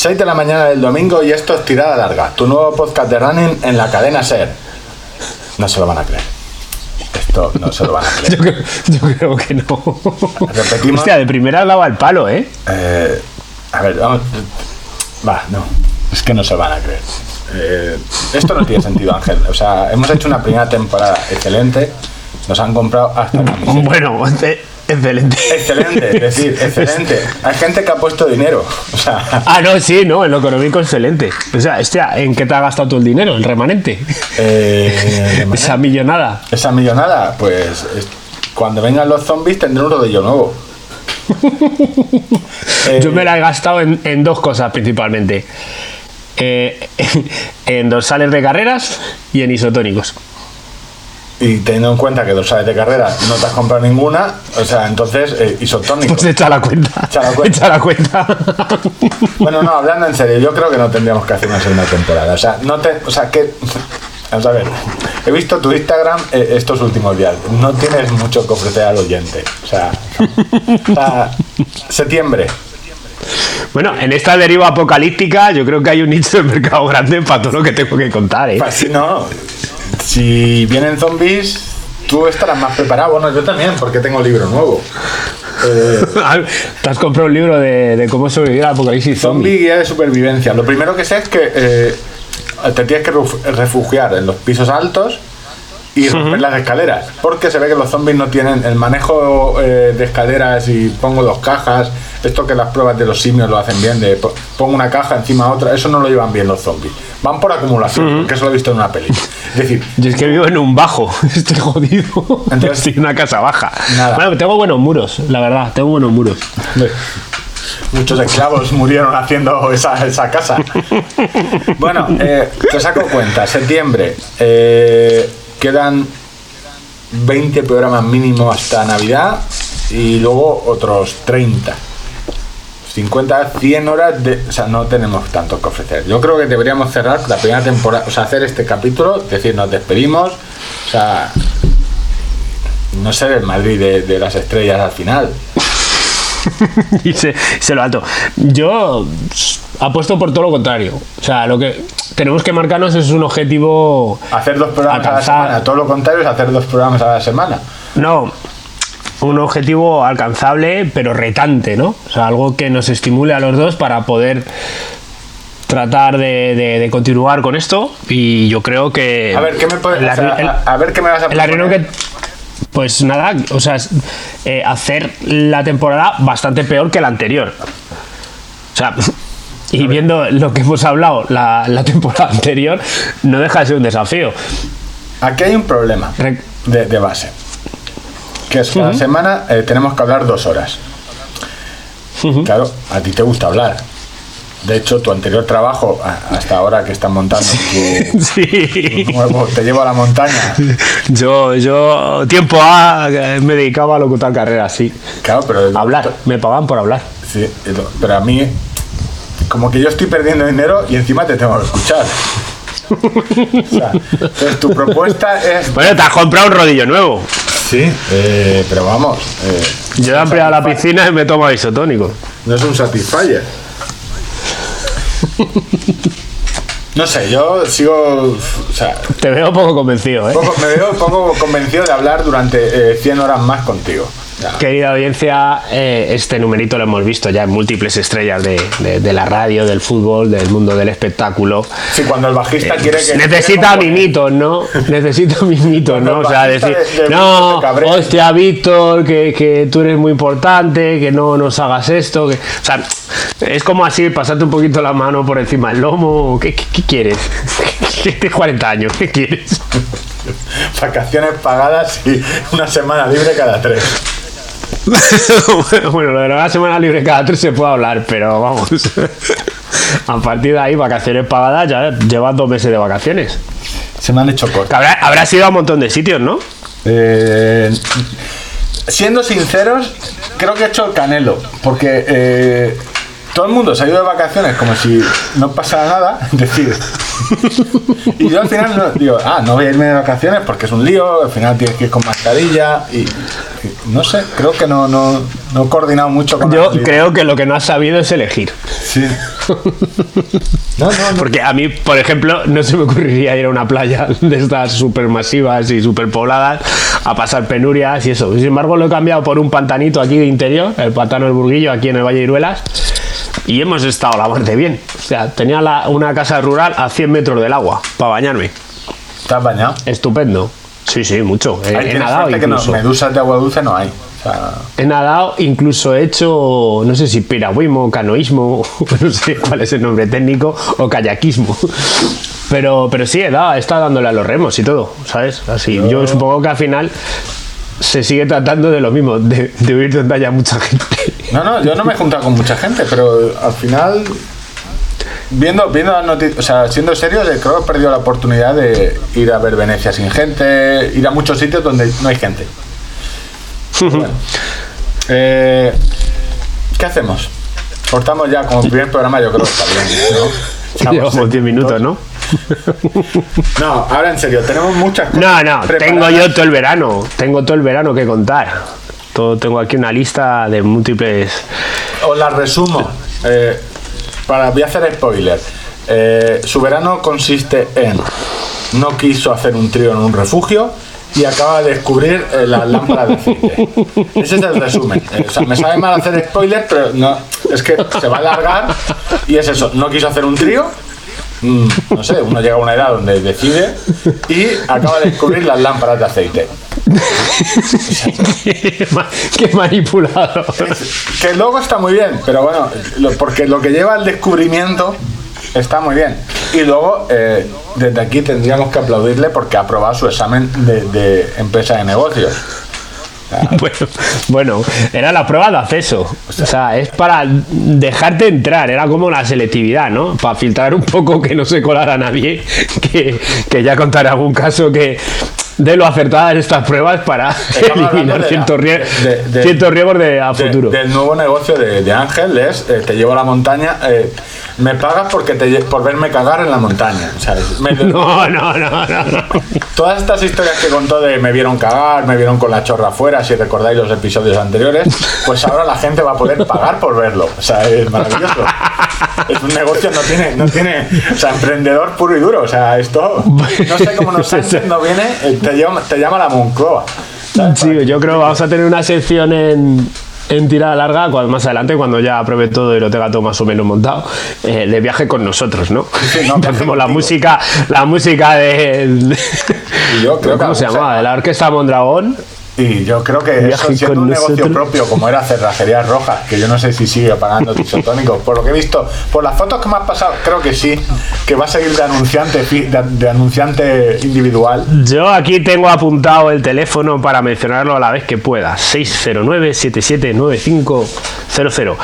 6 de la mañana del domingo y esto es Tirada Larga, tu nuevo podcast de running en la cadena SER. No se lo van a creer. Esto no se lo van a Yo creer. creo, yo creo que no. Repetimos. Hostia, de primera hablaba al palo, ¿eh? Eh, a ver, vamos. Va, no. Es que no se van a creer. Eh, esto no tiene sentido, Ángel. O sea, hemos hecho una primera temporada excelente. Nos han comprado hasta camisetas. Bueno, excelente. Excelente, es decir, excelente. Hay gente que ha puesto dinero. O sea, Ah, no, sí, no, en lo económico excelente. O sea, hostia, ¿en qué te ha gastado tú el dinero? El remanente. eh, Esa millonada. esa millonada, pues es- cuando vengan los zombies tendré un rodillo nuevo. Eh, Yo me la he gastado en, en dos cosas principalmente. Eh, en dorsales de carreras y en isotónicos. Y teniendo en cuenta que dorsales de carrera no te has comprado ninguna, o sea, entonces eh, isotónico. Pues echa la cuenta. Echa la cuenta. Echa la cuenta. Bueno, no, hablando en serio, yo creo que no tendríamos que hacer una segunda temporada. O sea, no te, o sea, que vamos a ver. He visto tu Instagram eh, estos últimos días. No tienes mucho que ofrecer al oyente. O sea, o sea, septiembre. Bueno, en esta deriva apocalíptica yo creo que hay un nicho de mercado grande para todo lo que tengo que contar, ¿eh? Pues no, si vienen zombies, tú estarás más preparado. Bueno, yo también, porque tengo libro nuevo. Eh, Te has comprado un libro de, de cómo sobrevivir al apocalipsis zombie. Zombie guía de supervivencia. Lo primero que sé es que eh, te tienes que ref- refugiar en los pisos altos y romper las escaleras. Porque se ve que los zombies no tienen el manejo eh, de escaleras y pongo dos cajas. Esto que las pruebas de los simios lo hacen bien, de po- pongo una caja encima de otra. Eso no lo llevan bien los zombies. Van por acumulación, porque eso lo he visto en una peli. Es decir, Yo es que vivo en un bajo, estoy jodido. Entonces- estoy en una casa baja. Nada. Bueno, tengo buenos muros, la verdad, tengo buenos muros. Muchos esclavos murieron haciendo esa, esa casa. Bueno, eh, te saco cuenta. Septiembre. eh, quedan 20 programas mínimo hasta Navidad y luego otros 30. 50, 100 horas de... O sea, no tenemos tanto que ofrecer. Yo creo que deberíamos cerrar la primera temporada, o sea, hacer este capítulo, decir, nos despedimos, o sea, no ser el Madrid de, de las estrellas al final. y se, se lo alto. Yo apuesto por todo lo contrario. O sea, lo que tenemos que marcarnos es un objetivo. Hacer dos programas a la semana, todo lo contrario es hacer dos programas a la semana. No, un objetivo alcanzable, pero retante, ¿no? O sea, algo que nos estimule a los dos para poder tratar de, de- de continuar con esto. Y yo creo que. A ver, ¿qué me puedes, la o sea, reunión- a, a ver qué me vas a la reunión que. Pues nada, o sea, eh, hacer la temporada bastante peor que la anterior. O sea, y viendo lo que hemos hablado la, la temporada anterior, no deja de ser un desafío. Aquí hay un problema de base. Que es cada semana eh, tenemos que hablar dos horas. Claro, a ti te gusta hablar. De hecho, tu anterior trabajo, hasta ahora que estás montando tu, Sí. tu nuevo, te llevo a la montaña. Yo, yo, tiempo A, eh, me dedicaba a locutar carreras, sí. Claro, pero Hablar, me pagaban por hablar. Sí, pero a mí, como que yo estoy perdiendo dinero y encima te tengo que escuchar. O sea, entonces tu propuesta es. Bueno, te has comprado un rodillo nuevo. Sí, eh, pero vamos. eh, Yo he ampliado la piscina y me tomo isotónico. no es un Satisfyer. No sé, yo sigo. O sea, Te veo poco convencido, ¿eh? poco- me veo poco convencido de hablar durante eh, 100 horas más contigo. Querida audiencia, eh, este numerito lo hemos visto ya en múltiples estrellas de, de- de la radio, del fútbol, del mundo del espectáculo. Sí, cuando el bajista quiere que. Necesita quiere componer- mimitos, ¿no? Necesita mimitos, ¿no? O sea, decir, de- de- no, de Cabrera". hostia, Víctor, que, que tú eres muy importante, que no nos hagas esto. Que... O sea, es como así, pasarte un poquito la mano por encima del lomo. ¿Qué, qué, qué quieres? Tienes 40 años, ¿qué quieres? Vacaciones pagadas y una semana libre cada tres. bueno, lo de la semana libre cada tres se puede hablar, pero vamos. A partir de ahí, vacaciones pagadas, ya llevas dos meses de vacaciones. Se me han hecho cortas. Habrá, habrás ido a un montón de sitios, ¿no? Eh, siendo sinceros, creo que he hecho el canelo, porque eh, todo el mundo se ha ido de vacaciones como si no pasara nada, decir, y yo al final no, digo, ah, no voy a irme de vacaciones porque es un lío, al final tienes que ir con mascarilla y, y no sé, creo que no, no, no he coordinado mucho con Yo creo que lo que no has sabido es elegir. Sí. No, no, no. Porque a mí, por ejemplo, no se me ocurriría ir a una playa de estas súper masivas y súper pobladas a pasar penurias y eso. Sin embargo, lo he cambiado por un pantanito aquí de interior, el pantano del Burguillo, aquí en el Valle de Iruelas. Y hemos estado la muerte bien. O sea, tenía la- una casa rural a 100 metros del agua para bañarme. ¿Te has bañado? Estupendo. Sí, sí, mucho. He, he nadado suerte que no, incluso. medusas de agua dulce no hay. O sea, He nadado, incluso he hecho, no sé si piragüismo, canoísmo, no sé cuál es el nombre técnico, o kayakismo. Pero, pero sí, he, dado, he estado dándole a los remos y todo, ¿sabes? Así, yo supongo que al final se sigue tratando de lo mismo, de, de huir donde haya mucha gente. No, no, yo no me he juntado con mucha gente, pero al final, viendo, viendo las noticias, o sea, siendo serios, creo que he perdido la oportunidad de ir a ver Venecia sin gente, ir a muchos sitios donde no hay gente. Bueno, eh, ¿Qué hacemos? Cortamos ya como primer programa, yo creo que está bien, ¿no? Estamos Llevamos en 10 minutos, ¿no? No, ahora en serio, tenemos muchas cosas. No, no, tengo yo todo el verano, tengo todo el verano que contar. Todo, tengo aquí una lista de múltiples... Os la resumo. Eh, para, voy a hacer spoiler. Eh, su verano consiste en no quiso hacer un trío en un refugio y acaba de descubrir eh, las lámparas de aceite. Ese es el resumen. Eh, o sea, me sabe mal hacer spoiler, pero no, es que se va a alargar y es eso. No quiso hacer un trío. Mm, no sé, uno llega a una edad donde decide y acaba de descubrir las lámparas de aceite. Qué manipulado. Que luego está muy bien, pero bueno, porque lo que lleva al descubrimiento está muy bien. Y luego, eh, desde aquí tendríamos que aplaudirle porque ha aprobado su examen de, de empresa de negocios. Bueno, bueno, era la prueba de acceso. O sea, es para dejarte entrar. Era como la selectividad, ¿no? Para filtrar un poco que no se colara nadie. Que, que ya contaré algún caso que de lo acertadas estas pruebas para eliminar ciertos, rie- riesgos de, a futuro. del nuevo negocio de, de Ángel es eh, te llevo a la montaña, eh, me pagas porque te, por verme cagar en la montaña. Me- No, no, no, no, no. Todas estas historias que contó de me vieron cagar, me vieron con la chorra afuera, si recordáis los episodios anteriores, pues ahora la gente va a poder pagar por verlo. O sea, es maravilloso. Es un negocio, no tiene, no tiene, o sea, emprendedor puro y duro. O sea, esto, no sé cómo nos Sánchez no viene, eh, te llama, te llama la Moncloa. Sí, yo creo que vamos a tener una sección en, en tirada larga cuando, más adelante, cuando ya apruebe todo y lo tenga todo más o menos montado, eh, de viaje con nosotros, ¿no? sí, no, la música, la música de. Y yo creo que ¿Cómo se llamaba? De la orquesta Mondragón. Y yo creo que eso siendo un negocio nosotros. propio como era Cerrajerías Rojas, que yo no sé si sigue pagando isotónicos, por lo que he visto, por las fotos que me has pasado, creo que sí, que va a seguir de anunciante, de, de anunciante individual. Yo aquí tengo apuntado el teléfono para mencionarlo a la vez que pueda. 609-779500.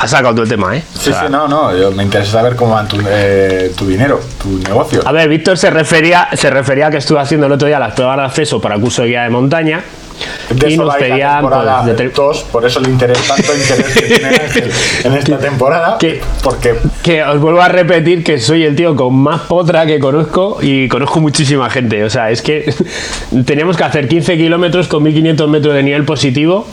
Ha sacado todo el tema, ¿eh? O Sí, sea, sí, no, no, yo- me interesa saber cómo va tu, eh, tu dinero, tu negocio. A ver, Víctor se refería, se refería a que estuve haciendo el otro día las pruebas de acceso para curso de guía de montaña. De y nos pedían pues, dos, por eso el interés, tanto interés que tiene Ángel en esta temporada, que- porque Que os vuelvo a repetir que soy el tío con más potra que conozco y conozco muchísima gente. O sea, es que teníamos que hacer 15 kilómetros con 1500 metros de nivel positivo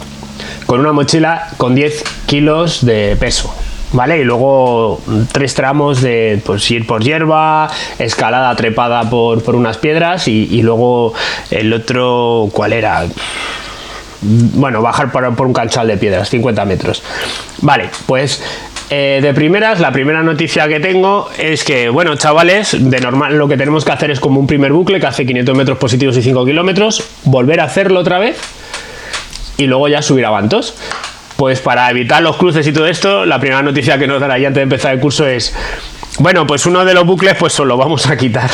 con una mochila con 10 kilos de peso. ¿Vale? Y luego tres tramos de pues, ir por hierba, escalada trepada por, por unas piedras y, y luego el otro, ¿cuál era? bueno, bajar por, por un canchal de piedras, 50 metros. Vale, pues eh, de primeras, la primera noticia que tengo es que, bueno, chavales, de normal lo que tenemos que hacer es como un primer bucle que hace 500 metros positivos y 5 kilómetros, volver a hacerlo otra vez y luego ya subir a Bantos. Pues para evitar los cruces y todo esto, la primera noticia que nos dará ya antes de empezar el curso es, bueno, pues uno de los bucles pues solo vamos a quitar.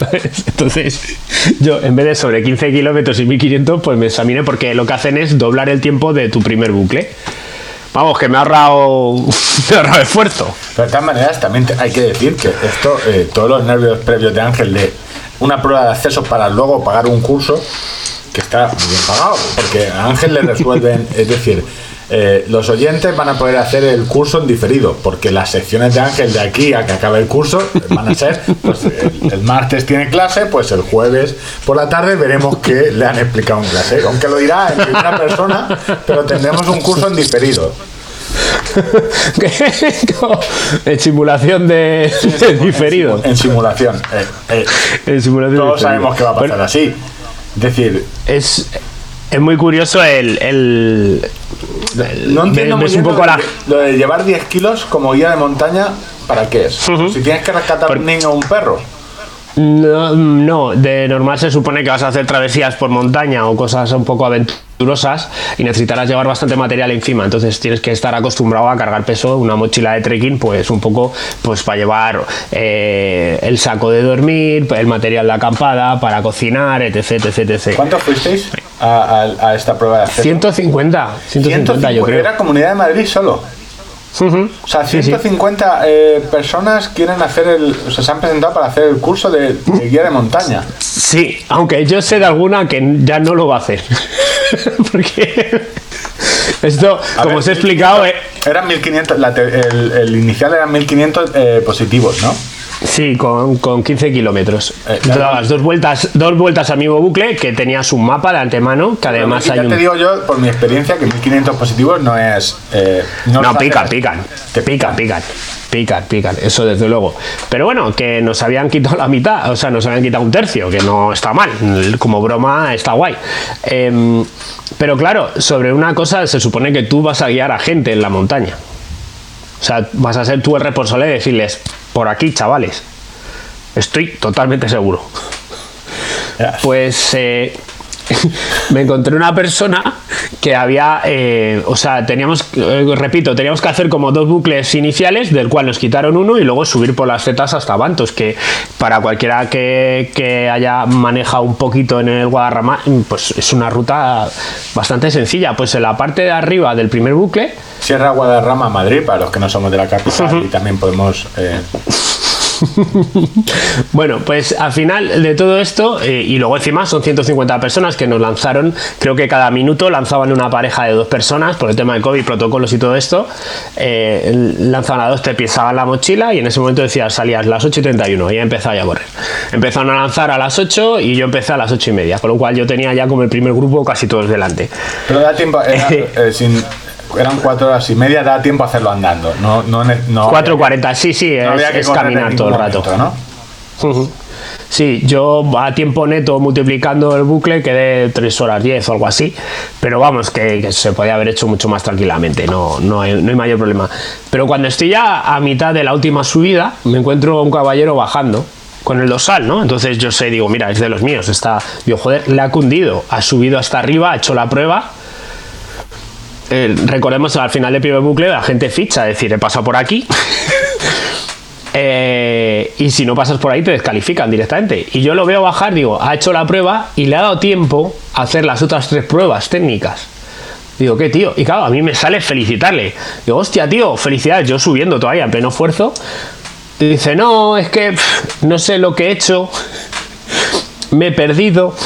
Entonces, yo en vez de sobre 15 kilómetros y 1500, pues me examiné porque lo que hacen es doblar el tiempo de tu primer bucle. Vamos, que me ha ahorrado, esfuerzo. Pero de todas maneras, también hay que decir que esto, eh, todos los nervios previos de Ángel de una prueba de acceso para luego pagar un curso, que está muy bien pagado, porque a Ángel le resuelven, es decir, eh, los oyentes van a poder hacer el curso en diferido, porque las secciones de Ángel de aquí a que acabe el curso van a ser, pues el, martes tiene clase, pues el jueves por la tarde veremos que le han explicado en clase, aunque lo dirá en primera persona, pero tendremos un curso en diferido. en simulación de, diferido. En, simulación. Eh, eh, en simulación. Todos sabemos que va a pasar así. Es decir, es, es muy curioso el. el, no entiendo muy bien lo, de, llevar 10 kilos como guía de montaña, ¿para qué es? Si tienes que rescatar un niño o un perro. No, no, de normal se supone que vas a hacer travesías por montaña o cosas un poco aventurosas y necesitarás llevar bastante material encima. Entonces tienes que estar acostumbrado a cargar peso, una mochila de trekking, pues un poco pues para llevar eh, el saco de dormir, el material de acampada, para cocinar, etc. etc, etc. ¿Cuántos fuisteis a, esta prueba de acceso? 150, 150, yo creo. ¿Era Comunidad de Madrid solo? O sea, 150 eh, personas quieren hacer el. O sea, se han presentado para hacer el curso de, guía de montaña. Sí, aunque yo sé de alguna que ya no lo va a hacer. Porque. Esto, como os he explicado. Eh, eran 1500. el, el, inicial eran 1500 eh, positivos, ¿no? Sí, con, con 15 kilómetros. Eh, dos vueltas, dos vueltas al mismo bucle que tenías un mapa de antemano, que además hay ya te digo yo, por mi experiencia, que 1500 positivos no es... Eh, no, pican, pican, te pican, pican. Pican, pican, eso desde luego. Pero bueno, que nos habían quitado la mitad, o sea, nos habían quitado un tercio, que no está mal, como broma está guay. Em, pero claro, sobre una cosa se supone que tú vas a guiar a gente en la montaña. O sea, vas a ser tú el responsable de decirles, por aquí, chavales. Estoy totalmente seguro. Pues eh, me encontré una persona que había, eh, o sea, teníamos, eh, repito, teníamos que hacer como dos bucles iniciales, del cual nos quitaron uno y luego subir por las setas hasta Bantos, que para cualquiera que, que haya manejado un poquito en el Guadarrama, pues es una ruta bastante sencilla. Pues en la parte de arriba del primer bucle... Sierra Guadarrama, Madrid, para los que no somos de la capital y también podemos... Eh, bueno, pues al final de todo esto, eh, y luego encima son 150 personas que nos lanzaron, creo que cada minuto lanzaban una pareja de dos personas por el tema de COVID, protocolos y todo esto. Eh, lanzaban a dos, te pisaban la mochila y en ese momento decías, salías las 8 y 31 y ya empezaba ya a correr. Empezaron a lanzar a las 8 y yo empecé a las 8 y media, con lo cual yo tenía ya como el primer grupo casi todos delante. Pero da tiempo, eh, sin, eran cuatro horas y media, da tiempo a hacerlo andando. No, no, no 4.40, sí, sí, es, caminar todo el rato. ¿no? Sí, yo a tiempo neto multiplicando el bucle quedé 3 horas 10 o algo así, pero vamos, que, se podía haber hecho mucho más tranquilamente, no, no, hay, no hay mayor problema. Pero cuando estoy ya a mitad de la última subida, me encuentro a un caballero bajando con el dosal, ¿no? Entonces yo sé, digo, mira, es de los míos, está, digo, joder, le ha cundido, ha subido hasta arriba, ha hecho la prueba eh, recordemos al final del primer bucle la gente ficha, es decir, he pasado por aquí. Eh, y si no pasas por ahí te descalifican directamente. Y yo lo veo bajar, digo, ha hecho la prueba y le ha dado tiempo a hacer las otras tres pruebas técnicas. Digo, ¿qué tío? Y claro, a mí me sale felicitarle. Digo, hostia, tío, felicidades, yo subiendo todavía en pleno esfuerzo. Y dice, no, es que no sé lo que he hecho, me he perdido.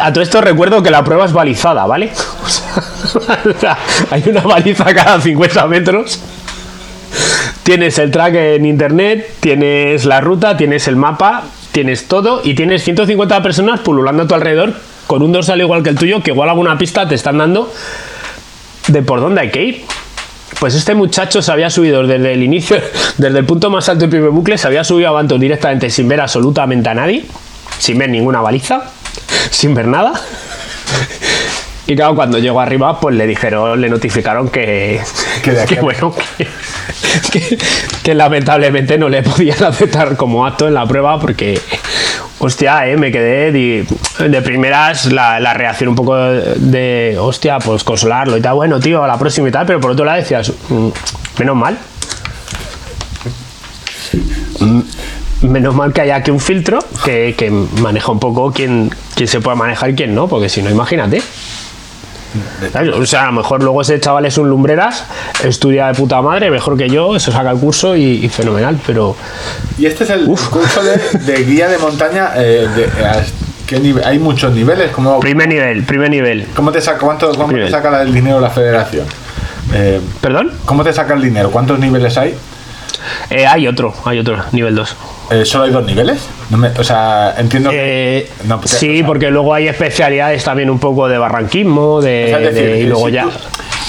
A todo esto recuerdo que la prueba es balizada, ¿vale? hay una baliza cada 50 metros. Tienes el track en internet, tienes la ruta, tienes el mapa, tienes todo y tienes 150 personas pululando a tu alrededor con un dorsal igual que el tuyo, que igual alguna pista te están dando de por dónde hay que ir. Pues este muchacho se había subido desde el inicio, desde el punto más alto del primer bucle, se había subido a Bantos directamente sin ver absolutamente a nadie, sin ver ninguna baliza sin ver nada. Y claro, cuando llegó arriba, pues le dijeron, le notificaron que, que, bueno, que, lamentablemente no le podían aceptar como acto en la prueba porque, hostia, eh, me quedé de, primeras la, la, reacción un poco de, hostia, pues consolarlo y tal, bueno, tío, a la próxima y tal, pero por otro lado decías, mm, menos mal menos mal que haya aquí un filtro que, maneja un poco quién, quién se puede manejar y quién no, porque si no, imagínate. O sea, a lo mejor luego ese chaval es un lumbreras, estudia de puta madre, mejor que yo, se saca el curso y, fenomenal, pero. Y este es el curso de, guía de montaña. Eh, ¿Qué Hay muchos niveles. ¿Cómo, Primer nivel, primer nivel. cómo te saca, cuánto, cómo te saca el dinero la federación? Eh, ¿Perdón? ¿Cómo te saca el dinero? ¿Cuántos niveles hay? Eh, hay otro, hay otro, nivel 2. Eh, ¿Solo hay dos niveles? No me- o sea, entiendo que... Eh, No, porque- sí, o sea- porque luego hay especialidades también un poco de barranquismo, de, o sea, es decir, de- y luego si ya. tú-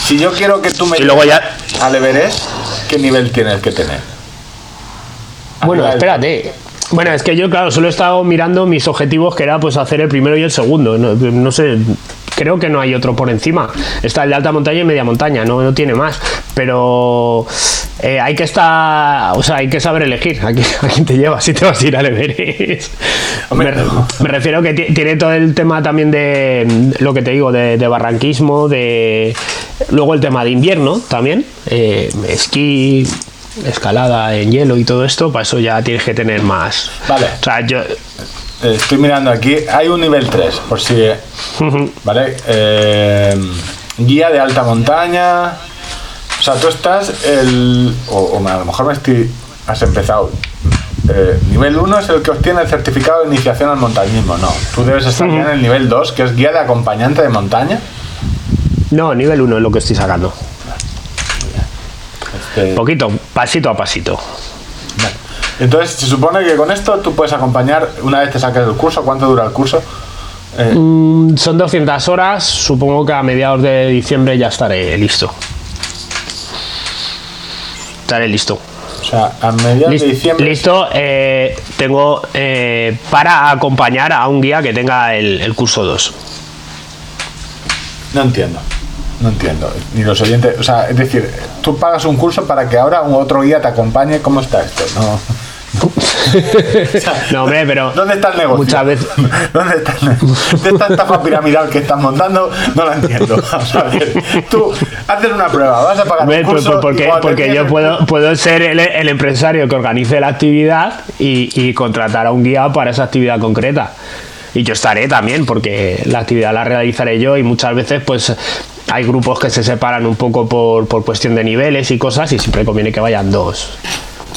si yo quiero que tú me Y luego ya- al Everest, ¿qué nivel tienes que tener? Bueno, espérate. Bueno, es que yo, claro, solo he estado mirando mis objetivos, que era pues hacer el primero y el segundo. No, no sé, creo que no hay otro por encima. Está el de alta montaña y media montaña, no, no tiene más. Pero eh, hay que estar, o sea, hay que saber elegir a quién, a quién te llevas si te vas a ir al Everest. Hombre, me, me refiero que ti- tiene todo el tema también de lo que te digo, de, de barranquismo, de luego el tema de invierno también, eh, esquí, escalada en hielo y todo esto, para eso ya tienes que tener más. Vale. O sea, yo. Eh, Estoy mirando aquí, hay un nivel 3, por si... ¿Vale? Eh, guía de alta montaña. O sea, tú estás el... O, o a lo mejor me estoy... Has empezado. Eh, nivel 1 es el que obtiene el certificado de iniciación al montañismo. No, tú debes estar ya en el nivel 2, que es guía de acompañante de montaña. No, nivel 1 es lo que estoy sacando. Este, Poquito, pasito a pasito. vale. Entonces, se supone que con esto tú puedes acompañar, una vez te saques el curso, ¿cuánto dura el curso? Eh, Mm, son 200 horas, supongo que a mediados de diciembre ya estaré listo. Estaré listo. o sea, a mediados de diciembre... Listo, eh, tengo eh, para acompañar a un guía que tenga el, el curso 2. No entiendo. No entiendo. Ni los oyentes. O sea, es decir, tú pagas un curso para que ahora un otro guía te acompañe. ¿Cómo está esto? No. No, hombre, pero ¿Dónde está el negocio? muchas veces- ¿Dónde está el negocio? ¿Dónde está esta estafa piramidal que estás montando? No la entiendo. A ver. Tú haces una prueba, vas a pagar Ve, un pues, curso. pues, porque yo puedo, puedo ser el, el empresario que organice la actividad y, y contratar a un guía para esa actividad concreta. Y yo estaré también, porque la actividad la realizaré yo y muchas veces pues hay grupos que se separan un poco por, por cuestión de niveles y cosas y siempre conviene que vayan dos,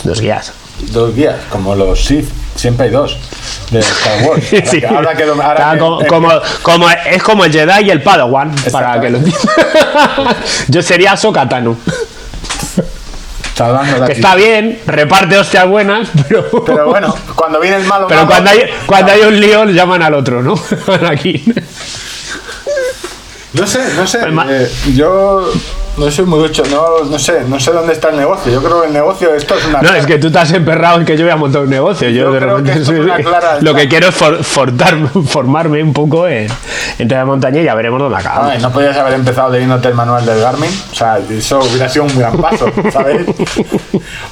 dos guías. Dos guías, como los Sith. Siempre hay dos. De Star Wars. Ahora Sí. que- ahora que lo- ahora que- como, eh, como- como- es como el Jedi y el Padawan, para que lo entiendan. Yo sería Sokatanu. Que está bien, reparte hostias buenas, pero. Pero bueno, cuando viene el malo. Pero malo- cuando hay, cuando hay un lío, llaman al otro, ¿no? Anakin. No sé, no sé. Eh, yo no soy muy ducho, no, no sé, no sé dónde está el negocio. Yo creo que el negocio esto es una. No, es que tú te has emperrado en que yo voy a montar un negocio. Yo, Yo de que repente soy- clara- lo que quiero es for- fortar- formarme un poco en, en de montaña y ya veremos dónde acaba. Ay, no podías haber empezado leyéndote el manual del Garmin. O sea, eso hubiera sido un gran paso, ¿sabes?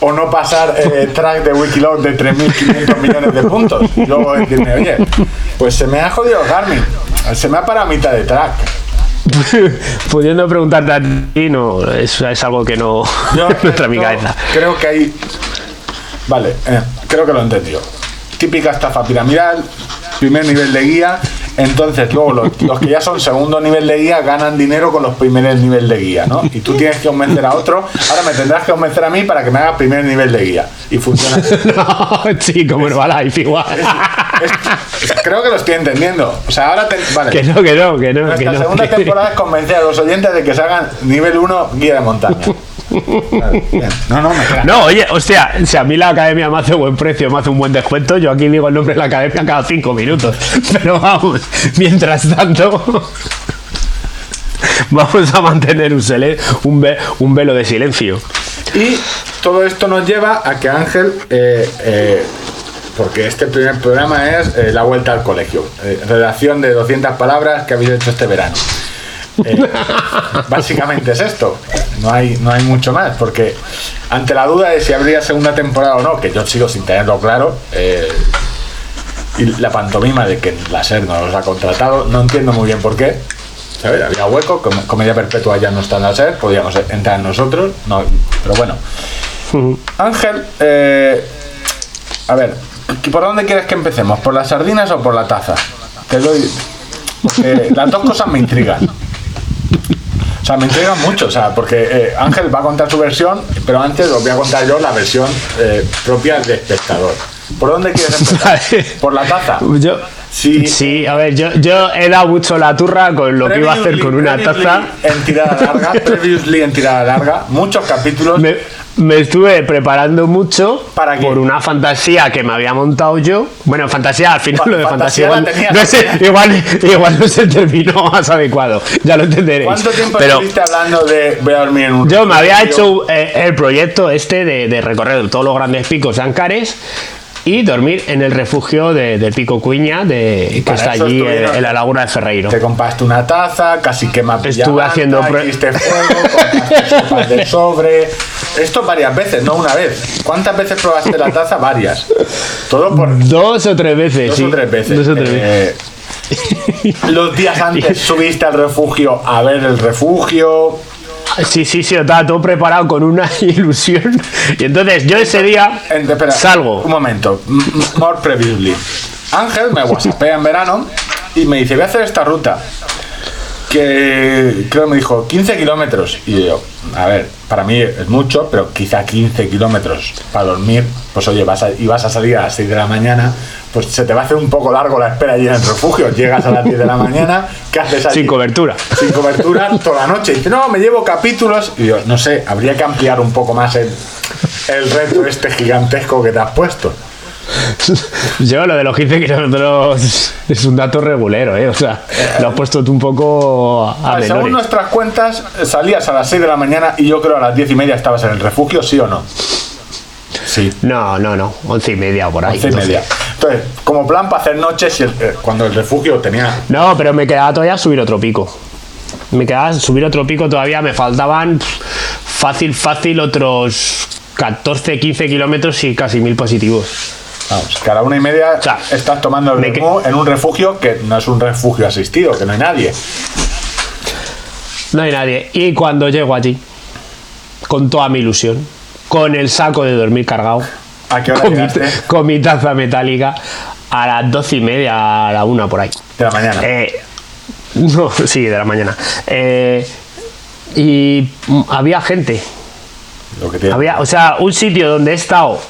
o no pasar eh, track de Wikiloc de 3.500 millones de puntos. Y luego decirme, oye, pues se me ha jodido el Garmin. Se me ha parado a mitad de track. Pudiendo preguntarte a ti, no, es, es algo que no, Yo no entra en mi esto cabeza. Creo que hay. Vale, eh, creo que lo he entendido. Típica estafa piramidal, primer nivel de guía. Entonces, luego los, los que ya son segundo nivel de guía ganan dinero con los primeros nivel de guía, ¿no? Y tú tienes que convencer a otro. Ahora me tendrás que convencer a mí para que me haga primer nivel de guía. Y funciona así. No, sí, como Herbalife igual. Es- creo que lo estoy entendiendo. O sea, ahora te, vale. Que no, que no, que no. Que Nuestra no, segunda que- temporada es convencer a los oyentes de que se hagan nivel 1 guía de montaña. No, no, me. No, oye, hostia, si a mí la academia me hace buen precio, me hace un buen descuento, yo aquí digo el nombre de la academia cada cinco minutos. Pero vamos, mientras tanto, vamos a mantener un, sele- un, ve- un velo de silencio. Y todo esto nos lleva a que Ángel, eh, eh, porque este primer programa es eh, la vuelta al colegio, redacción de 200 palabras que habéis hecho este verano. Básicamente es esto, no hay, no hay mucho más, porque ante la duda de si habría segunda temporada o no, que yo sigo sin tenerlo claro, y la pantomima de que la SER no los ha contratado, no entiendo muy bien por qué. ¿sabes? Había hueco, com- Comedia Perpetua ya no está en la SER, podíamos entrar nosotros, no, pero bueno. Ángel, eh, a ver, ¿por dónde quieres que empecemos? ¿Por las sardinas o por la taza? Te doy. Porque las dos cosas me intrigan. O sea, me intrigan mucho, o sea, porque eh, Ángel va a contar su versión, pero antes os voy a contar yo la versión eh, propia de espectador. ¿Por dónde quieres empezar? ¿Por la taza? Yo, Sí, Sí, a ver, yo, yo he dado mucho la turra con lo que iba a hacer con una previously taza. En tirada larga, previously en tirada larga, muchos capítulos. Me, me estuve preparando mucho ¿Para por una fantasía que me había montado yo. Bueno, fantasía, al final Fa- lo de fantasía fantasía, igual, no sé, igual, igual no se terminó más adecuado. Ya lo entenderéis. ¿Cuánto tiempo Pero estuviste hablando de voy a dormir en un yo me había hecho eh, el proyecto este de, de recorrer todos los grandes picos de Ancares y dormir en el refugio de- del Pico Cuña, de, que está allí en, estuvieron- en la laguna de Ferreiro. Te compraste una taza, casi quema Estuve haciendo hiciste fuego, sopas de sobre. Esto varias veces, no una vez. ¿Cuántas veces probaste la taza? Varias. Todo por Dos o tres veces, dos sí. o tres veces. Dos o tres veces. Eh, los días antes subiste al refugio a ver el refugio. Sí, sí, sí, estaba todo preparado con una ilusión. Y entonces yo ese día espera, salgo. Un momento. More previously. Ángel me whatsappea en verano y me dice, voy a hacer esta ruta. Que creo que me dijo 15 kilómetros. Y yo, a ver, para mí es mucho, pero quizá 15 kilómetros para dormir. Pues oye, vas a, y vas a salir a las 6 de la mañana, pues se te va a hacer un poco largo la espera allí en el refugio. Llegas a las 10 de la mañana, ¿qué haces allí? Sin cobertura. sin cobertura toda la noche. Y dice, no, me llevo capítulos. Y yo, no sé, habría que ampliar un poco más el, el reto este gigantesco que te has puesto. Yo lo de los 15 kilómetros es un dato regulero, ¿eh? O sea, lo has puesto tú un poco a Ah, según menores. nuestras cuentas, salías a las 6 de la mañana y yo creo a las 10 y media estabas en el refugio, ¿sí o no? Sí, No, no, no, once y media por ahí. 11 y 12. media. Entonces, como plan para hacer noches, eh, cuando el refugio tenía No, pero me quedaba todavía subir otro pico. Me quedaba subir otro pico todavía, me faltaban fácil, fácil otros 14, 15 kilómetros y casi mil positivos. Vamos, que a la una y media O sea, estás tomando el que- en un refugio que no es un refugio asistido, que no hay nadie. No hay nadie. Y cuando llego allí, con toda mi ilusión, con el saco de dormir cargado, ¿A qué hora con mi, con mi taza metálica, a las doce y media, a la una por ahí. De la mañana. Eh, no, sí, de la mañana. Eh, y había gente. Lo que. Había, o sea, un sitio donde he estado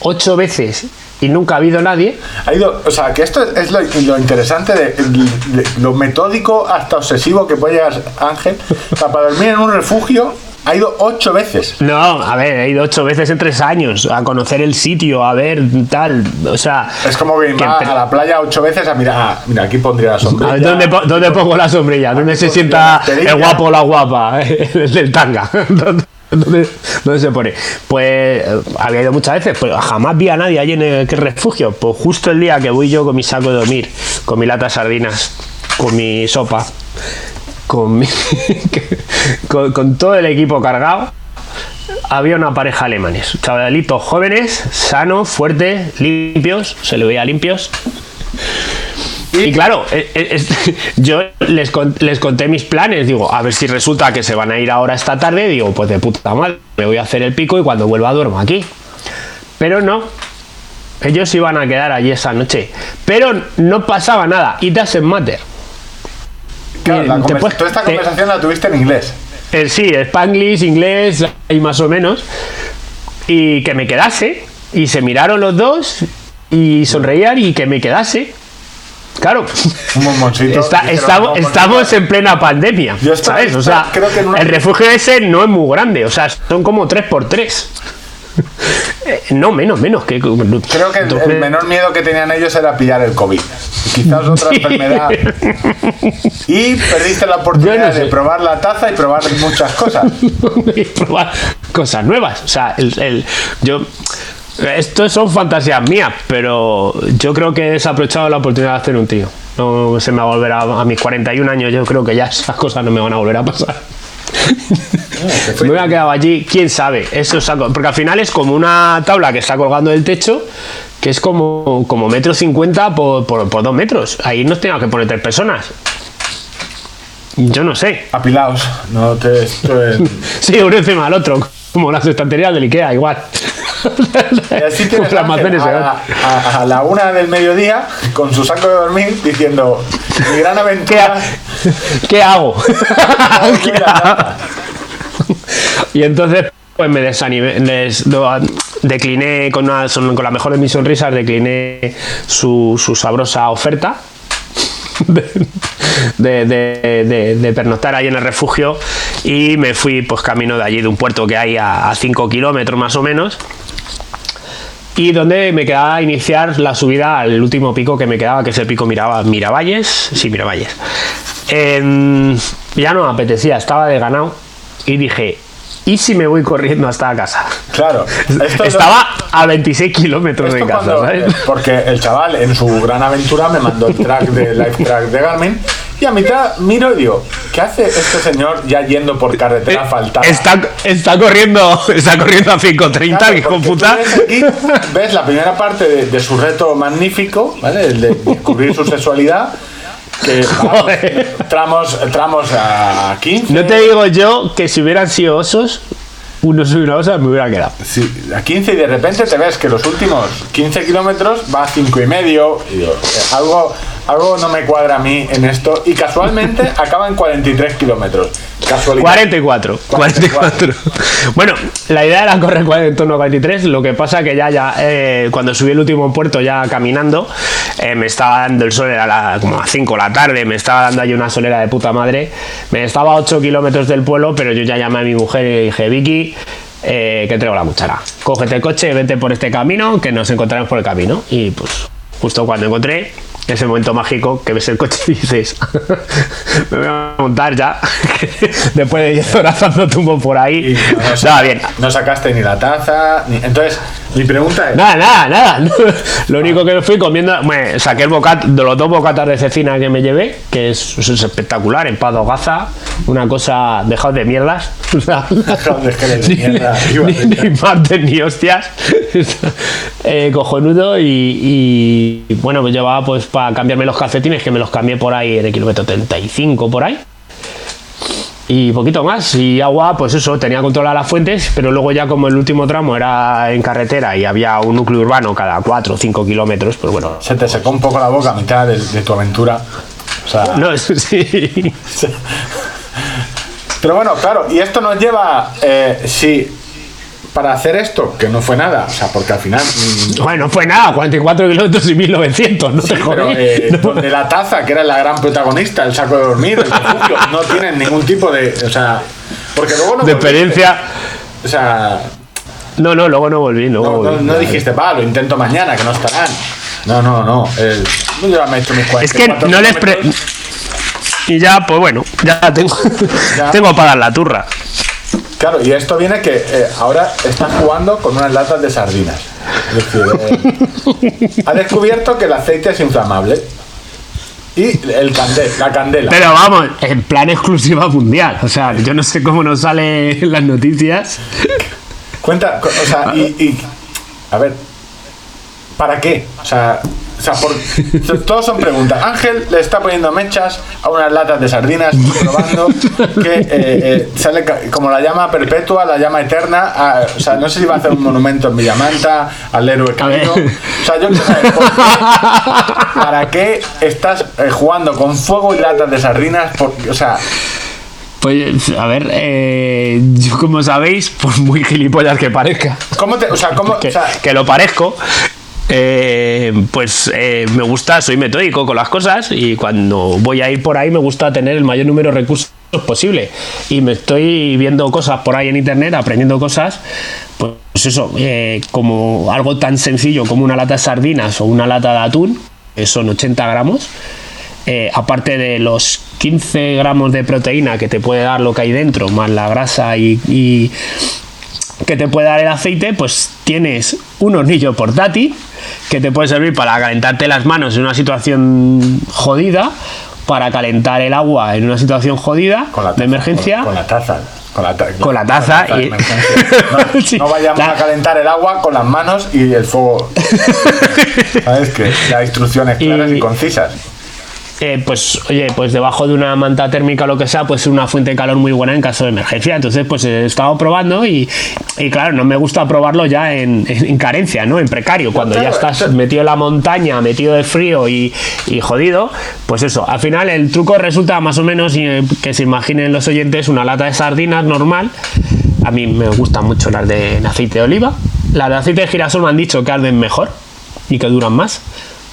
ocho veces y nunca ha habido nadie. Ha ido, o sea, que esto es lo, lo interesante de, de lo metódico hasta obsesivo que puede llegar Ángel. O sea, para dormir en un refugio ha ido ocho veces. No, a ver, he ido ocho veces en tres años a conocer el sitio, a ver tal. O sea, Es como que va a la playa ocho veces a mirar, ah, mira, aquí pondría la sombrilla. ver, ¿dónde, po- dónde pongo la sombrilla? ¿Dónde se pondría sienta el guapo o la guapa? El del tanga. ¿Dónde, dónde- se pone? Pues eh, había ido muchas veces, pero jamás vi a nadie allí en el refugio. Pues justo el día que voy yo con mi saco de dormir, con mi lata de sardinas, con mi sopa, con, mi- con, con todo el equipo cargado, había una pareja alemanes, chavalitos jóvenes, sanos, fuertes, limpios, se le veía limpios. Y claro, eh, eh, es- yo les, les conté mis planes, digo, a ver si resulta que se van a ir ahora esta tarde, digo, pues de puta madre, me voy a hacer el pico y cuando vuelva duermo aquí. Pero no, ellos iban a quedar allí esa noche. Pero no pasaba nada, it doesn't matter. Claro, la te conversa- puedes- toda esta te- conversación la tuviste en inglés. Eh, sí, Spanglish, inglés y más o menos. Y que me quedase. Y se miraron los dos y sonreían y que me quedase. Claro. Un bomboncito. Está- estamos, en plena pandemia. Yo estaba- ¿Sabes? O sea, creo que el refugio ese no es muy grande. O sea, son como 3 por 3 No, menos, menos. Que, Creo que el, menor miedo que tenían ellos era pillar el COVID. Quizás otra Sí. enfermedad. Y perdiste la oportunidad Yo no sé. de probar la taza y probar muchas cosas. y probar cosas nuevas. O sea, el, el- yo. Esto son fantasías mías, pero yo creo que he desaprovechado la oportunidad de hacer un trío. No se me va a volver a, a mis 41 años, yo creo que ya esas cosas no me van a volver a pasar. me voy a quedar allí, quién sabe. Eso saco, porque al final es como una tabla que está colgando del techo, que es como, como metro cincuenta por, por, por dos metros. Ahí no tengo que poner tres personas. Yo no sé. Apilaos. No te. Sí, uno encima del otro, como las estanterías del Ikea, igual. Y así tienes a, la, a- a la una del mediodía con su saco de dormir diciendo mi gran ¿Qué, aventura. ¿Qué hago? ¿Qué hago? y entonces, pues me desanimé, les- decliné con, una, con la mejor de mis sonrisas, decliné su, su sabrosa oferta de, de- de- pernoctar ahí en el refugio y me fui pues camino de allí, de un puerto que hay a 5 kilómetros más o menos. Y donde me quedaba iniciar la subida al último pico que me quedaba, que es el pico Miraba, Miravalles. Sí, Miravalles. Em, ya no apetecía, estaba de ganado. Y dije, ¿y si me voy corriendo hasta casa? Claro. Esto es- Estaba a 26 kilómetros de casa, cuando- ¿sabes? eh, porque el chaval en su gran aventura me mandó el track de Life Track de Garmin y a mitad miro y digo, ¿qué hace este señor ya yendo por carretera? Eh, Está, está corriendo, está corriendo a 5.30, Claro, hijo porque tú puta. Ves, ves la primera parte de, de su reto magnífico, ¿vale? El de descubrir su sexualidad. Que tramos, tramos a 15. No te digo yo que si hubieran sido osos, unos y una osa me hubiera quedado. Sí, a 15 y de repente te ves que los últimos 15 kilómetros va a 5 y medio. Y algo, algo no me cuadra a mí en esto. Y casualmente acaba en 43 kilómetros. Casualidad. 44, 44. Bueno, la idea era correr en torno a 43, lo que pasa que ya, ya eh, cuando subí el último puerto ya caminando, eh, me estaba dando el sol, era la- como a 5 de la tarde, me estaba dando ahí una solera de puta madre, me estaba a 8 kilómetros del pueblo, pero yo ya llamé a mi mujer y le dije, Vicky, eh, que traigo la cuchara, cógete el coche, vete por este camino, que nos encontraremos por el camino. Y pues justo cuando encontré ese momento mágico que ves el coche y dices, me voy a montar ya, después de 10 horas dando tumbo por ahí. no, Nada, bien. no sacaste ni la taza. Ni... Entonces, mi pregunta es: Nada, nada, nada. Lo único que me fui comiendo, bueno, saqué el bocata, de los dos bocatas de cecina que me llevé, que es, es espectacular, en Pado Gaza, una cosa de mierdas. Dejaos de de ni, mierda, ni, ni martes ni hostias. Eh, cojonudo y, y, bueno, me llevaba pues para cambiarme los calcetines, que me los cambié por ahí en el kilómetro 35 por ahí. Y poquito más. Y agua, pues eso, tenía controladas las fuentes, pero luego ya como el último tramo era en carretera y había un núcleo urbano cada 4 o 5 kilómetros, pues bueno. se te secó un poco la boca a mitad de, de tu aventura. O sea, No, eso sí. Pero bueno, claro, y esto nos lleva, eh, si para hacer esto, que no fue nada, o sea, porque al final, mm, Bueno, no fue nada, 44 kilómetros y 1900, no te pero eh, donde la taza, que era la gran protagonista, el saco de dormir, el refugio, no tienen ningún tipo de, o sea, porque luego no de volviste. experiencia. o sea, No, no, luego no volví, no, no, dijiste, va, lo intento mañana, que no estarán. No, no, no, eh, yo ya me he hecho mis Es que 44 no les pre... Y ya, pues bueno, ya tengo, Ya. tengo para dar la turra. Claro, y esto viene que eh, ahora está jugando con unas latas de sardinas. Es decir, eh, ha descubierto que el aceite es inflamable. Y el cande- la candela. Pero vamos, en plan exclusiva mundial. O sea, yo no sé cómo nos sale en las noticias. Cuenta, o sea, y, y- A ver. ¿Para qué? O sea, o sea, por, todos son preguntas. Ángel le está poniendo mechas a unas latas de sardinas, probando que eh, eh, sale como la llama perpetua, la llama eterna. a- o sea, no sé si va a hacer un monumento en Villamanta al héroe caído. O sea, yo quiero saber por qué, ¿para qué estás eh, jugando con fuego y latas de sardinas? Por- o sea, Pues, a ver, eh, yo como sabéis, por muy gilipollas que parezca, ¿cómo te.? O sea, ¿cómo.? que, o sea, que lo parezco, eh, pues eh, me gusta, soy metódico con las cosas y cuando voy a ir por ahí me gusta tener el mayor número de recursos posible. Y me estoy viendo cosas por ahí en internet, aprendiendo cosas, pues eso, eh, como algo tan sencillo como una lata de sardinas o una lata de atún, que son 80 gramos. aparte de los 15 gramos de proteína que te puede dar lo que hay dentro, más la grasa y que te puede dar el aceite, pues tienes un hornillo portátil que te puede servir para calentarte las manos en una situación jodida, para calentar el agua en una situación jodida con la de taza, emergencia. Con, con la taza. Con la, ta- Con la taza y-. No, Sí, no vayamos la- a calentar el agua con las manos y el fuego. ¿Sabes? Que da instrucciones claras y, Y- concisas. Eh, pues oye, pues debajo de una manta térmica o lo que sea, pues es una fuente de calor muy buena en caso de emergencia. Entonces, pues he estado probando y, y claro, no me gusta probarlo ya en, en- en carencia, ¿no? En precario, cuando ya estás metido en la montaña, metido de frío y, y jodido, pues eso, al final el truco resulta más o menos eh, que se imaginen los oyentes una lata de sardinas normal. A mí me gustan mucho las de aceite de oliva. Las de aceite de girasol me han dicho que arden mejor y que duran más.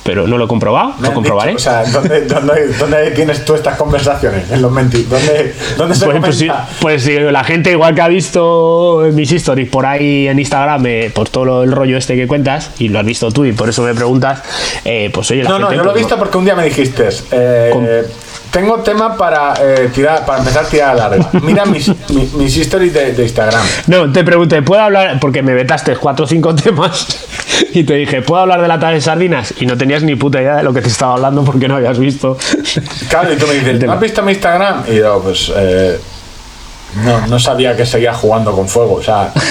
Pero no lo he comprobado, lo comprobaré. dicho, o sea, ¿dónde, dónde, dónde tienes tú estas conversaciones? En los menti. ¿Dónde, dónde se Pues, pues sí, comenta? pues sí, la gente igual que ha visto mis stories por ahí en Instagram, eh, por todo lo- el rollo este que cuentas, y lo has visto tú y por eso me preguntas, eh, pues oye, la No, no, gente, yo lo he pues, visto porque un día me dijiste, eh, tengo tema para eh, tirar, para empezar a tirar larga. Mira mis, mi- mis stories de, de Instagram. No, te pregunté, ¿puedo hablar? Porque me vetaste cuatro o cinco temas y te dije, ¿puedo hablar de lata de sardinas? Y no tenías ni puta idea de lo que te estaba hablando porque no habías visto. Claro, y tú me dices, ¿no tema. has visto mi Instagram? Y yo, pues, eh, no, no sabía que seguía jugando con fuego. O sea.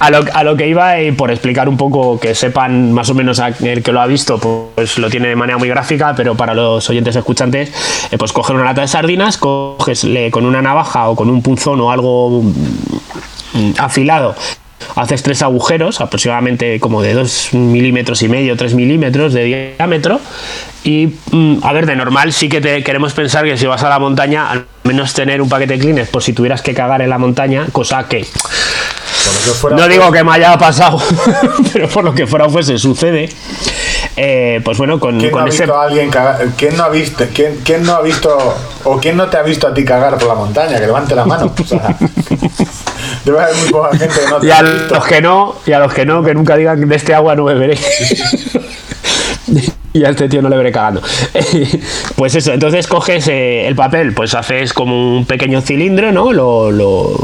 A lo, a lo que iba, y por explicar un poco, que sepan más o menos a- el que lo ha visto, pues lo tiene de manera muy gráfica, pero para los oyentes escuchantes, eh, pues coger una lata de sardinas, coges con una navaja o con un punzón o algo mm, afilado, haces tres agujeros, aproximadamente como de 2 milímetros y medio, 3 milímetros de diámetro, y mm, a ver, de normal sí que te queremos pensar que si vas a la montaña, al menos tener un paquete de Kleenex por si tuvieras que cagar en la montaña, cosa que no digo que me haya pasado, pero por lo que fuera fuese, sucede. Eh, pues bueno, con, ¿Quién no, ha visto a alguien cagar? ¿Quién no ha visto? ¿Quién, quién no ha visto o quién no te ha visto a ti cagar por la montaña? Que levante la mano. O sea, debe haber muy poca gente que no te Y a ha visto. los que no, y a los que no, que nunca digan de este agua no beberé. y a este tío no le veré cagando. pues eso, entonces coges eh, el papel, pues haces como un pequeño cilindro, ¿no? Lo, lo,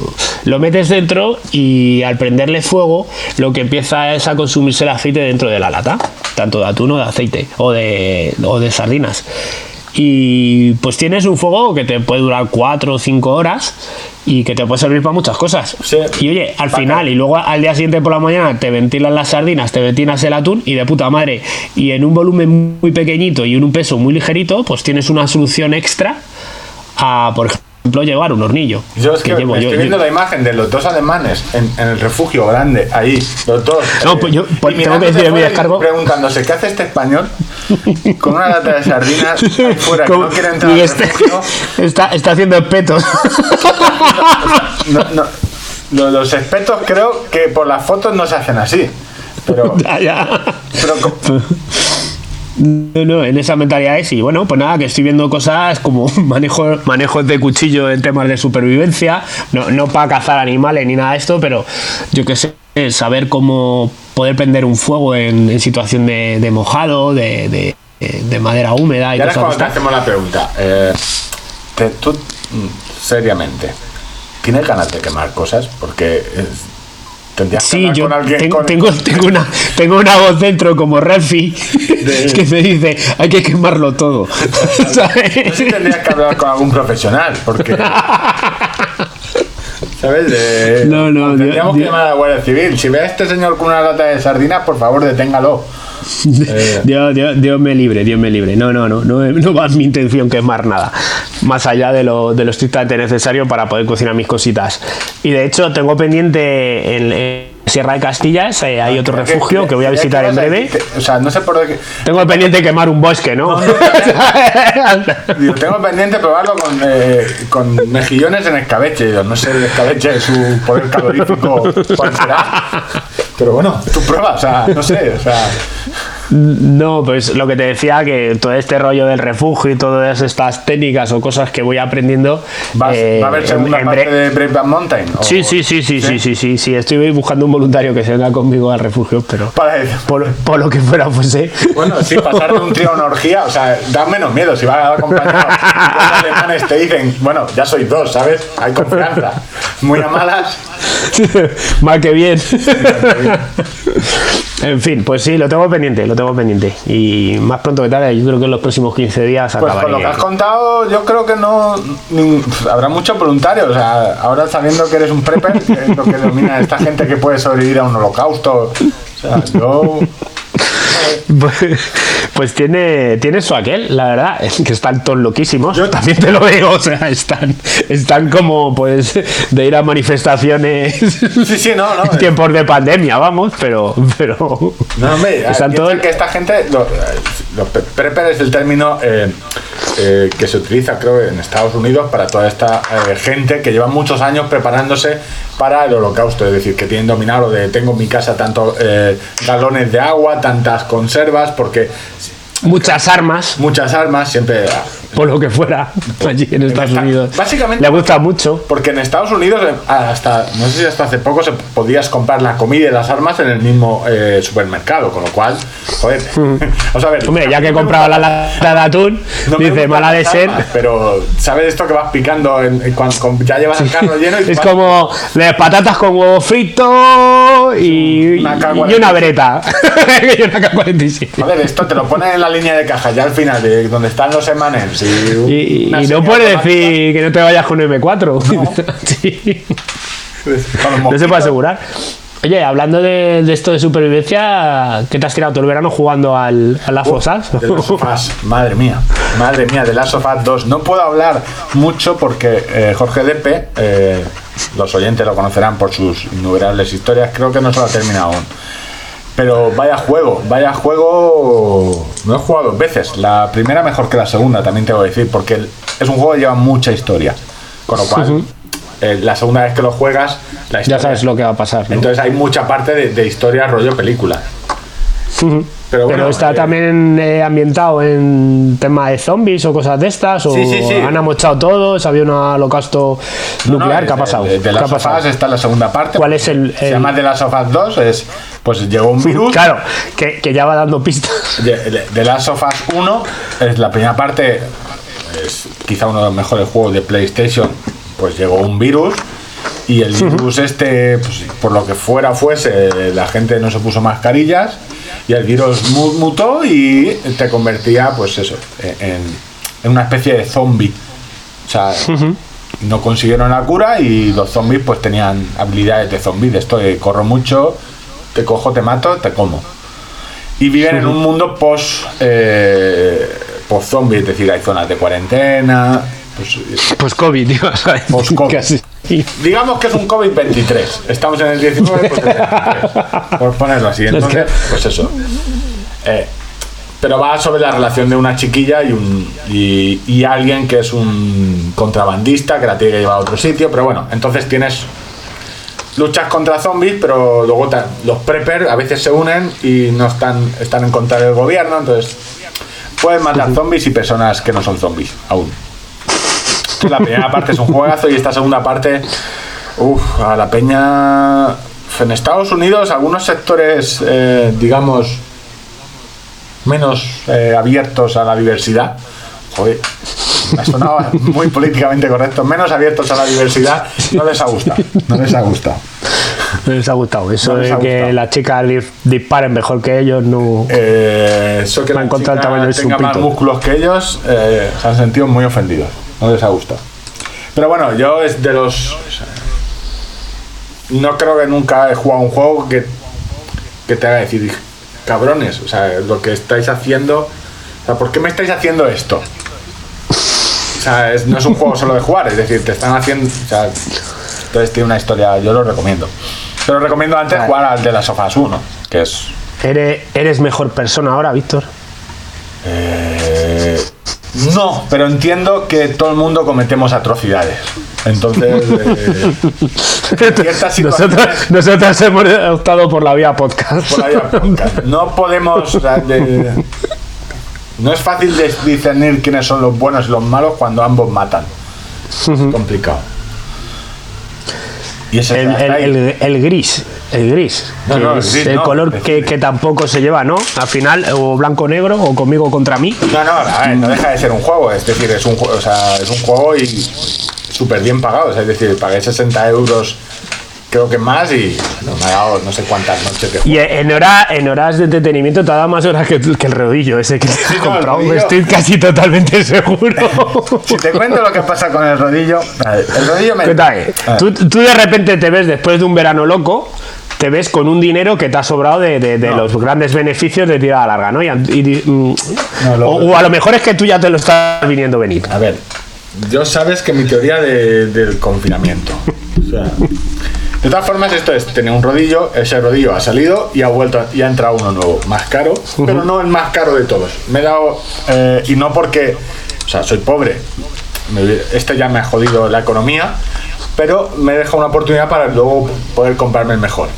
lo metes dentro y al prenderle fuego, lo que empieza es a consumirse el aceite dentro de la lata, tanto de atún o de aceite, o de, o de sardinas. Y pues tienes un fuego que te puede durar 4 o 5 horas y que te puede servir para muchas cosas. Sí. Y oye, al final, y luego al día siguiente por la mañana te ventilas las sardinas, te ventilas el atún y de puta madre. Y en un volumen muy pequeñito y en un peso muy ligerito, pues tienes una solución extra a, por ejemplo, llevar un hornillo. Yo es que llevo me yo- estoy yo- viendo la imagen de los dos alemanes en, en el refugio grande, ahí, los dos. No, pues yo- pues tengo que decir en mi fuera y descargo- Preguntándose, ¿qué hace este español con una lata de sardinas ahí fuera que no quiere entrar al este- refugio? está, está haciendo espetos. No, no, lo- los espetos creo que por las fotos no se hacen así. Pero, Ya, ya. pero No, no, en esa mentalidad es y bueno, pues nada, que estoy viendo cosas como manejo, manejos de cuchillo en temas de supervivencia, no, no para cazar animales ni nada de esto, pero yo que sé, saber cómo poder prender un fuego en, en situación de, de mojado, de, de- de madera húmeda y ahora es cosas te hacemos la pregunta. Eh, te- tú, mm, seriamente, ¿tienes ganas de quemar cosas? Porque eh, tendrías que Sí, yo con alguien tengo, con- tengo, tengo una, tengo una voz dentro como Ralphie De- que me dice hay que quemarlo todo. ¿sabes? No sé si tendrías que hablar con algún profesional, porque. ¿Sabes? De- No, no, Tendríamos Dios- que llamar a la Guardia Civil. Si ve a este señor con una lata de sardinas, por favor, deténgalo. Dios, Dios- Dios me libre, Dios me libre. No, no, no, no, no va mi intención quemar nada. Más allá de lo, de lo estrictamente necesario para poder cocinar mis cositas. Y de hecho, tengo pendiente en, en Sierra de Castillas, eh, hay otro creo refugio que voy a visitar en a breve. que- O sea, no sé por qué. Tengo pendiente quemar un bosque, ¿no? Digo, tengo pendiente probarlo con, eh, con mejillones en escabeche. Digo, no sé el escabeche, su poder calorífico, cuál será. Pero bueno, tú pruebas, o sea, no sé, o sea. No, pues lo que te decía, que todo este rollo del refugio y todas estas técnicas o cosas que voy aprendiendo. ¿vas- eh, ¿Va a haber en- segunda en parte de Brave Mountain? o- Sí, sí, sí, sí, sí, sí, sí, sí. Estoy buscando un voluntario que se venga conmigo al refugio, pero Para- por, por lo que fuera fuese. Bueno, sí, pasar de un trío a una orgía, o sea, da menos miedo. Si va acompañado, los alemanes te dicen, bueno, ya sois dos, ¿sabes? Hay confianza. Muy a malas. Más que bien. En fin, pues sí, lo tengo pendiente, lo tengo pendiente. Y más pronto que tarde, yo creo que en los próximos 15 días Pues con lo que has acabaré. contado, yo creo que no. habrá muchos voluntarios. O sea, ahora sabiendo que eres un prepper, que es lo que domina esta gente que puede sobrevivir a un holocausto. O sea, yo. Pues, pues tiene, tiene su aquel, la verdad, es que están todos loquísimos. Yo- también te lo digo, o sea, están, están como pues de ir a manifestaciones Sí, sí, no, no. en tiempos de pandemia, vamos, pero, pero No, hombre, Están todos- que esta gente, lo- los pe- prepper es el término eh, eh, que se utiliza, creo, en Estados Unidos para toda esta eh, gente que lleva muchos años preparándose para el holocausto. Es decir, que tienen dominado de tengo en mi casa tantos eh, galones de agua, tantas conservas, porque Muchas armas, muchas armas siempre por lo que fuera, allí en Estados Unidos. básicamente- Le gusta mucho. Porque en Estados Unidos, eh, hasta no sé si hasta hace poco, se podías comprar la comida y las armas en el mismo eh, supermercado, con lo cual, joder, vamos a ver. Hombre, ya que he comprado la lata de atún, no dice, mala de las ser. armas, Pero, ¿sabes esto que vas picando en, en cuan- con- ya llevas el carro lleno y Es vas- como de patatas con huevo frito y, Una K-47. y una vereta. y una K-47. Joder, esto te lo ponen en la línea de caja, ya al final, de donde están los emanems. Y, Y, una y no señal puede automática. decir que no te vayas con M4. Sí. Con los No se puede asegurar. Oye, hablando de, de esto de supervivencia, ¿qué te has tirado todo el verano jugando al, al Last of Us? Madre mía, madre mía, de Last of Us 2. No puedo hablar mucho porque eh, Jorge Depe, eh, los oyentes lo conocerán por sus innumerables historias, creo que no se lo ha terminado aún. Pero vaya juego, vaya juego. No he jugado dos veces. La primera mejor que la segunda, también tengo que decir, porque es un juego que lleva mucha historia. Con lo cual, eh, la segunda vez que lo juegas, la ya historia. sabes lo que va a pasar. ¿no? Entonces hay mucha parte de, de historia rollo película. Ujú. Pero, Pero bueno, está eh, también eh, ambientado en tema de zombies o cosas de estas, o Sí, sí, sí. han amochado todos, había un holocausto nuclear, No, ¿qué ha de- pasado? De, de ¿Qué Last ha of pasado? Us está la segunda parte. ¿Cuál es el- Se el- llama The Last of Us 2. Es, pues llegó un virus. Claro, que, que ya va dando pistas. De, de- The Last of Us 1 es la primera parte. Es quizá uno de los mejores juegos de PlayStation. Pues llegó un virus. Y el virus este, pues, por lo que fuera fuese, la gente no se puso mascarillas. Y el virus mu- mutó y te convertía, pues eso, en, en una especie de zombie. O sea, no consiguieron la cura y los zombies pues tenían habilidades de zombie. De esto de corro mucho, te cojo, te mato, te como. Y viven en un mundo post, eh, post zombie, es decir, hay zonas de cuarentena. Pues, Pues COVID, digamos que es un COVID-23. Estamos en el 19, pues el 23, por ponerlo así. Entonces, pues eso. Eh, pero va sobre la relación de una chiquilla y, un, y, y alguien que es un contrabandista que la tiene que llevar a otro sitio. Pero bueno, entonces tienes luchas contra zombies, pero luego los preppers a veces se unen y no están, están en contra del gobierno. Entonces pueden matar zombies y personas que no son zombies aún. La primera parte es un juegazo y esta segunda parte, uff, a la peña. En Estados Unidos, algunos sectores, eh, digamos, menos eh, abiertos a la diversidad, joder, me ha sonado muy políticamente correcto, menos abiertos a la diversidad, no les ha gustado, no les ha gustado. No les ha gustado. Eso No de que las chicas dis- disparen mejor que ellos, no. Eh, eso que la contra del chica tamaño de su tenga más músculos que ellos, eh, se han sentido muy ofendidos, no les ha gustado. Pero bueno, yo es de los... No creo que nunca he jugado un juego que, que te haga decir, cabrones, o sea, lo que estáis haciendo... O sea, ¿por qué me estáis haciendo esto? O sea, es- no es un juego solo de jugar, es decir, te están haciendo... O sea, entonces tiene una historia, yo lo recomiendo. Pero recomiendo antes Vale. jugar al de las sofás 1, que es ¿Eres, eres mejor persona ahora, Víctor? Eh, no, pero entiendo que todo el mundo cometemos atrocidades. Entonces, eh, Nosotros, hemos optado por la vía podcast. por no podemos. o sea, de- no es fácil discernir quiénes son los buenos y los malos cuando ambos matan. Es complicado. Y ese El, está el- ahí. el- el gris, el gris, No, que no, el es gris el no, color que, que tampoco se lleva, ¿no? Al final, o blanco-negro, o conmigo contra mí. No, no, a ver, no deja de ser un juego. Es decir, es un, juego, o sea, es un juego y súper bien pagado. o sea, es decir, pagué 60 euros, creo que más, y no, me ha dado no sé cuántas noches de juego. Y en, hora, en horas de entretenimiento te ha dado más horas que, que el rodillo ese que te has no, comprado. Estoy casi totalmente seguro. Si te cuento lo que pasa con el rodillo, el rodillo me. ¿Qué tal? Tú de repente te ves después de un verano loco, te ves con un dinero que te ha sobrado de, de- de No. los grandes beneficios de tirada larga, ¿no? Y, y- mm, No, lo- o, o a lo mejor es que tú ya te lo estás viniendo venir. A ver, yo sabes que mi teoría de- del confinamiento. O sea, de todas formas, esto es tener un rodillo, ese rodillo ha salido y ha vuelto y ha entrado uno nuevo, más caro, pero no el más caro de todos. Me he dado, eh, y no porque O sea, soy pobre. Este ya me ha jodido la economía, pero me deja una oportunidad para luego poder comprarme el mejor.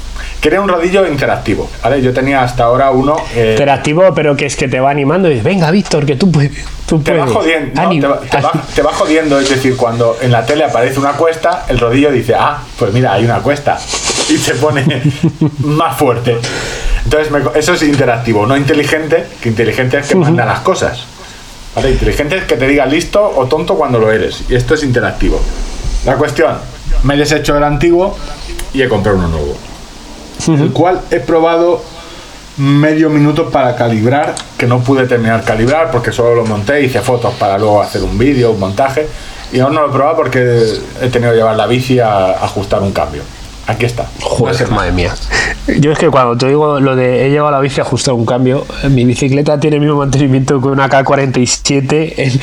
Quería un rodillo interactivo, ¿vale? Yo tenía hasta ahora uno... eh, Interactivo, pero que es que te va animando y dices, venga, Víctor, que tú puedes. Tú te va puedes". jodiendo, no, te, va, te va- te va jodiendo, es decir, cuando en la tele aparece una cuesta, el rodillo dice, ah, pues mira, hay una cuesta, y se pone más fuerte. Entonces, me- eso es interactivo, no inteligente, que inteligente es que manda las cosas. ¿Vale? Inteligente es que te diga listo o tonto cuando lo eres, y esto es interactivo. La cuestión, me he deshecho del antiguo y he comprado uno nuevo, el cual he probado medio minuto para calibrar, que no pude terminar de calibrar porque solo lo monté, hice fotos para luego hacer un vídeo, un montaje, y aún no lo he probado porque he tenido que llevar la bici a ajustar un cambio. Aquí está. Joder, madre mía. Yo es que cuando te digo lo de he llevado la bici a ajustar un cambio, mi bicicleta tiene el mismo mantenimiento que una K47 en,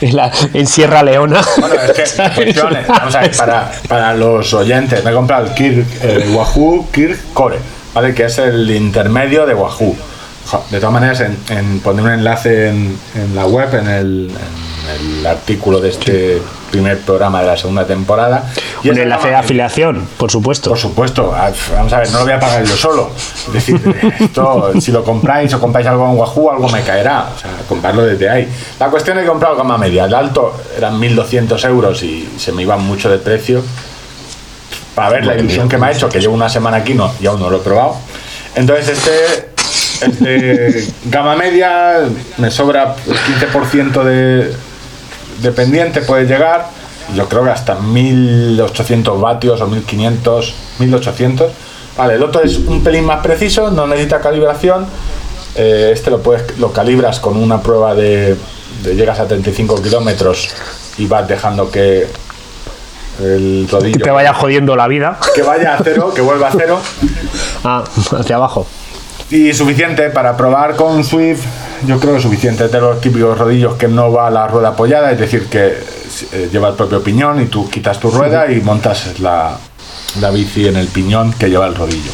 en, la- en Sierra Leona. Bueno, es que, vamos a ver, para, para los oyentes, me he comprado el Kirk, el Wahoo Kirk Core, ¿vale? Que es el intermedio de Wahoo. De todas maneras, en, en- pondré un enlace en, en la web, en el, en el artículo de este primer programa de la segunda temporada. Y Un enlace de afiliación, por supuesto. Por supuesto, vamos a ver, no lo voy a pagar yo solo. Es decir, esto, si lo compráis o compráis algo en Wahoo, algo me caerá. O sea, comprarlo desde ahí. La cuestión es que he comprado gama media. El alto eran 1.200 euros y se me iban mucho de precio. Para ver la ilusión que me ha hecho, que llevo una semana aquí no, y aún no lo he probado. Entonces, este, este gama media me sobra el 15% de, de pendiente, puede llegar. Yo creo que hasta 1800 vatios o 1500, 1800. Vale, el otro es un pelín más preciso, no necesita calibración. Eh, este lo puedes lo calibras con una prueba de, de llegas a 35 kilómetros y vas dejando que el rodillo Que te vaya jodiendo la vida. que vaya a cero, que vuelva a cero. Ah, hacia abajo. Y suficiente para probar con Swift, yo creo que suficiente. De los típicos rodillos que no va la rueda apoyada, es decir, que eh, lleva el propio piñón y tú quitas tu rueda y montas la, la bici en el piñón que lleva el rodillo.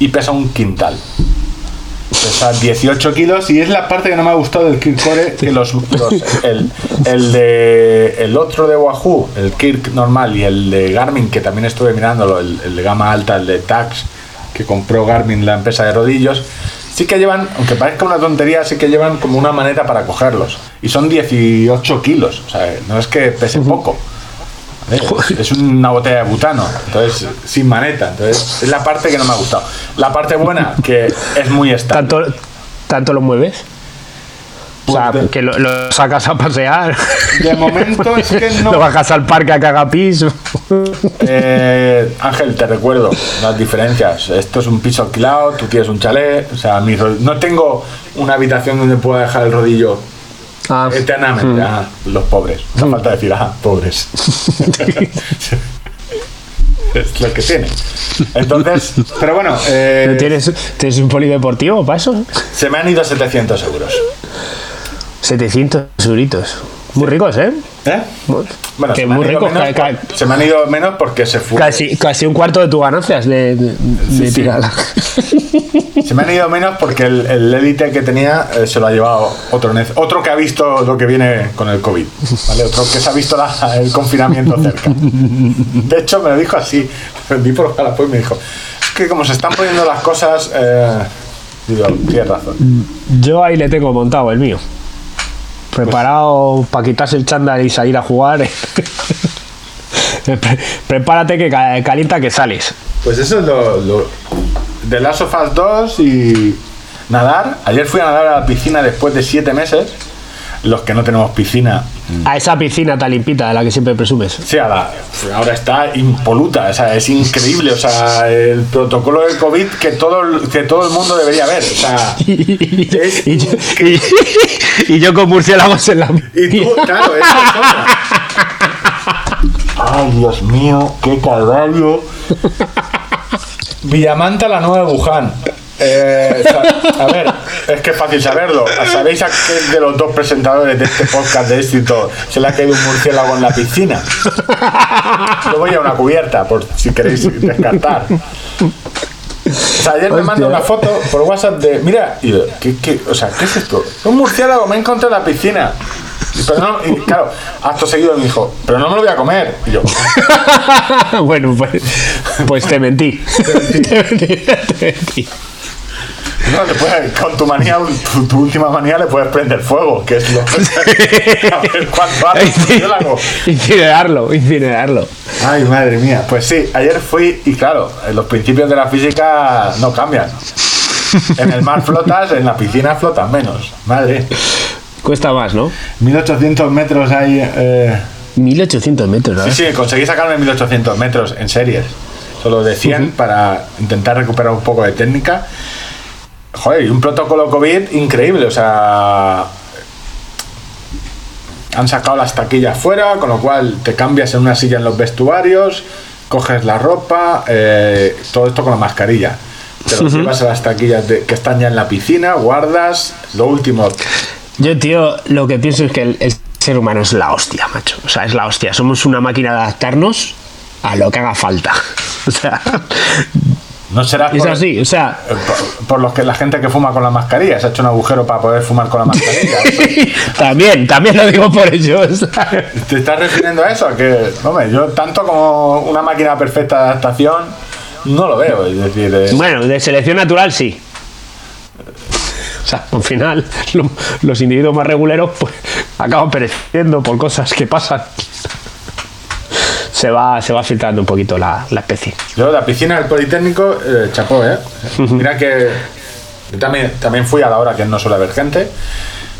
Y pesa un quintal. Pesa 18 kilos y es la parte que no me ha gustado del Kirk Core, que los, los- el, el de el otro de Wahoo, el Kirk normal y el de Garmin, que también estuve mirándolo, el, el de gama alta, el de Tax, que compró Garmin, la empresa de rodillos, sí que llevan, aunque parezca una tontería, sí que llevan como una maneta para cogerlos. Y son 18 kilos, o sea, no es que pese poco. ¿vale? Es una botella de butano, entonces sin maneta. Entonces es la parte que no me ha gustado. La parte buena, que es muy estándar. ¿Tanto, ¿Tanto lo mueves? O sea, Pues de- que lo, lo sacas a pasear. De momento es que no. Lo bajas al parque a cagar pis. Eh, Ángel, te recuerdo las diferencias. Esto es un piso alquilado, tú tienes un chalet. O sea, mi no tengo una habitación donde pueda dejar el rodillo Ah, eternamente. Ah, los pobres. No hace falta decir, ah, pobres. es lo que tiene. Entonces, pero bueno, eh, ¿Tienes, ¿Tienes un polideportivo para eso? se me han ido 700 euros. 700 euritos. Muy ricos, ¿eh? ¿Eh? Bueno, que muy ricos. se me han ido menos porque se fue. casi, casi un cuarto de tus ganancias de, de, de sí. Se me han ido menos porque el, el Elite que tenía eh, se lo ha llevado otro, otro que ha visto lo que viene con el COVID. ¿vale? Otro que se ha visto la- el confinamiento cerca. De hecho, me lo dijo así. Vendí por y me dijo: Es que como se están poniendo las cosas. Eh, digo, tienes razón. Yo ahí le tengo montado el mío. Preparado para quitarse el chándal y salir a jugar. Pre- Prepárate que ca- calienta que sales. Pues eso es lo. lo de Last of Us 2 y nadar. Ayer fui a nadar a la piscina después de 7 meses. Los que no tenemos piscina A esa piscina tan limpita de la que siempre presumes. Sí, ahora, ahora está impoluta, o sea, es increíble, o sea, el protocolo del COVID que todo, el- que todo el mundo debería ver, o sea, es y, yo, y- yo con murciélagos en la y tú, claro, eso es otra. Ay, Dios mío, qué calvario. Villamanta, la nueva Wuhan. Eh, a ver, es que es fácil saberlo. ¿Sabéis a qué de los dos presentadores de este podcast de éxito se le ha caído un murciélago en la piscina? Yo voy a una cubierta, por si queréis descartar. O sea, ayer me manda una foto por WhatsApp de, mira, y yo, ¿qué, qué, o sea, ¿qué es esto? Un murciélago, me he encontrado en la piscina. Y, Pero no, y claro, acto seguido me dijo, pero no me lo voy a comer. Y yo, bueno, pues, pues te mentí. te mentí. te mentí. No, le puedes- con tu manía, tu, tu última manía le puedes prender fuego, que es lo A ver cuánto hace. Incinerarlo, incinerarlo. Ay, madre mía. Pues sí, ayer fui y claro, los principios de la física no cambian. En el mar flotas, en la piscina flotas menos. Madre. Cuesta más, ¿no? 1800 metros hay. Eh... 1800 metros, Sí, ¿sabes? sí, conseguí sacarme 1800 metros en series. Solo de 100 para intentar recuperar un poco de técnica. Joder, y un protocolo COVID increíble, o sea. Han sacado las taquillas fuera, con lo cual te cambias en una silla en los vestuarios, coges la ropa, eh, todo esto con la mascarilla. Te lo llevas a las taquillas de- que están ya en la piscina, guardas, lo último. Yo, tío, lo que pienso es que el, el ser humano es la hostia, macho. O sea, es la hostia. Somos una máquina de adaptarnos a lo que haga falta. O sea, No será es así. O sea, Por, por los que la gente que fuma con la mascarilla se ha hecho un agujero para poder fumar con la mascarilla. También, también lo digo por ello. o sea. ¿Te estás refiriendo a eso? Que, hombre, yo tanto como una máquina perfecta de adaptación no lo veo. Es decir, eh, Bueno, de selección natural sí. O sea, al final, lo- los individuos más reguleros pues acaban pereciendo por cosas que pasan. Se va, se va filtrando un poquito la, la especie. yo la piscina del Politécnico, eh, chapó, ¿eh? Mira que yo también, también fui a la hora que no suele haber gente.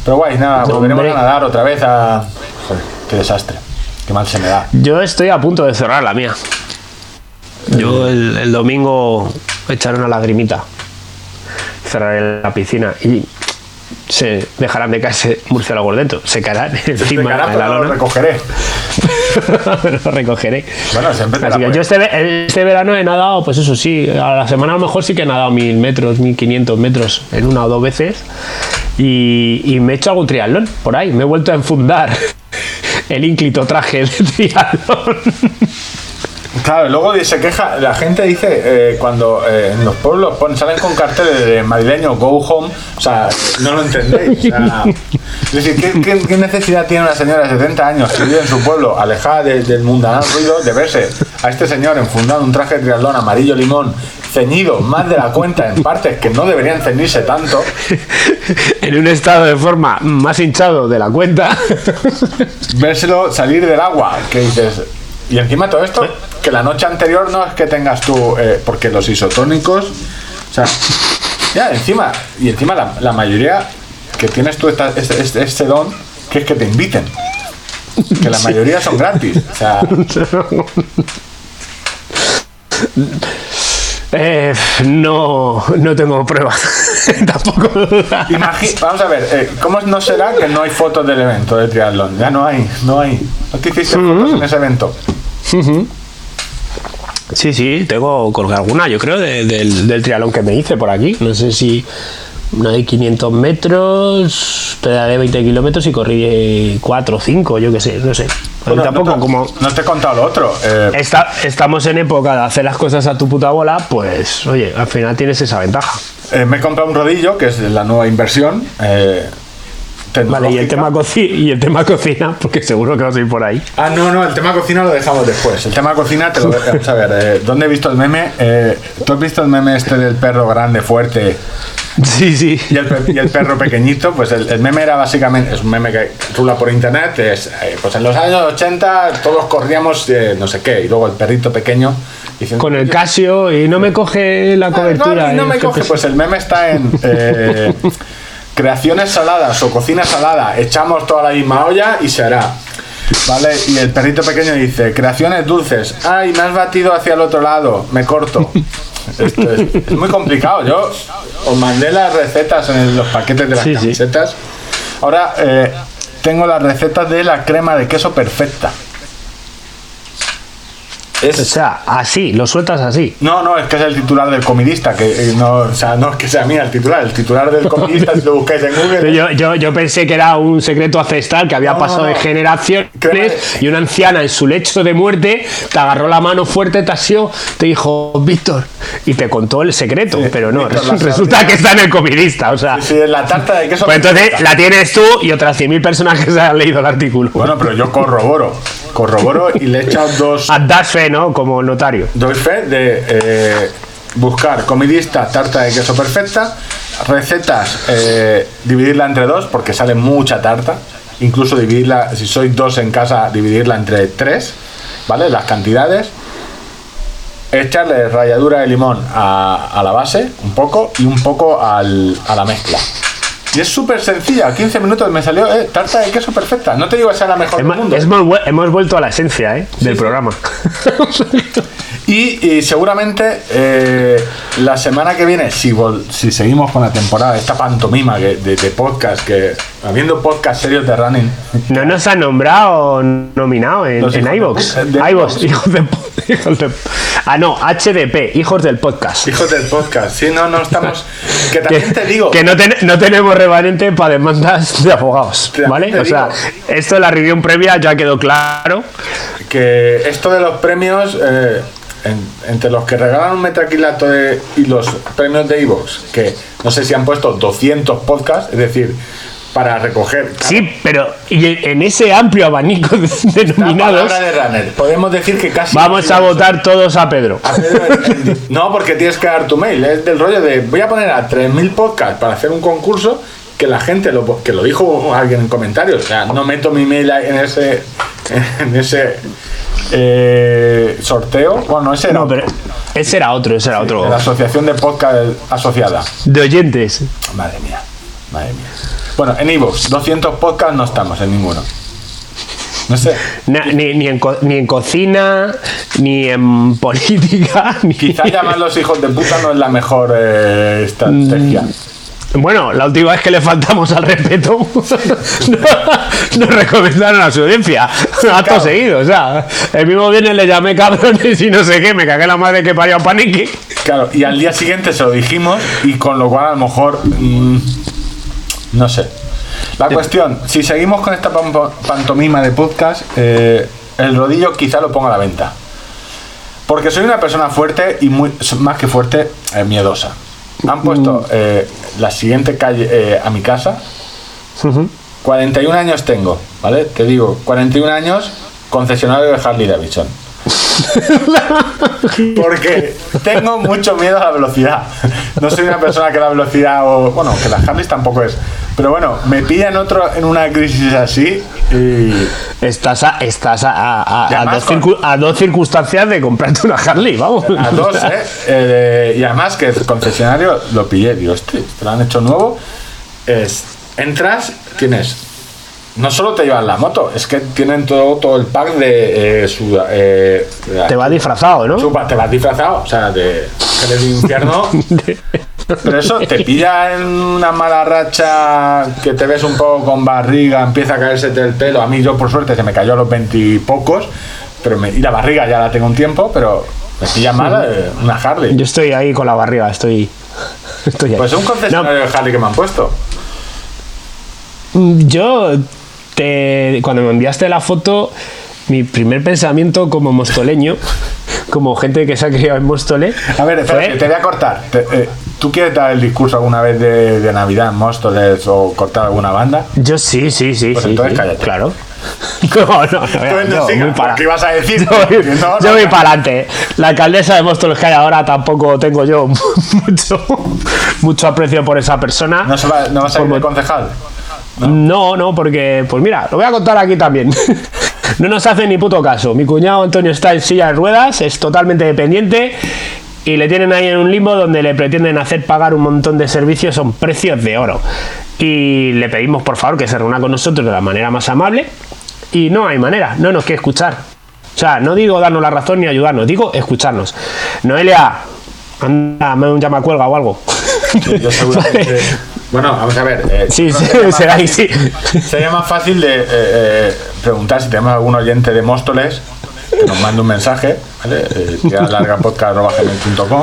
Pero guay, nada, volveremos a nadar otra vez a... Joder, qué desastre. Qué mal se me da. Yo estoy a punto de cerrar la mía. Yo el, el domingo echaré una lagrimita. Cerraré la piscina y se dejarán de caerse murciélagos dentro. Se caerán encima de la no lo lona. recogeré. lo recogeré. Bueno, siempre Así que yo este, este verano he nadado, pues eso sí, a la semana a lo mejor sí que he nadado mil metros, mil quinientos metros en una o dos veces. Y, y me he hecho algún triatlón por ahí. Me he vuelto a enfundar el ínclito traje de triatlón. Claro, luego se queja, la gente dice, eh, cuando eh, en los pueblos ponen, salen con carteles de madrileño, go home, o sea, no lo entendéis. o sea, es decir, ¿qué, qué, qué necesidad tiene una señora de 70 años que vive en su pueblo, alejada de- del mundanal ruido, de verse a este señor enfundado en un traje de triatlón amarillo limón, ceñido más de la cuenta en partes que no deberían ceñirse tanto? en un estado de forma más hinchado de la cuenta. vérselo salir del agua, que dices. Y encima todo esto, que la noche anterior no es que tengas tú, eh, porque los isotónicos, o sea, ya encima, y encima la, la mayoría que tienes tú esta- este, este- este don, que es que te inviten. Que la mayoría son gratis. O sea, Eh, no, no tengo pruebas. Tampoco. vamos a ver, eh, ¿cómo no será que no hay fotos del evento de triatlón? Ya no hay, no hay. ¿No te hiciste fotos en ese evento? Sí, sí, tengo colgado alguna, yo creo, de- del, del trialón que me hice por aquí. No sé si una de 500 metros, pedalé 20 kilómetros y corrí 4 o 5, yo qué sé, no sé. Bueno, tampoco no te, como... No te he contado lo otro. eh, Está, estamos en época de hacer las cosas a tu puta bola, pues oye, al final tienes esa ventaja. eh, me he comprado un rodillo, que es la nueva inversión. eh, Vale, y el tema, coci y el tema cocina, porque seguro que vas a ir por ahí. Ah, no, no, el tema cocina lo dejamos después. El tema cocina te lo vamos a ver. eh, ¿Dónde he visto el meme? Eh, ¿Tú has visto el meme este del perro grande, fuerte Sí, sí. y el, pe- y el perro pequeñito? Pues el, el meme era básicamente, es un meme que rula por internet. Es, eh, pues en los años 80 todos corríamos no sé qué, y luego el perrito pequeño diciendo. Con el Casio y no me coge la "Ah, cobertura. no, no eh, me coge. Pues el meme está en. eh, creaciones saladas o cocina salada, echamos toda la misma olla y se hará. ¿Vale? Y el perrito pequeño dice, creaciones dulces. Ay, me has batido hacia el otro lado, me corto. Esto es, es muy complicado. Yo os mandé las recetas en los paquetes de las Sí, sí. camisetas. Ahora eh, tengo las recetas de la crema de queso perfecta. O Es, sea, así, lo sueltas así. no, no, es que es el titular del comidista, que eh, no, o sea, no es que sea mía el titular, el titular del comidista, si lo buscáis en Google. Yo, yo, yo pensé que era un secreto ancestral que había No, pasado no, de no. generaciones Créeme. y una anciana en su lecho de muerte te agarró la mano fuerte, te asió, te dijo, Víctor, y te contó el secreto, Sí, pero no, Víctor resulta que está en el comidista, o sea. Sí, es la tarta de queso. Pues entonces la tienes tú y otras 100.000 personas que se han leído el artículo. Bueno, pero yo corroboro, corroboro y le he echado dos, Ah, Das fe, ¿no? Como notario. doy fe de eh, buscar comidista, tarta de queso perfecta, recetas, eh, dividirla entre dos porque sale mucha tarta, incluso dividirla, si sois dos en casa, dividirla entre tres, ¿vale? Las cantidades. Echarle ralladura de limón a, a la base, un poco, y un poco al- a la mezcla. Y es súper sencilla, 15 minutos me salió eh, tarta de queso perfecta. No te digo que sea la mejor Es del mundo. hemos, hemos vuelto a la esencia ¿eh? del sí. programa. Y, y seguramente eh, la semana que viene, si, vol- si seguimos con la temporada, esta pantomima que- de, de podcast, que habiendo podcast serios de running, No nos han nombrado nominado en, en iVoox, iVoox. hijos de, hijos de- Ah, no, HDP, hijos del podcast. hijos del podcast, si no, no estamos. Que también te digo, que no, ten- no tenemos remanente para demandas de abogados, ¿vale? O sea, digo. esto de la review previa ya quedó claro. que esto de los premios, eh, en- entre los que regalan un metaquilato de, y los premios de Evox, que no sé si han puesto 200 podcasts, es decir, para recoger. Sí, pero y en ese amplio abanico de, de La nominados, palabra de runner. Podemos decir que casi. vamos a votar todos a Pedro. A Pedro No, porque tienes que dar tu mail. Es del rollo de voy a poner a 3.000 podcasts para hacer un concurso que la gente lo, que lo dijo alguien en comentarios. O sea, no meto mi mail ahí en ese en ese eh, sorteo. Bueno, ese era No, pero ese era otro, ese era otro. la asociación de podcast asociada. De oyentes. Madre mía, madre mía. Bueno, en Evox, 200 podcasts no estamos en ninguno. No sé. Na- ni, ni en co- ni en cocina, ni en política, ni... Quizá llamarlos hijos de puta no es la mejor eh, estrategia. Bueno, la última vez que le faltamos al respeto, nos recomendaron a su audiencia. Acto seguido, o sea, el mismo viernes le llamé cabrones y no sé qué, me cagué la madre que parió a panique. Claro, y al día siguiente se lo dijimos y con lo cual a lo mejor mm, no sé. La cuestión, si seguimos con esta pantomima de podcast, eh, el rodillo quizá lo ponga a la venta. Porque soy una persona fuerte y muy, más que fuerte, eh, miedosa. Han puesto eh, la siguiente calle eh, a mi casa. 41 años tengo, ¿vale? Te digo, 41 años, concesionario de Harley Davidson. Porque tengo mucho miedo a la velocidad. No soy una persona que la velocidad o. Bueno, que las Harleys tampoco es. Pero bueno, me pillan otro en una crisis así y. Estás a, estás a, a- dos, circu- a dos circunstancias de comprarte una Harley, vamos. A dos, ¿eh? Eh, Y además que el concesionario lo pillé, digo, este, te lo han hecho nuevo. Es, entras, tienes. No solo te llevan la moto, es que tienen todo, todo el pack de eh, su. eh, Te va disfrazado, ¿no? Chupa, te vas disfrazado, o sea, de del infierno. Pero eso te pilla en una mala racha que te ves un poco con barriga, empieza a caerse el pelo. A mí, yo por suerte se me cayó a los veintipocos, pero me, y la barriga ya la tengo un tiempo, pero me pilla mala eh, una Harley. Yo estoy ahí con la barriga, estoy. Estoy ahí. Pues es un No, concesionario de Harley que me han puesto. Yo, te, cuando me enviaste la foto, mi primer pensamiento como mostoleño, como gente que se ha criado en Móstoles, A ver, espera, fue- te voy a cortar. Te- eh, ¿Tú quieres dar el discurso alguna vez de, de Navidad en Móstoles o cortar alguna banda? Yo sí, sí, sí, Pues sí, entonces sí, cállate. claro. No, no, no, Entonces no yo sigas, voy para- porque ibas a decir. Yo voy, no, yo para adelante. La alcaldesa de Móstoles que hay ahora tampoco tengo yo mucho, mucho aprecio por esa persona. ¿No, se va, no vas a ir Por de concejal? No, no, porque, pues mira, lo voy a contar aquí también. No nos hace ni puto caso. Mi cuñado Antonio está en silla de ruedas, es totalmente dependiente y le tienen ahí en un limbo donde le pretenden hacer pagar un montón de servicios, son precios de oro. Y le pedimos por favor que se reúna con nosotros de la manera más amable y no hay manera, no nos quiere escuchar. O sea, no digo darnos la razón ni ayudarnos, digo escucharnos. Noelia, anda, me un llama cuelga o algo. Yo seguramente. Bueno, vamos a ver. eh, Sí, será ahí, fácil- sí. Sería más fácil de eh, eh, preguntar si tenemos algún oyente de Móstoles que nos mande un mensaje, ¿vale? Eh, largapodcast.com,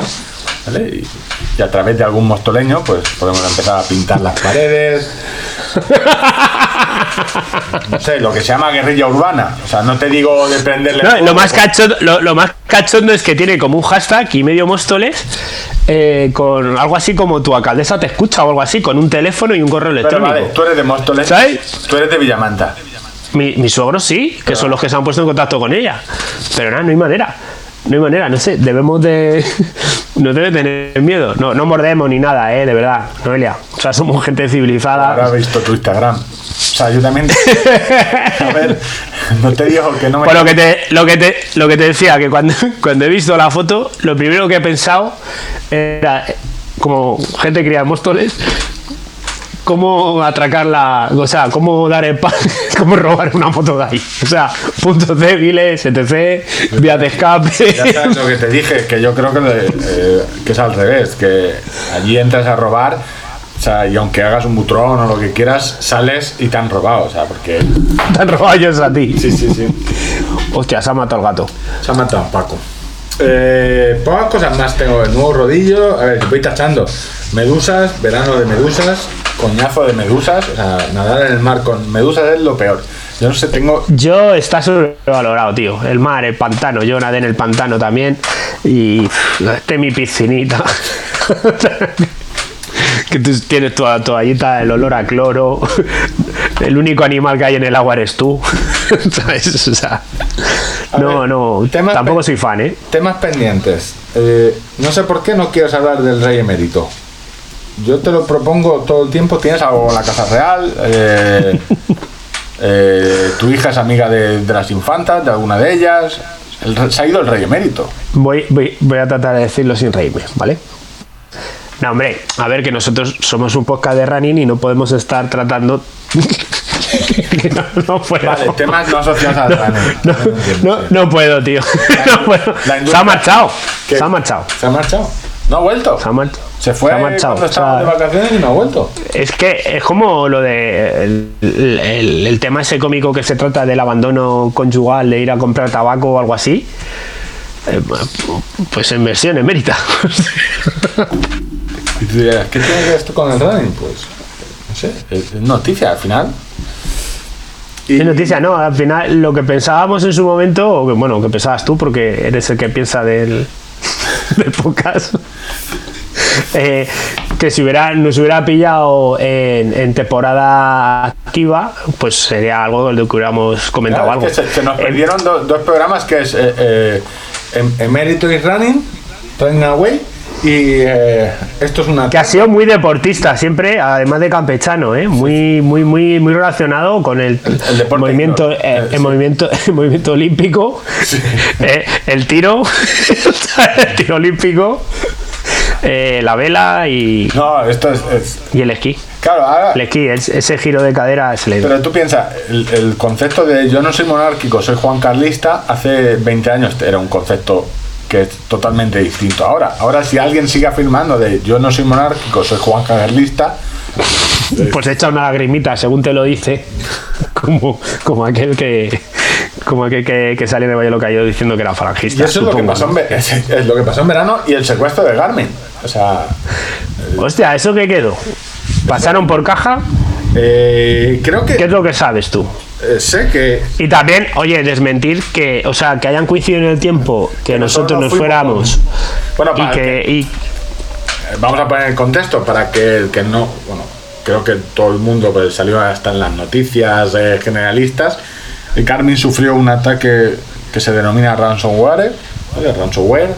¿vale? Y, y a través de algún mostoleño, pues podemos empezar a pintar las paredes. No sé, lo que se llama guerrilla urbana. O sea, no te digo de prenderle. No, lo, más cachondo, lo, lo más cachondo es que tiene como un hashtag y medio Móstoles eh, con algo así como tu alcaldesa te escucha o algo así, con un teléfono y un correo Pero electrónico. vale, tú eres de Móstoles. ¿Sabes? Tú eres de Villamanta. Mi, mis suegros sí, que son los que se han puesto en contacto con ella. Pero nada, no hay manera. No hay manera, no sé, debemos de. No debe tener miedo. No, no mordemos ni nada, eh, de verdad, Noelia. O sea, somos gente civilizada. Ahora he visto tu Instagram. O sea, yo también. A ver, no te digo que no me. Pues lo que te, lo que te, lo que te decía, que cuando, cuando he visto la foto, lo primero que he pensado era, eh, como gente criada en Móstoles, cómo atracar la. O sea, cómo dar el pan, cómo robar una foto de ahí. O sea, puntos débiles, etc., vías de escape. Ya sabes lo que te dije, que yo creo que, le- eh, que es al revés, que allí entras a robar, o sea, y aunque hagas un butrón o lo que quieras, sales y te han robado, o sea, porque... Te han robado ellos a ti. Sí, sí, sí. Hostia, se ha matado el gato. Se ha matado a Paco. Eh, pocas cosas más tengo. El nuevo rodillo. A ver, voy tachando. Medusas, verano de medusas, coñazo de medusas. O sea, nadar en el mar con medusas es lo peor. Yo no sé, tengo. Yo está sobrevalorado, tío. El mar, el pantano. Yo nadé en el pantano también. Y este mi piscinita. que tú tienes tu toallita, el olor a cloro. El único animal que hay en el agua eres tú. ¿Sabes? O sea, no, ver, no. Tampoco soy fan, ¿eh? Temas pendientes. Eh, no sé por qué no quieres hablar del rey emérito. Yo te lo propongo todo el tiempo. ¿Tienes algo en la Casa Real? Eh, eh, ¿Tu hija es amiga de, de las infantas, de alguna de ellas? El se ha ido el rey emérito. Voy, voy, voy a tratar de decirlo sin reírme, ¿vale? No, hombre, a ver, que nosotros somos un podcast de running y no podemos estar tratando. Que no, no puedo. Vale, temas no asociados al running. No, No puedo, tío. No puedo. la Se ha marchado. ¿Qué? Se ha marchado. ¿Se ha marchado? ¿No ha vuelto? Se ha, mar- Se fue se ha marchado. cuando O sea, de vacaciones y no ha vuelto. es que es como lo de el, el- el tema ese cómico que se trata del abandono conyugal, de ir a comprar tabaco o algo así. Eh, pues en versión emérita. ¿qué tiene que ver esto con el running? Pues, no sé, es es noticia al final. Y, Es noticia, no, al final lo que pensábamos en su momento, o que, bueno, que pensabas tú, porque eres el que piensa del, del podcast, eh, que si hubiera, nos hubiera pillado en, en temporada activa, pues sería algo de lo que hubiéramos comentado Claro, algo. es que se, nos perdieron do- dos programas que es eh, eh, em- Emérito y Running, Running Away, y eh, esto es una... que ha sido muy deportista siempre, además de campechano, ¿eh? muy, muy, muy, muy relacionado con el, el deporte movimiento, eh, el sí. movimiento, el movimiento olímpico, el tiro, el tiro olímpico, eh, la vela y, No, esto es... es- y el esquí. claro, ahora... El esquí, es- ese giro de cadera se le Pero tú piensas, el, el concepto de yo no soy monárquico, soy Juan Carlista, hace 20 años era un concepto que es totalmente distinto ahora. Ahora si alguien sigue afirmando de yo no soy monárquico, soy Juan Carlista, Pues echa una lagrimita, según te lo dice, como, como aquel que como aquel que, que salió de Valle Cayó diciendo que era y falangista. eso es lo, que pasó en, es, es lo que pasó en verano y el secuestro de Garmin. O sea, Hostia, ¿eso qué quedó? ¿Pasaron por caja? eh, creo ¿Qué que es lo que sabes tú? eh, sé que Y también, oye, desmentir que, o sea, que hayan coincidido en el tiempo que nosotros nosotros nos fuéramos bueno, y para que y, Eh, Vamos a poner el contexto para que el que no, bueno, creo que todo el mundo pues, salió hasta en las noticias eh, generalistas. Carmen sufrió un ataque que se denomina ransomware, ¿vale? ransomware.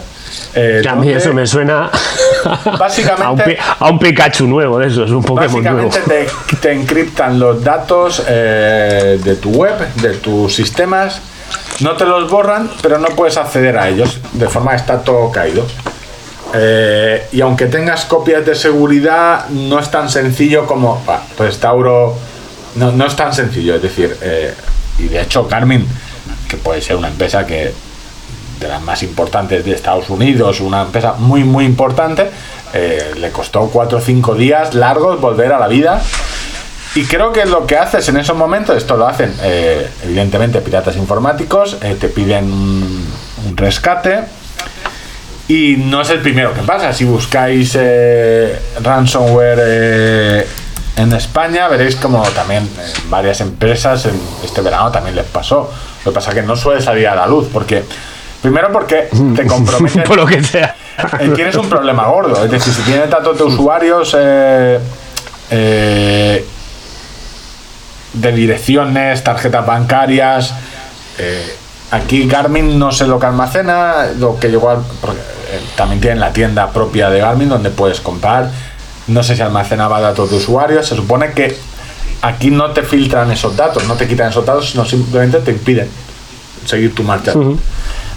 eh, que a mí eso me suena Básicamente- a, un, a un Pikachu nuevo de esos, un Pokémon nuevo. Básicamente te, te encriptan los datos eh, de tu web, de tus sistemas, no te los borran, pero no puedes acceder a ellos, de forma que está todo caído. Eh, y aunque tengas copias de seguridad, no es tan sencillo como, bah, pues Tauro, no, no es tan sencillo, es decir, eh, y de hecho Carmen, que puede ser una empresa que de las más importantes de Estados Unidos, una empresa muy muy importante, eh, le costó cuatro o cinco días largos volver a la vida Y creo que lo que haces en esos momentos, esto lo hacen eh, evidentemente piratas informáticos, eh, te piden un, rescate y no es el primero que pasa. Si buscáis ransomware en España, veréis como también eh, varias empresas en este verano también les pasó. Lo que pasa es que no suele salir a la luz porque... Primero porque te comprometen... Por lo que sea. Eh, tienes un problema gordo. Es decir, si tienes datos de usuarios eh, eh, de direcciones, tarjetas bancarias. eh, aquí Garmin no sé lo que almacena, lo que llegó al- porque, eh, también tienen la tienda propia de Garmin donde puedes comprar. No sé si almacenaba datos de usuarios. Se supone que aquí no te filtran esos datos, no te quitan esos datos, sino simplemente te impiden seguir tu marcha.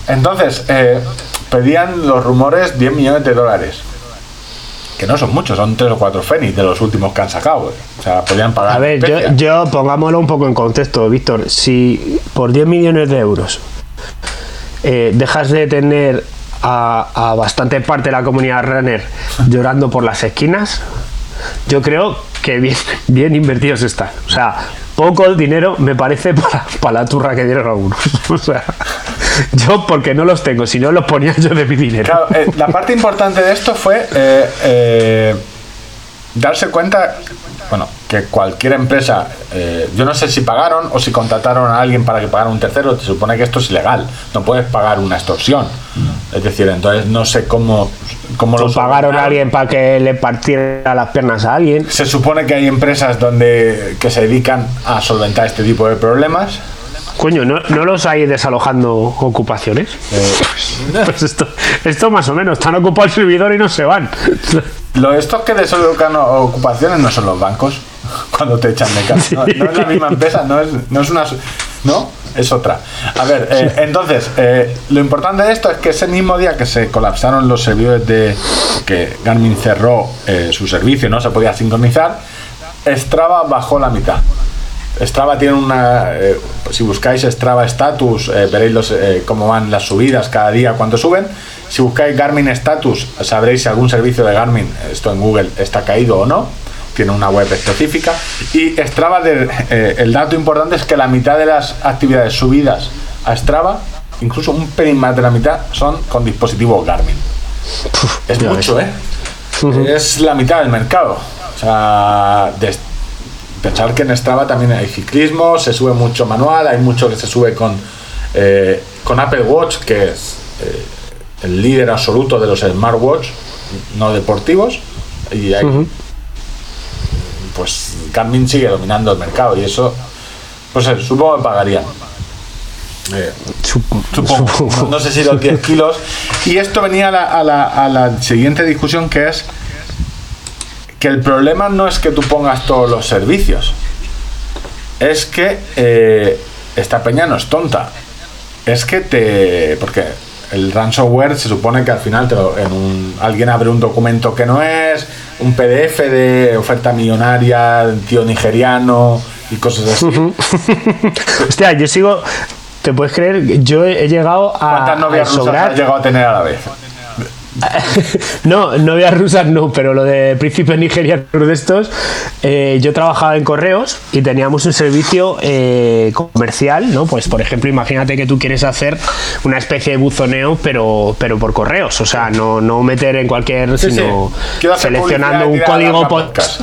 Entonces, eh, pedían los rumores 10 millones de dólares. Que no son muchos, son 3 o 4 Fénix de los últimos que han sacado. eh. O sea, podían pagar. A ver, yo, pongámoslo un poco en contexto, Víctor. Si por 10 millones de euros eh, dejas de tener a, a bastante parte de la comunidad runner llorando por las esquinas, yo creo que bien, bien invertidos están. O sea, poco dinero me parece para, la turra que dieron algunos. O sea, yo porque no los tengo, si no los ponía yo de mi dinero. Eh, la parte importante de esto fue eh, eh, darse cuenta, bueno, que cualquier empresa, eh, yo no sé si pagaron o si contrataron a alguien para que pagara un tercero, se supone que esto es ilegal, no puedes pagar una extorsión. Es decir, entonces no sé cómo, cómo lo pagaron a alguien para que le partiera las piernas a alguien. Se supone que hay empresas donde que se dedican a solventar este tipo de problemas. Coño, ¿no, no los hay desalojando ocupaciones? Eh, Pues esto, esto más o menos, están ocupados el servidor y no se van. Lo, estos que desolocan o- ocupaciones no son los bancos cuando te echan de casa. No, no es la misma empresa, no es, no es una. No, es otra. A ver, eh, entonces, eh, lo importante de esto es que ese mismo día que se colapsaron los servidores de. que Garmin cerró eh, su servicio, no se podía sincronizar, Strava bajó la mitad. Strava tiene una. eh, si buscáis Strava Status, eh, veréis los, eh, cómo van las subidas cada día, cuánto suben. Si buscáis Garmin Status, sabréis si algún servicio de Garmin, esto en Google, está caído o no. Tiene una web específica. Y Strava, de- eh, el dato importante es que la mitad de las actividades subidas a Strava, incluso un pelín más de la mitad, son con dispositivos Garmin. Es mucho, ves. ¿eh? Es la mitad del mercado. O sea, de- pensar que en Strava también hay ciclismo, se sube mucho manual, hay mucho que se sube con, eh, con Apple Watch, que es eh, el líder absoluto de los smartwatch no deportivos. Y hay, pues Garmin sigue dominando el mercado y eso, pues eh, supongo que pagarían. Eh, Supongo. No, no sé si los 10 kilos. Y esto venía a la, a la- a la siguiente discusión que es que el problema no es que tú pongas todos los servicios. Es que eh, esta peña no es tonta. Es que te... Porque el ransomware se supone que al final te lo- en un, alguien abre un documento que no es, un PDF de oferta millonaria, tío nigeriano y cosas así. Hostia, yo sigo. ¿Te puedes creer? Yo he llegado a, ¿Cuántas a novias rusas sobrar. has llegado a tener a la vez? no, novias rusas no, pero lo de príncipes nigerianos de estos, eh, yo trabajaba en correos y teníamos un servicio eh, comercial, ¿no? Pues por ejemplo, imagínate que tú quieres hacer una especie de buzoneo, pero, pero por correos, o sea, no, no meter en cualquier, Sí, sino seleccionando un código podcast.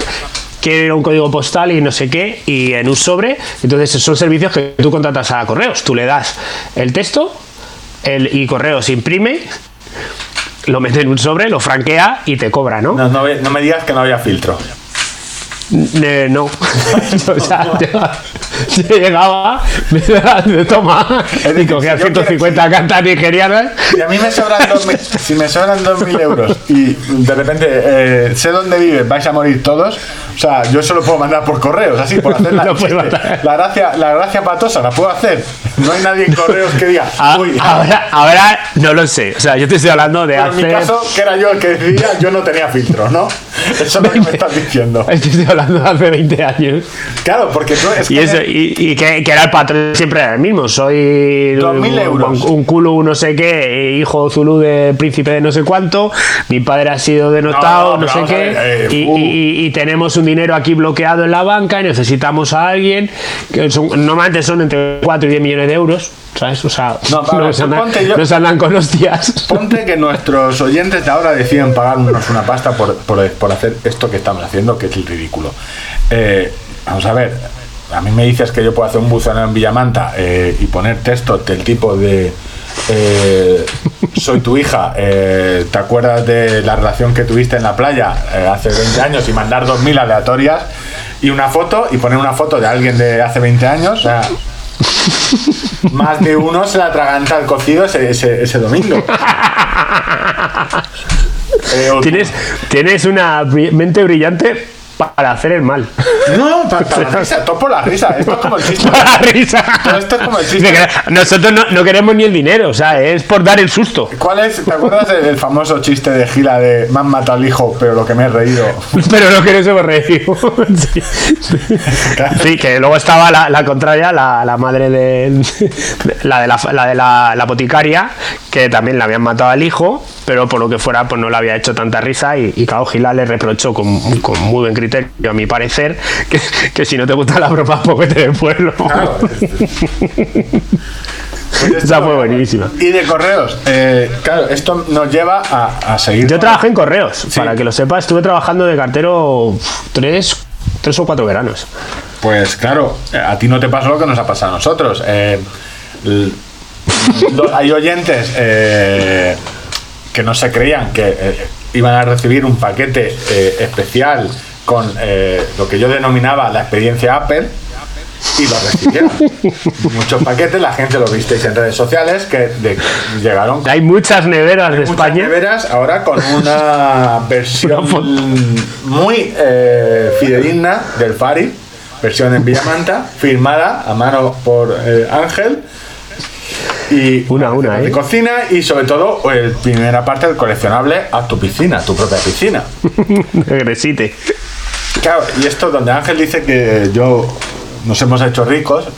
quiero un código postal y no sé qué, y en un sobre. Entonces, son servicios que tú contratas a correos. Tú le das el texto el, y correos imprime, lo mete en un sobre, lo franquea y te cobra, ¿no? No, no, ve- no me digas que no había filtro. Eh, no. o sea, yo, yo llegaba, me de toma Es y decir, cogía si yo 150 cartas nigerianas. Si a mí me sobran 2.000 si me sobran 2.000 euros y de repente eh, sé dónde vives, vais a morir todos, o sea, yo eso lo puedo mandar por correos, así, por hacer la, gracia, la gracia patosa, la puedo hacer. No hay nadie en correos que diga, Ah, uy, ahora, ahora no lo sé. O sea, yo te estoy hablando de pero en hace. mi caso, que era yo el que decidía, yo no tenía filtro, ¿no? Eso es lo que me estás diciendo. Estoy hablando de hace 20 años. Claro, porque tú es Y, eso, y, y que, que era el patrón siempre era el mismo. Soy 2.000 un, euros. un culo no sé qué, hijo Zulu de príncipe de no sé cuánto. Mi padre ha sido denotado, No, no, pero sé qué. ver, eh, y, uh. y- y tenemos un dinero aquí bloqueado en la banca y necesitamos a alguien. que son- Normalmente son entre 4 y 10 millones de euros. ¿Sabes? O sea, No, no, se andan, ponte yo- no andan con hostias. Ponte que nuestros oyentes de ahora deciden pagarnos una pasta por, por, por hacer esto que estamos haciendo, que es el ridículo. Eh, vamos a ver, a mí me dices que yo puedo hacer un buzoneo en Villamanta eh, y poner textos del tipo de... eh, soy tu hija, eh, ¿te acuerdas de la relación que tuviste en la playa hace 20 años y mandar 2.000 aleatorias y una foto y poner una foto de alguien de hace 20 años? O sea, más de uno se la atraganta al cocido ese, ese, ese domingo. Tienes, tienes una mente brillante para hacer el mal. No, para, para la risa, todo por la risa. Esto es como el chiste. Para la risa. Todo esto es como el chiste. Nosotros no, no queremos ni el dinero, o sea, es por dar el susto. ¿Cuál es? ¿Te acuerdas del, famoso chiste de Gila de me han matado al hijo, pero lo que me he reído? Pero no que nos hemos reído. Sí. Sí, que luego estaba la, la contraria, la, la madre de la de la, la de la, la boticaria, que también le habían matado al hijo, pero por lo que fuera, pues no le había hecho tanta risa. Y, y claro, Gila le reprochó con, con muy buen criterio, a mi parecer, que, que si no te gusta la broma, pues vete del pueblo. Claro. Pues Esa fue buenísima. Y de correos, eh, claro, esto nos lleva a, a seguir. Yo con- trabajé en correos, para que lo sepas, estuve trabajando de cartero tres, tres o cuatro veranos. Pues claro, a ti no te pasó lo que nos ha pasado a nosotros. Eh, hay oyentes eh, que no se creían que iban a recibir un paquete especial con eh, lo que yo denominaba la experiencia Apple y lo recibieron. Muchos paquetes, la gente lo visteis en redes sociales que de- llegaron Hay muchas neveras de muchas España. neveras ahora con una versión muy eh, fidedigna del Fari, versión en Villamanta, firmada a mano por eh, Ángel. Y Una a una, de ¿eh? cocina y sobre todo el primera parte del coleccionable a tu piscina, tu propia piscina. Regresite. Claro, y esto donde Ángel dice que yo nos hemos hecho ricos,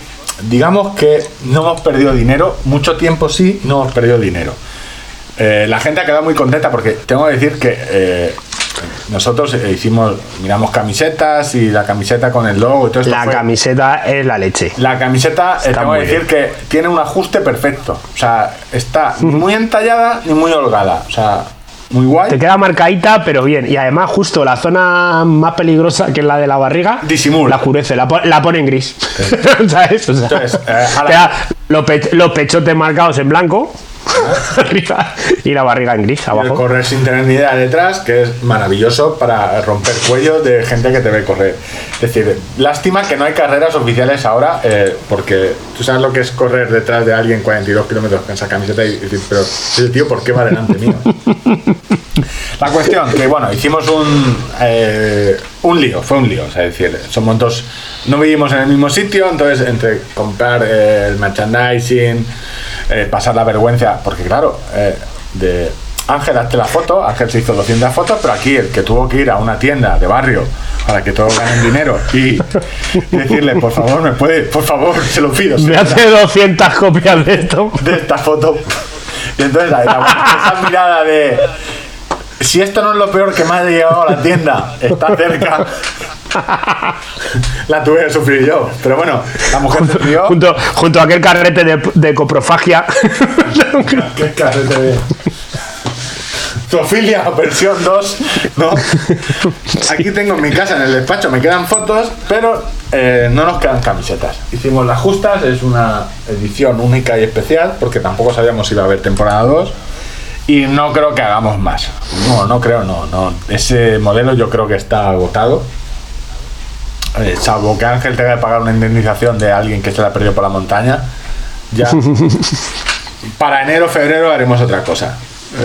digamos que no hemos perdido dinero, mucho tiempo sí, no hemos perdido dinero. Eh, la gente ha quedado muy contenta porque tengo que decir que eh, nosotros eh, hicimos, miramos camisetas y la camiseta con el logo y todo esto. La fue- camiseta es la leche. la camiseta, eh, tengo que decir que tiene un ajuste perfecto. O sea, está ni muy entallada ni muy holgada. O sea, muy guay. Te queda marcadita, pero bien. Y además, justo la zona más peligrosa, que es la de la barriga, Disimula. la oscurece, la, po- la pone en gris. ¿Sabes? O sea, Entonces, eh, la- los, pech- los pechotes marcados en blanco arriba, y la barriga en gris Y el abajo. correr sin tener ni idea detrás, que es maravilloso para romper cuellos de gente que te ve correr. Es decir, lástima que no hay carreras oficiales ahora, eh, porque tú sabes lo que es correr detrás de alguien 42 kilómetros con esa camiseta y decir, pero ese tío, ¿por qué va delante mío? La cuestión, que bueno, hicimos un, eh, un lío, fue un lío, o sea, es decir, somos dos, no vivimos en el mismo sitio, entonces entre comprar eh, el merchandising, eh, pasar la vergüenza, porque claro, eh, de Ángel, hazte la foto, Ángel se hizo 200 fotos, pero aquí el que tuvo que ir a una tienda de barrio para que todos ganen dinero y, y decirle, por favor, me puede, por favor, se lo pido. Me hace 200 copias de esto. de esta foto. Y entonces la- la- esa mirada de si esto no es lo peor que me ha llegado a la tienda, está cerca. La tuve que sufrir yo. Pero bueno, la mujer se rió. Junto, junto a aquel carrete de, de coprofagia. Qué carrete de. Zoofilia versión 2, ¿no? Aquí tengo en mi casa, en el despacho, me quedan fotos, pero eh, no nos quedan camisetas. Hicimos las justas, es una edición única y especial, porque tampoco sabíamos si iba a haber temporada 2. Y no creo que hagamos más. No, no creo, no, no. Ese modelo yo creo que está agotado. Eh, salvo que Ángel tenga que pagar una indemnización de alguien que se la perdió por la montaña. Ya. Para enero, febrero haremos otra cosa.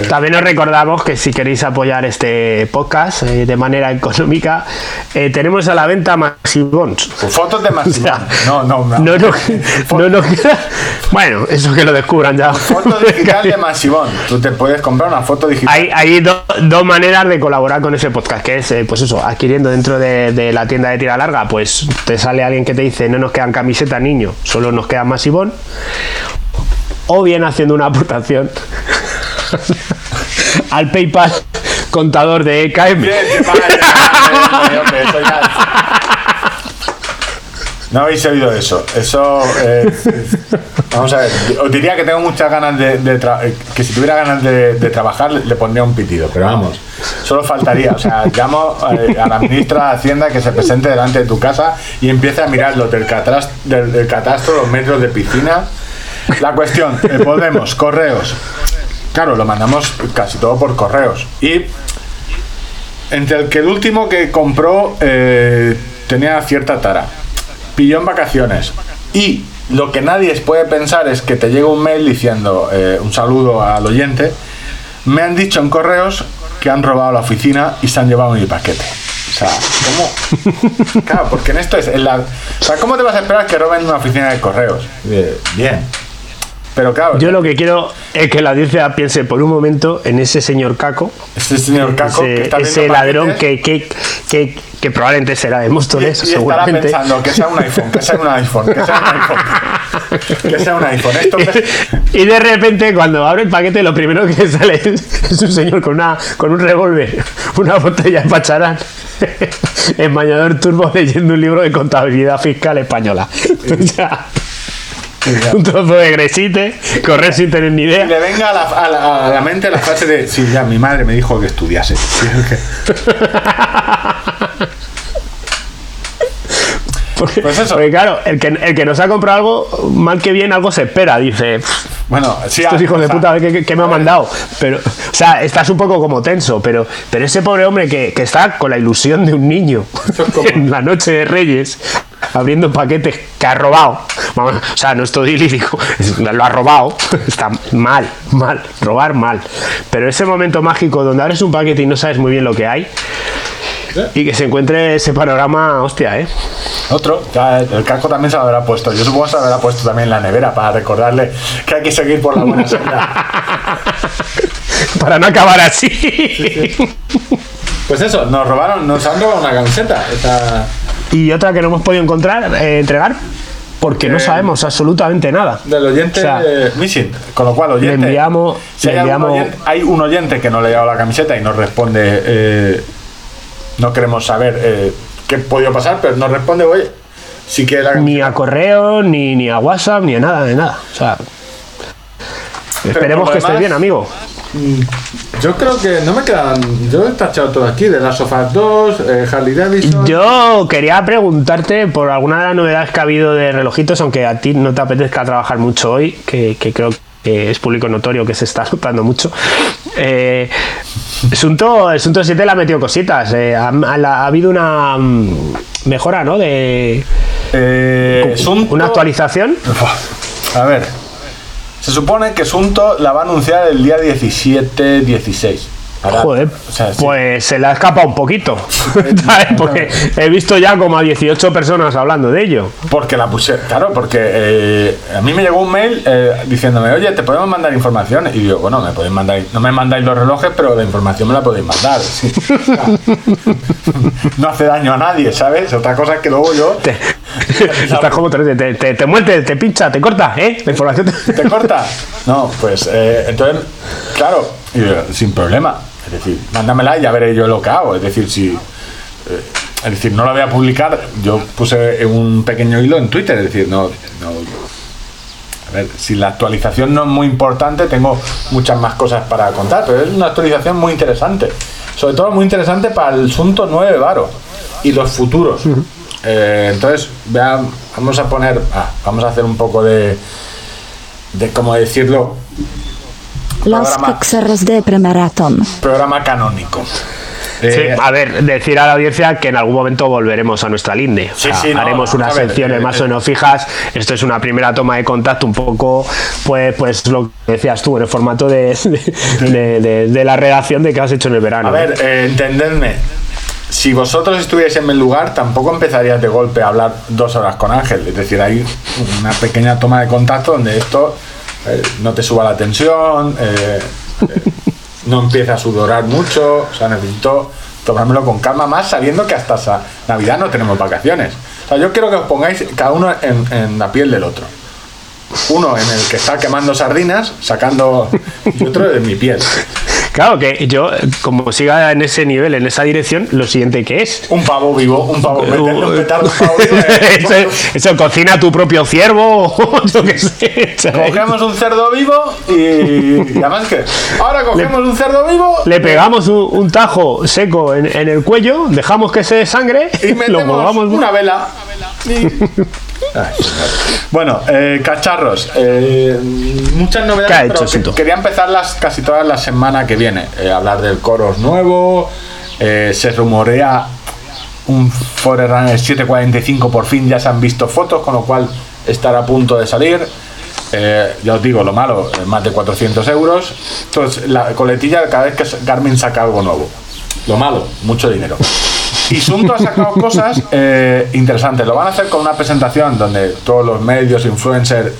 También os recordamos que si queréis apoyar este podcast eh, de manera económica, eh, tenemos a la venta Maxibons. Fotos de Maxibons. no, no, no. No, no, no, no, Bueno, eso que lo descubran ya. Foto digital de Maxibón. Tú te puedes comprar una foto digital. Hay, hay dos maneras de colaborar con ese podcast, que es, eh, pues eso, adquiriendo dentro de, de, la tienda de tira larga, pues te sale alguien que te dice, no nos quedan camisetas, niño, solo nos queda Maxibón. O bien haciendo una aportación al PayPal contador de EKM. No habéis oído eso. Eso. Eh, vamos a ver. Os diría que tengo muchas ganas de. que si tuviera ganas de, trabajar, le pondría un pitido. Pero vamos, solo faltaría. O sea, llamo eh, a la ministra de Hacienda que se presente delante de tu casa y empiece a mirar los del, del, catastro, los metros de piscina. La cuestión, eh, podemos, correos. Claro, lo mandamos casi todo por correos. Y entre el que el último que compró eh, tenía cierta tara, pilló en vacaciones. Y lo que nadie puede pensar es que te llega un mail diciendo eh, un saludo al oyente. Me han dicho en correos que han robado la oficina y se han llevado mi paquete. O sea, ¿cómo? Claro, porque en esto es. En la, o sea, ¿cómo te vas a esperar que roben una oficina de correos? Bien, pero claro. Yo lo que quiero es que la audiencia piense por un momento en ese señor Caco. Ese señor Caco. Ese, ladrón que, que, que, que, probablemente será de Móstoles, y, y seguramente. Estará pensando que sea un iPhone, que sea un iPhone, que sea un iPhone. que sea un iPhone. Esto y, de repente, cuando abre el paquete, lo primero que sale es, un señor con, una, con un revólver, una botella de pacharán, en bañador turbo leyendo un libro de contabilidad fiscal española. O sea, un trozo de gresite, correr sin tener ni idea. Y le venga a la, mente la frase de, sí, ya mi madre me dijo que estudiase. Porque, pues eso. porque claro, el que, el que nos ha comprado algo, mal que bien, algo se espera. Dice, bueno, sí, estos hijos de puta, ¿qué, me ha mandado? Pero, o sea, estás un poco como tenso, pero, pero ese pobre hombre que, que está con la ilusión de un niño en la noche de Reyes, abriendo paquetes que ha robado. o sea, no estoy lírico, lo ha robado. Está mal, mal, robar mal. Pero ese momento mágico donde abres un paquete y no sabes muy bien lo que hay. Y que se encuentre ese panorama, hostia, ¿eh? Otro, el casco también se lo habrá puesto. Yo supongo que se lo habrá puesto también en la nevera para recordarle que hay que seguir por la buena senda. para no acabar así. Pues eso, nos robaron, nos han robado una camiseta. Y otra que no hemos podido encontrar, eh, entregar, porque no eh, sabemos absolutamente nada. Del oyente missing. Con lo cual, oyente. Le enviamos. hay, un oyente, que no le ha dado la camiseta y nos responde. Eh, no queremos saber qué ha podido pasar, pero nos responde, oye, la Ni a correo, ni, ni a WhatsApp, ni a nada, de nada. O sea. esperemos que esté bien, amigo. Yo creo que no me quedan. Yo he tachado todo aquí, de las sofás 2, eh, Harley Davidson. Yo quería preguntarte por alguna de las novedades que ha habido de relojitos, aunque a ti no te apetezca trabajar mucho hoy, que, creo que es público notorio que se está notando mucho. Eh, Sunto, el 7 le ha metido cositas. Eh, ha, habido una mm, mejora, ¿no? De. Eh, una actualización. A ver, se supone que Sunto la va a anunciar el día 17-16. Joder, pues se la escapa un poquito. porque he visto ya como a 18 personas hablando de ello. Porque la puse, claro, porque eh, a mí me llegó un mail eh, diciéndome, oye, te podemos mandar información. Y digo, bueno, me podéis mandar, no me mandáis los relojes, pero la información me la podéis mandar. no hace daño a nadie, ¿sabes? Otra cosa es que luego yo. Estás como te, te, te, te te pincha, te corta, ¿eh? La información te, corta. No, pues eh, entonces, claro, sin problema. Es decir, mándamela y ya veré yo lo que hago. Es decir, si. Eh, es decir, no la voy a publicar. Yo puse un pequeño hilo en Twitter. Es decir, no, no. A ver, si la actualización no es muy importante, tengo muchas más cosas para contar. Pero es una actualización muy interesante. Sobre todo muy interesante para el asunto 9 Varo y los futuros. Eh, entonces, vean, vamos a poner. Ah, vamos a hacer un poco de. de cómo decirlo los programa, de premaraton. Programa canónico. Sí, Eh, a ver, decir a la audiencia que en algún momento volveremos a nuestra linde. O Sí, sea, sí, no, haremos unas secciones eh, más o menos fijas. Esto es una primera toma de contacto, un poco, pues, pues lo que decías tú, en el formato de, de, de- de- de la redacción de que has hecho en el verano. A ver, eh, entendedme. Si vosotros estuvierais en mi lugar, tampoco empezarías de golpe a hablar dos horas con Ángel. Es decir, hay una pequeña toma de contacto donde esto eh, no te suba la tensión, eh, eh, no empieza a sudorar mucho. O sea, necesito tomármelo con calma, más sabiendo que hasta esa Navidad no tenemos vacaciones. O sea, yo quiero que os pongáis cada uno en, en la piel del otro. Uno en el que está quemando sardinas, sacando. y otro en mi piel. Claro que yo, como siga en ese nivel, en esa dirección, lo siguiente que es. Un pavo vivo, un pavo. Meterle un petardo a un pavo vivo. eh, eso, eso, cocina tu propio ciervo, o yo qué sé. ¿sabes? Cogemos un cerdo vivo y, y además que ahora cogemos un cerdo vivo Le pegamos un, un tajo seco en, en el cuello, dejamos que se sangre, y lo metemos colgamos. una vela. y- Ay, bueno, eh, cacharros. eh, muchas novedades, ¿Qué ha pero hecho, que- quería empezarlas casi todas la semana que viene. Eh, hablar del Coros nuevo. eh, se rumorea un Forerunner 745 por fin ya se han visto fotos, con lo cual estará a punto de salir. Eh, ya os digo, lo malo, más de 400 euros. Entonces, la coletilla cada vez que Garmin saca algo nuevo. Lo malo, mucho dinero. Y Sunto ha sacado cosas eh, interesantes. Lo van a hacer con una presentación donde todos los medios, influencers,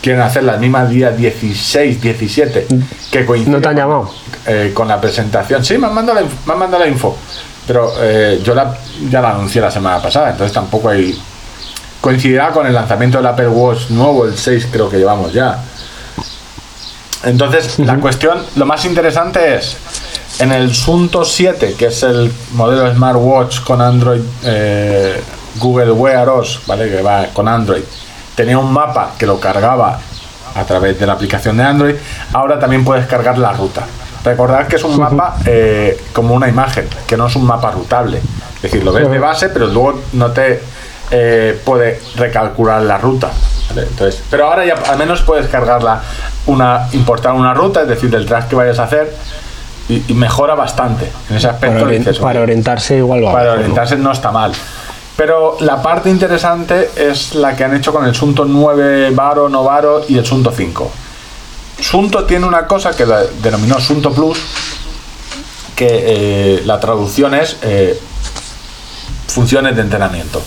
quieren hacer la misma día 16, 17, que coincide ¿No te han con- llamado? eh, con la presentación. Sí, me han mandado la, me han mandado la info. Pero eh, yo la, ya la anuncié la semana pasada, entonces tampoco hay. Coincidirá con el lanzamiento del Apple Watch nuevo, el 6 creo que llevamos ya. Entonces, la cuestión, lo más interesante es, en el Sunto 7, que es el modelo smartwatch con Android, eh, Google Wear OS, ¿vale? Que va con Android, tenía un mapa que lo cargaba a través de la aplicación de Android, ahora también puedes cargar la ruta. Recordad que es un mapa eh, como una imagen, que no es un mapa rutable. Es decir, lo ves de base, pero luego no te eh, puede recalcular la ruta. ¿vale? Entonces, pero ahora ya al menos puedes cargarla, una, importar una ruta, es decir, del track que vayas a hacer, y, y mejora bastante. En ese aspecto Para, ori- dices, para orientarse igual va. para orientarse no está mal. Pero la parte interesante es la que han hecho con el Sunto 9 Varo, no Varo y el Sunto 5. Sunto tiene una cosa que denominó Sunto Plus, que eh, la traducción es eh, funciones de entrenamiento,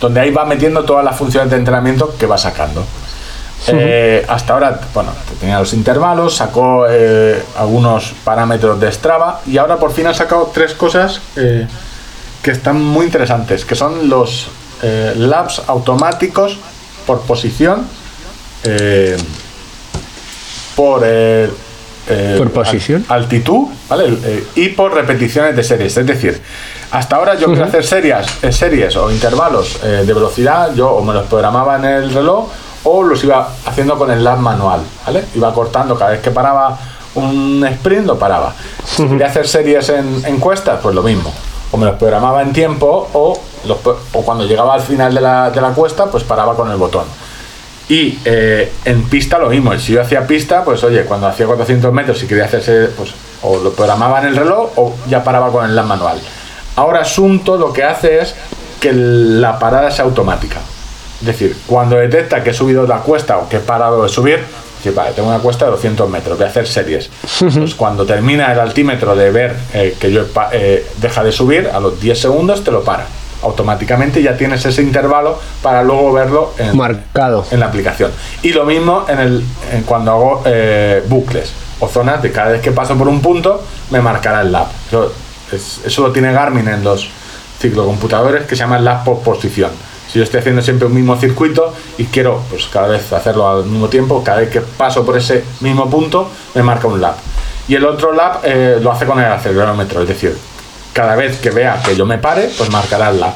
donde ahí va metiendo todas las funciones de entrenamiento que va sacando. Eh, hasta ahora, bueno, tenía los intervalos, sacó eh, algunos parámetros de Strava y ahora por fin ha sacado tres cosas eh, que están muy interesantes, que son los labs automáticos por posición, por Por posición. al- altitud, ¿vale? Y por repeticiones de series. Es decir, hasta ahora yo quiero hacer series, series o intervalos eh, de velocidad, yo o me los programaba en el reloj o los iba haciendo con el lab manual, ¿vale? Iba cortando cada vez que paraba un sprint, lo paraba. Si quería hacer series en encuestas, pues lo mismo. O me los programaba en tiempo o, los po- o cuando llegaba al final de la, de la cuesta, pues paraba con el botón. Y eh, en pista lo mismo. Si yo hacía pista, pues oye, cuando hacía 400 metros, si quería hacerse, pues o lo programaba en el reloj o ya paraba con el lab manual. Ahora Asunto lo que hace es que la parada sea automática. Es decir, cuando detecta que he subido la cuesta o que he parado de subir, dice, vale, tengo una cuesta de 200 metros, voy a hacer series. Pues cuando termina el altímetro de ver eh, que yo eh, deja de subir, a los 10 segundos te lo para. Automáticamente ya tienes ese intervalo para luego verlo en, Marcado. en la aplicación. Y lo mismo en el, en cuando hago eh, bucles o zonas de cada vez que paso por un punto, me marcará el lab. Eso, es- eso lo tiene Garmin en los ciclocomputadores que se llama lab por posición. Si yo estoy haciendo siempre un mismo circuito y quiero pues cada vez hacerlo al mismo tiempo, cada vez que paso por ese mismo punto, me marca un lab. Y el otro lab eh, lo hace con el acelerómetro, es decir, cada vez que vea que yo me pare, pues marcará el lab.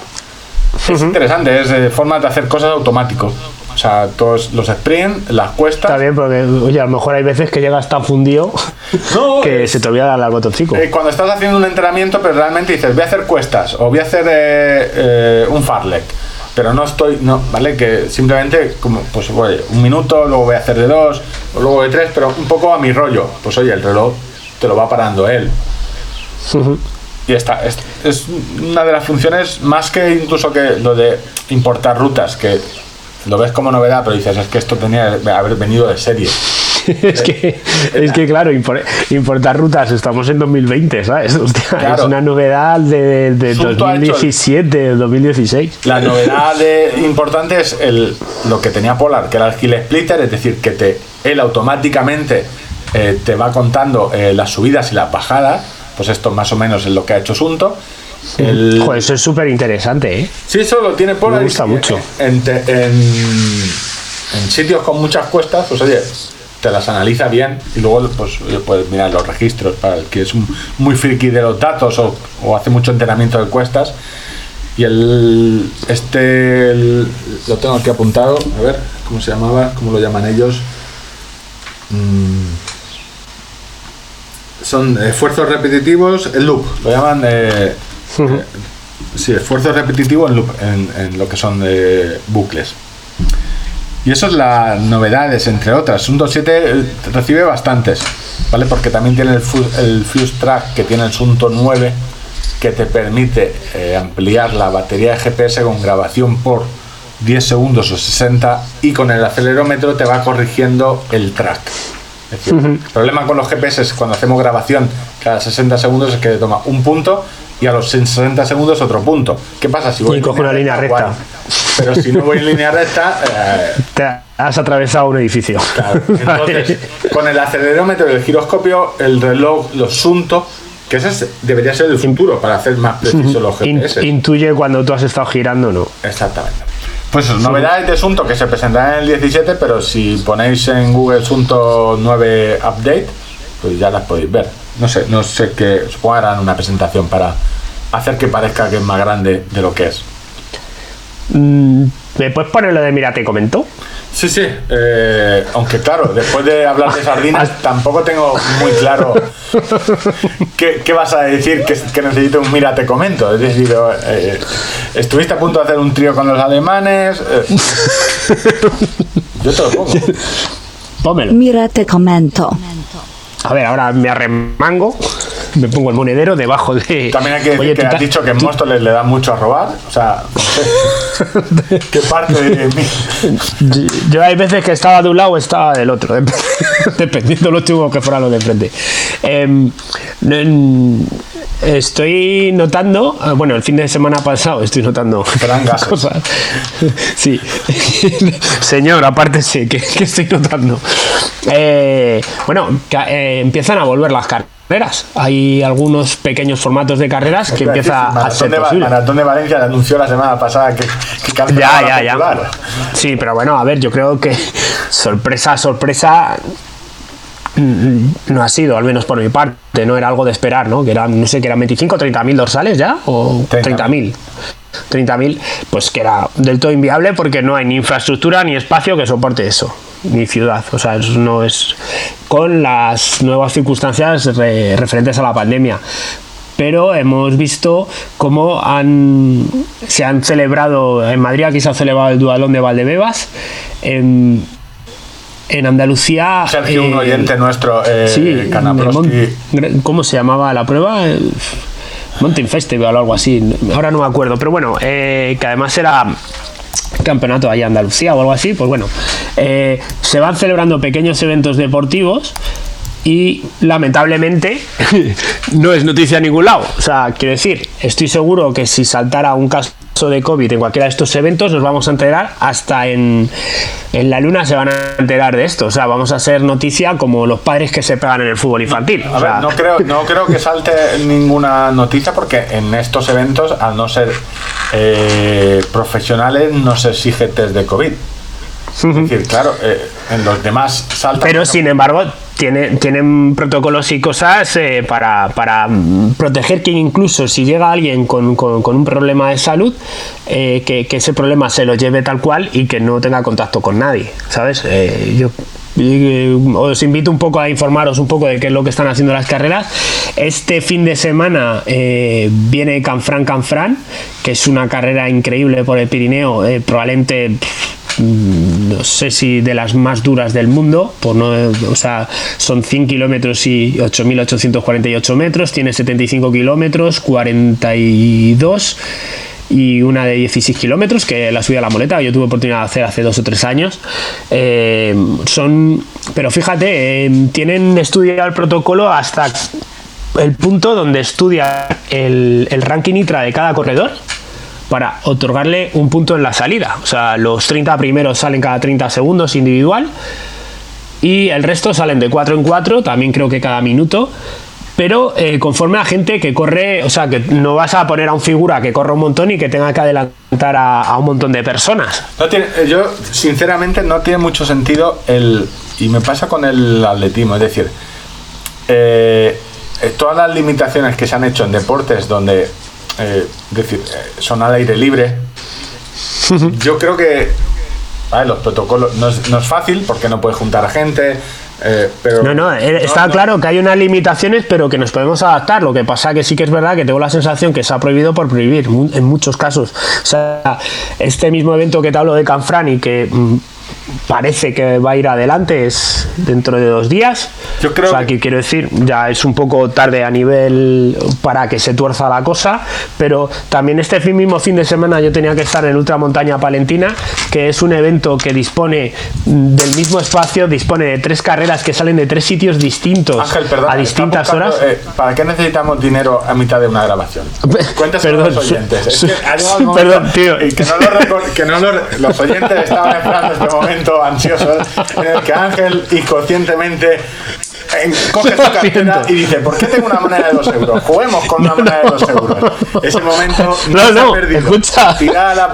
Es interesante, es eh, forma de hacer cosas automático. O sea, todos los sprints, las cuestas. Está bien, porque oye, a lo mejor hay veces que llegas tan fundido No, que es- se te olvida darle al botoncito. eh, cuando estás haciendo un entrenamiento, pero realmente dices, voy a hacer cuestas o voy a hacer eh, eh, un farlek. Pero no estoy, no, ¿vale? Que simplemente, como, pues, oye, un minuto, luego voy a hacer de dos, o luego de tres, pero un poco a mi rollo. Pues oye, el reloj te lo va parando él. Y esta es, es una de las funciones más que incluso que lo de importar rutas, que lo ves como novedad, pero dices, es que esto tenía que haber venido de serie. es, que, es que, claro, impor- importar rutas, estamos en 2020, ¿sabes? Hostia, Claro. Es una novedad de, de Sunto ha hecho el- 2017, 2016. La novedad de- importante es el, lo que tenía Polar, que era el Hill Splitter, es decir, que te, él automáticamente eh, te va contando eh, las subidas y las bajadas. Pues esto más o menos es lo que ha hecho Sunto. El, Joder, eso es súper interesante, ¿eh? Sí, eso lo tiene Polar. Me gusta y- mucho. En- en sitios con muchas cuestas, pues oye, te las analiza bien y luego pues puedes mirar los registros para el que es muy friki de los datos o, o hace mucho entrenamiento de cuestas. Y el este el- lo tengo aquí apuntado, a ver, ¿cómo se llamaba? ¿Cómo lo llaman ellos? Mm. Son esfuerzos repetitivos, el loop, lo llaman eh, eh, sí, esfuerzo repetitivo en, loop, en, en lo que son eh, bucles. Y eso es las novedades, entre otras. Un 2.7 eh, recibe bastantes, ¿vale? Porque también tiene el, el Fuse Track que tiene el Sunto 9 que te permite eh, ampliar la batería de GPS con grabación por 10 segundos o 60 y con el acelerómetro te va corrigiendo el track. Es decir, El problema con los GPS es cuando hacemos grabación cada 60 segundos es que toma un punto y a los 60 segundos otro punto. ¿Qué pasa si voy Y coge una línea recta. Pero si no voy en línea recta, eh, Te has atravesado un edificio. Claro, entonces, con el acelerómetro y el giroscopio, el reloj, los Sunto, que ese es- debería ser el futuro para hacer más precisos los In- GPS. intuye cuando tú has estado girando, ¿no? Exactamente. Pues eso, novedades de Sunto que se presentarán en el 17, pero si ponéis en Google Sunto 9 Update, pues ya las podéis ver. No sé, no sé qué, supongo que harán una presentación para hacer que parezca que es más grande de lo que es. Mm, ¿Me puedes poner lo de mira, te comentó? Sí, sí, eh, aunque claro, después de hablar de sardinas, tampoco tengo muy claro qué, qué vas a decir que, que necesito un mira, te comento. Es decir, eh, estuviste a punto de hacer un trío con los alemanes. eh, yo te lo pongo. Pómelo. Mira, te comento. A ver, ahora me arremango, me pongo el monedero debajo de. También hay que decir Oye, que has dicho que en Móstoles le da mucho a robar. O sea. ¿Qué parte de mí? Yo- Yo hay veces que estaba de un lado o estaba del otro, dep- dependiendo lo chungo que fuera lo de enfrente. Em, estoy notando, ah, bueno, el fin de semana pasado estoy notando cosas. Sí, señor, aparte sí, que, que estoy notando. Eh, bueno, eh, empiezan a volver las carreras. Hay algunos pequeños formatos de carreras que empieza a ser de, Va- posible. Maratón de Valencia le anunció la semana pasada que, que Ya, ya, ya. Sí, pero bueno, a ver, yo creo que sorpresa, sorpresa no ha sido, al menos por mi parte, no era algo de esperar, ¿no? Que eran, no sé, que eran 25 o 30 mil dorsales ya, o 30 mil. 30 mil, pues que era del todo inviable porque no hay ni infraestructura ni espacio que soporte eso, ni ciudad. O sea, eso no es con las nuevas circunstancias re- referentes a la pandemia pero hemos visto cómo han, se han celebrado en Madrid, aquí se ha celebrado el Dualón de Valdebebas, en, en Andalucía... Sergio, un eh, oyente nuestro, eh, Sí, ¿cómo se llamaba la prueba? Eh, Mountain Festival o algo así, ahora no me acuerdo, pero bueno, eh, que además era campeonato ahí en Andalucía o algo así, pues bueno, eh, se van celebrando pequeños eventos deportivos y lamentablemente no es noticia en ningún lado. O sea, quiero decir, estoy seguro que si saltara un caso de COVID en cualquiera de estos eventos, nos vamos a enterar hasta en, en la luna se van a enterar de esto. O sea, vamos a ser noticia como los padres que se pegan en el fútbol infantil. A O sea, ver, no creo, no creo que salte ninguna noticia porque en estos eventos, al no ser eh, profesionales, no se exige test de COVID. Es decir, claro, eh, en los demás salta. Pero sin embargo, tiene, tienen protocolos y cosas eh, para, mm, proteger que incluso si llega alguien con, un problema de salud, eh, que, ese problema se lo lleve tal cual y que no tenga contacto con nadie, ¿sabes? Eh, yo os invito un poco a informaros un poco de qué es lo que están haciendo las carreras. Este fin de semana viene Canfrán Canfrán, que es una carrera increíble por el Pirineo, probablemente no sé si de las más duras del mundo, por no, o sea, son 100 kilómetros y 8.848 metros, tiene 75 kilómetros, 42 y una de 16 kilómetros que la subí a la moleta yo tuve oportunidad de hacer hace dos o tres años. Eh, son pero fíjate eh, tienen estudiado el protocolo hasta el punto donde estudia el, el ranking ITRA de cada corredor para otorgarle un punto en la salida. O sea, los 30 primeros salen cada 30 segundos individual y el resto salen de 4 en 4, también creo que cada minuto. Pero eh, conforme a gente que corre, o sea, que no vas a poner a un figura que corre un montón y que tenga que adelantar a, un montón de personas. No tiene, eh, yo, sinceramente, no tiene mucho sentido el. Y me pasa con el atletismo, es decir, eh, todas las limitaciones que se han hecho en deportes donde eh, decir, eh, son al aire libre. Yo creo que los protocolos no es, no es, fácil porque no puedes juntar a gente. Eh, pero no, no, está claro que hay unas limitaciones, pero que nos podemos adaptar. Lo que pasa que sí que es verdad que tengo la sensación que se ha prohibido por prohibir en muchos casos. O sea, este mismo evento que te hablo de Canfrán y que mm, parece que va a ir adelante es dentro de dos días. Yo creo o sea, que quiero decir, ya es un poco tarde a nivel para que se tuerza la cosa, pero también este mismo fin de semana yo tenía que estar en Ultramontaña Palentina, que es un evento que dispone del mismo espacio, dispone de tres carreras que salen de tres sitios distintos a distintas horas. Eh, ¿Para qué necesitamos dinero a mitad de una grabación? Cuéntaselo a los oyentes. perdón, tío. que no, lo, que no los oyentes estaban esperando este momento ansioso en el que Ángel inconscientemente coge su cartera y dice, ¿por qué tengo una moneda de 2 euros? Juguemos con una moneda de 2 euros. Ese momento no, no, escucha,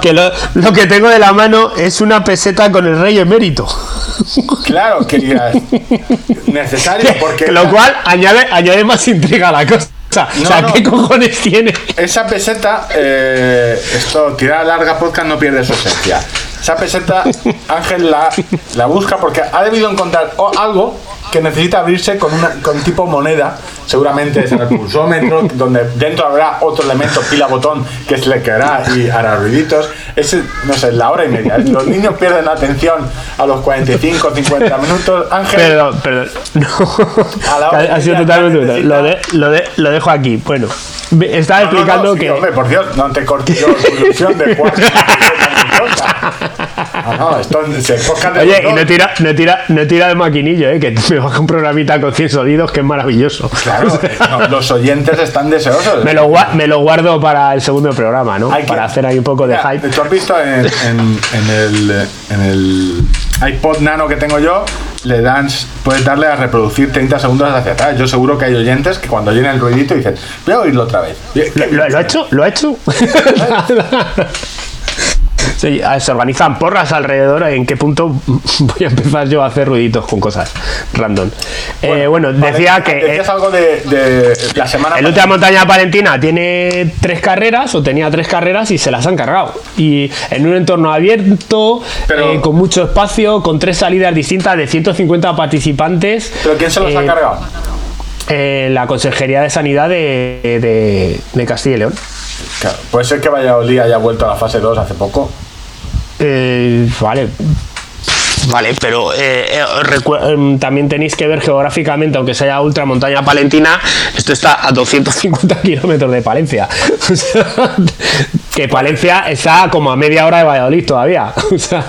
que lo, lo, que tengo de la mano es una peseta con el rey emérito. Claro, querías. Necesario porque... Lo cual añade, añade más intriga a la cosa. o sea, ¿qué cojones tiene? Esa peseta, eh, esto, tirar larga podcast no pierde su esencia. Esa peseta, Ángel la, la busca porque ha debido encontrar algo que necesita abrirse con, una, con tipo moneda, seguramente es en el pulsómetro, donde dentro habrá otro elemento, pila botón, que se le quedará y hará ruiditos. Es, no sé, la hora y media. Los niños pierden atención a los 45, 50 minutos. Ángel. Perdón, perdón. No. ha sido totalmente. Lo, de, lo, de, lo dejo aquí. Bueno, estaba explicando que. Hombre, por Dios, no te cortes yo tu ilusión de cuatro. no, esto se Oye, y no tira, no, tira, no tira de maquinillo, ¿eh? que me baja un programita con 100 sonidos que es maravilloso. Claro, eh, los oyentes están deseosos. Me lo, me lo, guardo para el segundo programa, ¿no? para hacer ahí un poco de hype. ¿Tú has visto en, en, el, en el iPod Nano que tengo yo? le dan, puedes darle a reproducir 30 segundos hacia atrás. Yo seguro que hay oyentes que cuando oyen el ruidito dicen, voy a oírlo otra vez. ¿Lo, lo ha hecho? ¿Lo ha hecho? Se organizan porras alrededor. ¿En qué punto voy a empezar yo a hacer ruiditos con cosas random? Bueno, eh, decía que. Decías algo de, la semana. El última montaña palentina tiene tres carreras, o tenía tres carreras, y se las han cargado. Y en un entorno abierto, eh, con mucho espacio, con tres salidas distintas de 150 participantes. ¿Pero quién se las ha eh, cargado? la Consejería de Sanidad de, de, Castilla y León. Puede ser que Valladolid haya vuelto a la fase 2 hace poco. Eh, vale. Vale, pero eh, eh, em, también tenéis que ver geográficamente, aunque sea ultramontaña palentina, esto está a 250 kilómetros de Palencia. que Palencia está como a media hora de Valladolid todavía.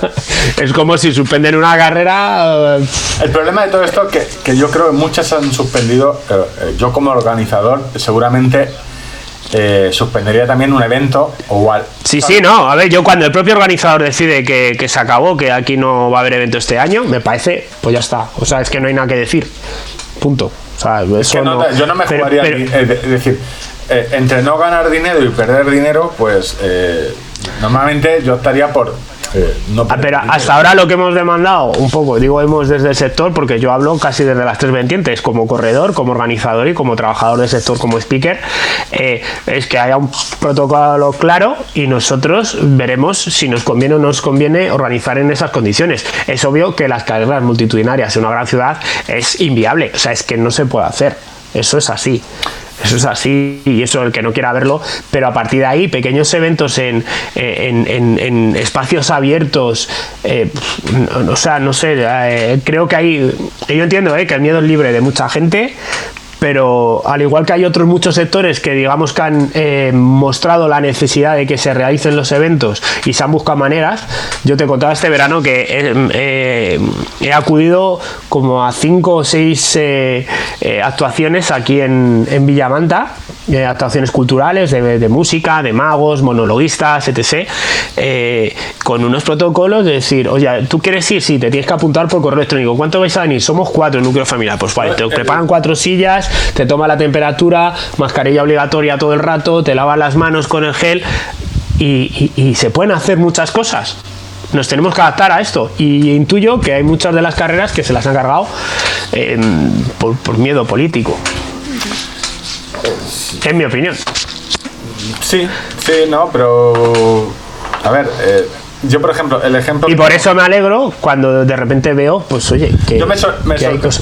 es como si suspenden una carrera. El problema de todo esto que, que yo creo que muchas han suspendido, yo como organizador seguramente eh, suspendería también un evento o igual. Sí, sí, no. A ver, yo cuando el propio organizador decide que, se acabó, que aquí no va a haber evento este año, me parece, pues ya está. O sea, es que no hay nada que decir. Punto. O sea, eso no, yo no me jugaría. es decir, eh, entre no ganar dinero y perder dinero, pues eh, normalmente yo estaría por Ah, pero hasta ahora lo que hemos demandado, un poco, digo hemos desde el sector, porque yo hablo casi desde las tres vertientes, como corredor, como organizador y como trabajador del sector, como speaker, eh, es que haya un protocolo claro y nosotros veremos si nos conviene o no nos conviene organizar en esas condiciones. Es obvio que las carreras multitudinarias en una gran ciudad es inviable, o sea, es que no se puede hacer. Eso es así. Eso es así y eso el que no quiera verlo, pero a partir de ahí, pequeños eventos en, en, espacios abiertos, eh, o sea, no sé, eh, creo que hay, yo entiendo que el miedo es libre de mucha gente, pero al igual que hay otros muchos sectores que digamos que han eh, mostrado la necesidad de que se realicen los eventos y se han buscado maneras, yo te contaba este verano que eh, he acudido como a cinco o seis eh, actuaciones aquí en, en Villamanta, actuaciones culturales de, música, de magos, monologuistas, etc., con unos protocolos de decir, oye, ¿tú quieres ir? Sí, te tienes que apuntar por correo electrónico. ¿Cuánto vais a venir? Somos cuatro en núcleo familiar. Pues vale, te preparan cuatro sillas te toma la temperatura, mascarilla obligatoria todo el rato, te lavas las manos con el gel y, se pueden hacer muchas cosas nos tenemos que adaptar a esto. Y intuyo que hay muchas de las carreras que se las han cargado em, por, miedo político. Es mi opinión. Sí, sí, no, pero. A ver, eh, yo, por ejemplo, el ejemplo. Y por eso me alegro cuando de repente veo, pues oye, que. Yo me,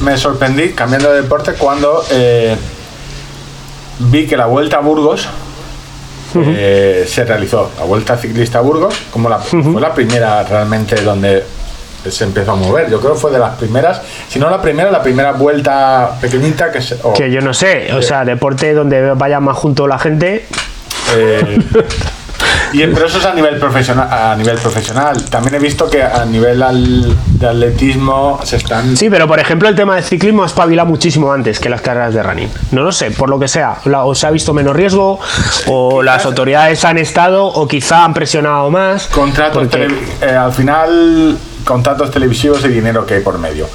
me, sorprendí cambiando de deporte cuando eh, vi que la vuelta a Burgos eh, se realizó. La vuelta ciclista a Burgos, como la, fue la primera realmente donde se empezó a mover. Yo creo que fue de las primeras, si no la primera, la primera vuelta pequeñita que se. que yo no sé, o sea, deporte donde vaya más junto la gente. Eh, Y, pero eso es a nivel profesional. A nivel profesional. También he visto que a nivel de atletismo se están. Sí, pero por ejemplo el tema del ciclismo espabila muchísimo antes que las carreras de running. No lo sé, por lo que sea. o se ha visto menos riesgo, o las autoridades han estado, o quizá han presionado más. Contratos eh, al final, contratos televisivos y dinero que hay por medio.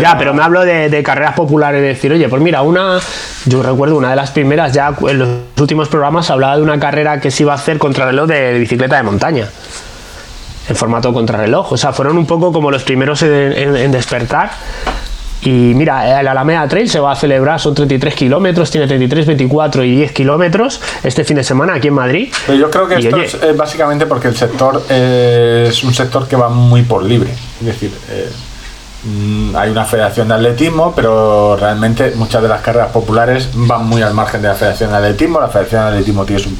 Ya, pero me hablo de, carreras populares, de decir, oye, pues mira, una. Yo recuerdo una de las primeras, ya en los últimos programas hablaba de una carrera que se iba a hacer contrarreloj de, bicicleta de montaña. En formato contrarreloj. O sea, fueron un poco como los primeros en, despertar. Y mira, el Alameda Trail se va a celebrar, son 33 kilómetros, tiene 33, 24 y 10 kilómetros este fin de semana aquí en Madrid. Pero yo creo que esto es, básicamente porque el sector es un sector que va muy por libre. Es decir, eh, hay una federación de atletismo, pero realmente muchas de las carreras populares van muy al margen de la federación de atletismo. La federación de atletismo tiene su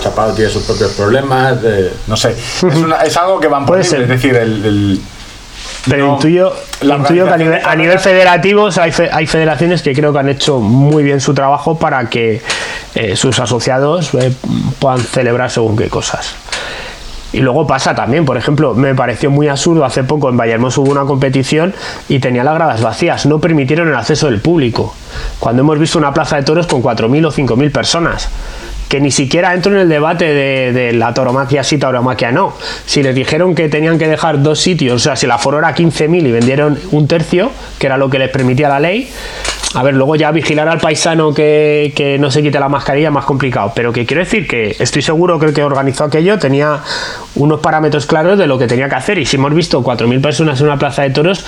chapado, tiene sus propios problemas, no sé. Es, algo que van por es decir, el, pero intuyo, intuyo, que a nivel, federativo hay, hay, federaciones que creo que han hecho muy bien su trabajo para que eh, sus asociados eh, puedan celebrar según qué cosas. Y luego pasa también, por ejemplo, me pareció muy absurdo hace poco en Vallehermoso hubo una competición y tenía las gradas vacías, no permitieron el acceso del público. Cuando hemos visto una plaza de toros con 4.000 o 5.000 personas, que ni siquiera entro en el debate de, la tauromaquia sí, tauromaquia no. Si les dijeron que tenían que dejar dos sitios, o sea, si el aforo era 15.000 y vendieron un tercio, que era lo que les permitía la ley, a ver, luego ya vigilar al paisano que, no se quite la mascarilla es más complicado. Pero que quiero decir que estoy seguro que el que organizó aquello tenía unos parámetros claros de lo que tenía que hacer. Y si hemos visto 4.000 personas en una plaza de toros,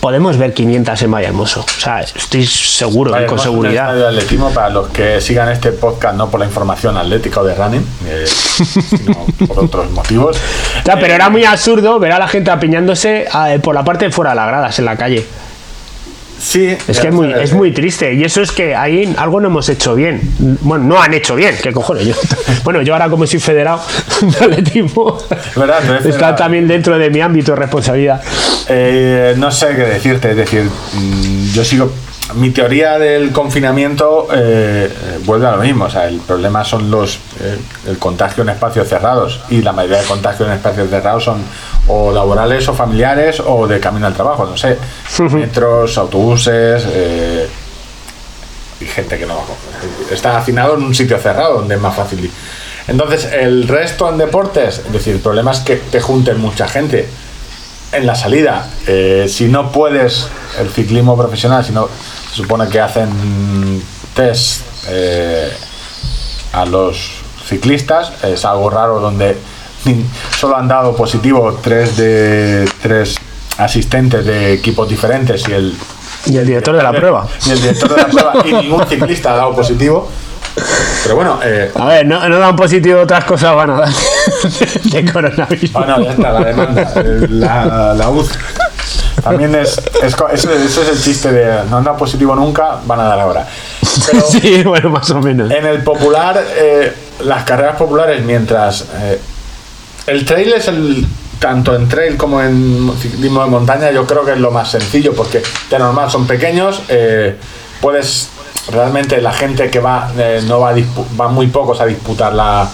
podemos ver 500 en Valle Hermoso. O sea, estoy seguro, con seguridad. De atletismo, para los que sigan este podcast, no por la información atlética o de running, eh, sino por otros motivos. Ya, pero era muy absurdo ver a la gente apiñándose eh, por la parte de fuera de las gradas en la calle. Sí, es que es muy, es muy triste. Y eso es que ahí algo no hemos hecho bien. Bueno, no han hecho bien, ¿qué cojones? Yo, bueno, yo ahora como soy federado de atletismo, está también dentro de mi ámbito de responsabilidad. Eh, no sé qué decirte, es decir, mm, yo sigo mi teoría del confinamiento eh, vuelve a lo mismo. O sea, el problema son los eh, el contagio en espacios cerrados y la mayoría de contagios en espacios cerrados son o laborales o familiares o de camino al trabajo. No sé, metros, autobuses eh, y gente que no está hacinado en un sitio cerrado donde es más fácil. Entonces, el resto en deportes, es decir, el problema es que te junten mucha gente en la salida. si no puedes el ciclismo profesional, si no supone que hacen test eh, a los ciclistas. Es algo raro donde solo han dado positivo tres de tres asistentes de equipos diferentes y el y el director de la prueba. y el director de la prueba y ningún ciclista ha dado positivo. Pero bueno eh, a ver no, no dan positivo otras cosas van a dar de coronavirus. Bueno ya está la demanda la, la UZ También es, es ese, ese es el chiste de no han dado positivo nunca, van a dar ahora. Pero sí, bueno, más o menos. en el popular, eh, las carreras populares, mientras eh, el trail es el tanto en trail como en ciclismo de montaña, yo creo que es lo más sencillo porque de normal son pequeños, eh, puedes realmente la gente que va eh, no va a van muy pocos a disputar la,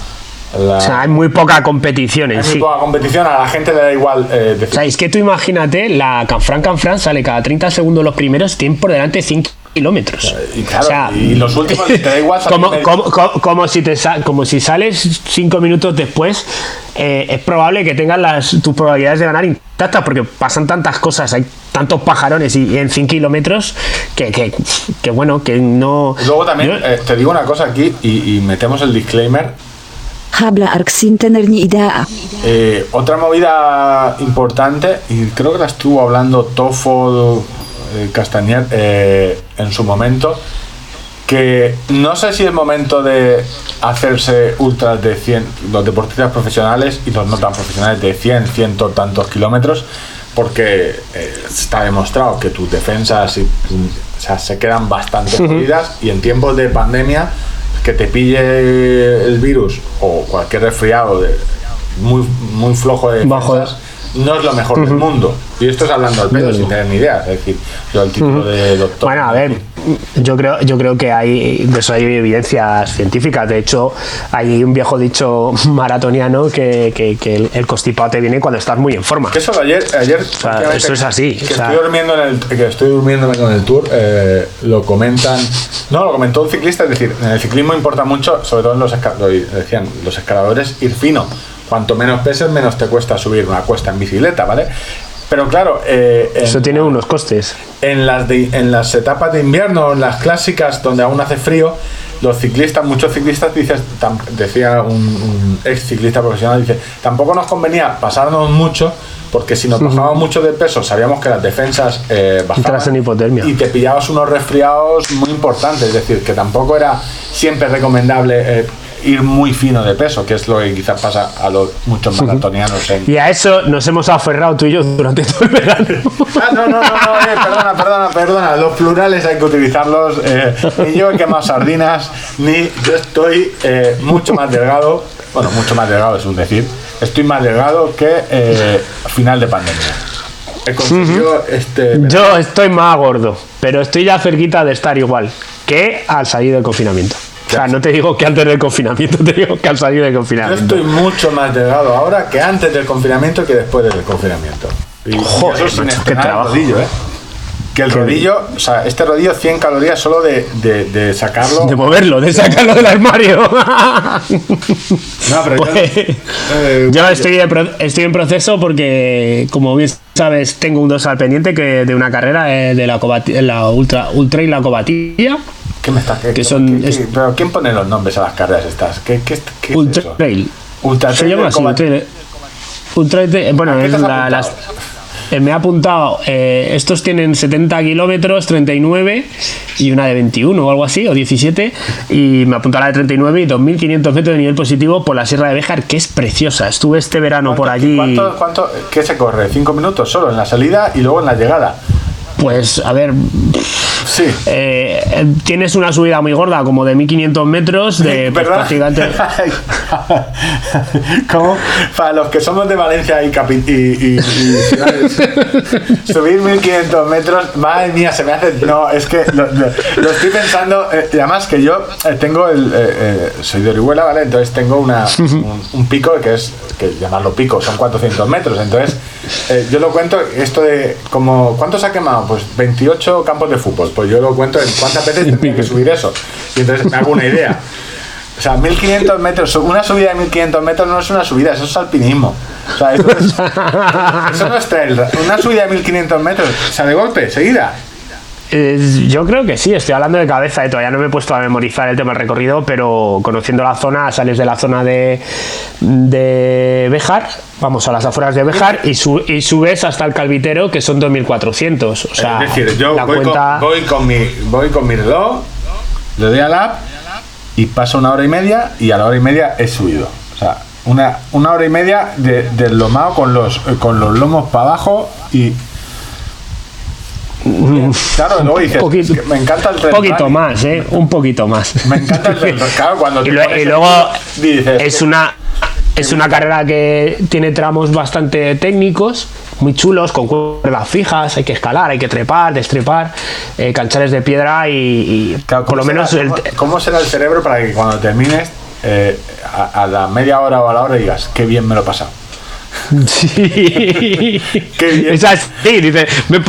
la- O sea, hay muy poca competición en hay muy sí. poca competición, a la gente le da igual eh, decir, O sea, es que tú imagínate, la Canfran Canfran sale cada 30 segundos los primeros, tienen por delante 5 kilómetros. y claro, O sea, y los últimos te da igual como, como, como- como si te como si sales 5 minutos después, eh, es probable que tengas las, tus probabilidades de ganar intactas porque pasan tantas cosas, hay tantos pajarones y, y en 100 kilómetros que, que, que bueno, que no... Luego también yo- eh, te digo una cosa aquí y, y metemos el disclaimer Habla Arxintenerni idea. Eh, otra movida importante, y creo que la estuvo hablando Tofo eh, Castañer eh, en su momento, que no sé si es momento de hacerse ultras de 100, los deportistas profesionales y los no tan profesionales de 100, ciento tantos kilómetros, porque eh, está demostrado que tus defensas y, o sea, se quedan bastante jodidas y en tiempos de pandemia que te pille el virus o cualquier resfriado de, muy, muy flojo de Bajo. defensas, no es lo mejor del mundo. Y esto es hablando al pedo, sin tener ni idea. Es decir, yo el título de doctor. Bueno, a ver, yo creo, yo creo que hay, de eso hay evidencias científicas. De hecho, hay un viejo dicho maratoniano que, que- que el, el constipado te viene cuando estás muy en forma. Eso ayer, ayer sea, últimamente, eso es así, Que o sea- estoy durmiendo en el, que estoy durmiéndome con el tour, eh, lo comentan. No, lo comentó un ciclista, es decir, en el ciclismo importa mucho, sobre todo en los lo decían los escaladores, ir fino. Cuanto menos peses, menos te cuesta subir una cuesta en bicicleta, ¿vale? Pero claro, eh, en- Eso tiene unos costes. en las, de- en las etapas de invierno, en las clásicas donde aún hace frío, los ciclistas, muchos ciclistas, dices, tam- decía un, un ex ciclista profesional, dice, tampoco nos convenía pasarnos mucho, porque si nos bajábamos mucho de peso, sabíamos que las defensas eh, bajaban en hipotermia. y te pillabas unos resfriados muy importantes, es decir, que tampoco era siempre recomendable eh, ir muy fino de peso, que es lo que quizás pasa a los muchos maratonianos en, Y a eso nos hemos aferrado tú y yo durante todo el verano. Ah, no, no, no, no, eh, perdona, perdona, perdona. Los plurales hay que utilizarlos. eh, ni yo he quemado sardinas, ni yo estoy eh, mucho más delgado. Bueno, mucho más delgado es un decir. Estoy más delgado que eh, final de pandemia. He conseguido este. Yo estoy más gordo, pero estoy ya cerquita de estar igual que al salir del confinamiento. Sea, no te digo que antes del confinamiento, te digo que al salir del Yo confinamiento. estoy mucho más delgado ahora que antes del confinamiento que después del confinamiento. Y, Joder, eso sin macho, qué trabajo. rodillo, ¿eh? Que el rodillo, o sea, este rodillo 100 calorías solo de, de, de sacarlo. De moverlo, de sacarlo del armario. No, pero yo- Pues, eh, Yo estoy, de pro- estoy en proceso porque, como bien sabes, tengo un dorsal pendiente que de una carrera eh, de la, cobati- la ultra, ultra y la cobatilla. ¿Qué me estás que son- qué- es- qué- pero quién pone los nombres a las carreras estas? ¿Qué, qué, qué es Ultra eso? Trail. Ultra Se Trail llama así, Cobat- Ultra, Trail, Bueno, ¿A qué es te has la- las, eh, me ha apuntado, eh, estos tienen 70 kilómetros, 39 y una de 21 o algo así, o 17. Y me ha apuntado la de 39 y 2.500 metros de nivel positivo por la Sierra de Béjar, que es preciosa. Estuve este verano por allí. ¿Cuánto, cuánto, ¿Qué se corre? ¿Cinco minutos solo en la salida y luego en la llegada? Pues, a ver, Sí. eh, tienes una subida muy gorda, como de 1500 metros, de pues, prácticamente. ¿Cómo? Para los que somos de Valencia y, capi- y, y- y subir 1500 metros, madre mía, se me hace. No, es que lo, lo- lo estoy pensando. eh, y además que yo eh, tengo el. eh, eh, soy de Orihuela, ¿vale? Entonces tengo una, un, un pico que es. que llamarlo pico, son 400 metros. Entonces eh, yo lo cuento, esto de. como ¿Cuántos ha quemado? Pues 28 campos de fútbol. Pues yo lo cuento en cuántas veces tendría que subir eso. Y entonces me hago una idea. O sea, 1500 metros, una subida de 1500 metros no es una subida, eso es alpinismo. O sea, eso, es- eso no es trail. Una subida de 1500 metros, o sea, de golpe, seguida. Eh, yo creo que sí, estoy hablando de cabeza, eh, todavía no me he puesto a memorizar el tema del recorrido, pero conociendo la zona, sales de la zona de, de Bejar, vamos a las afueras de Bejar y, su- y subes hasta el Calvitero, que son 2400. O sea, es decir, yo la voy, cuenta. con, voy, con mi, voy con mi reloj, le doy a la app y paso una hora y media y a la hora y media he subido. O sea, una, una hora y media de, del lomao con los, con los lomos para abajo y Claro, luego dices, poquito- "Es que me encanta el Un trail poquito running". más, ¿eh? Un poquito más. Me encanta el running. Claro, cuando y, pones y luego dices, es una es una carrera que tiene tramos bastante técnicos, muy chulos, con cuerdas fijas, hay que escalar, hay que trepar, destrepar, eh, canchales de piedra y, y Claro, por lo ¿cómo menos el, ¿cómo, cómo será el cerebro para que cuando termines eh, a, a la media hora o a la hora digas, qué bien me lo he pasado? Sí. Qué bien. Es así, dice, me,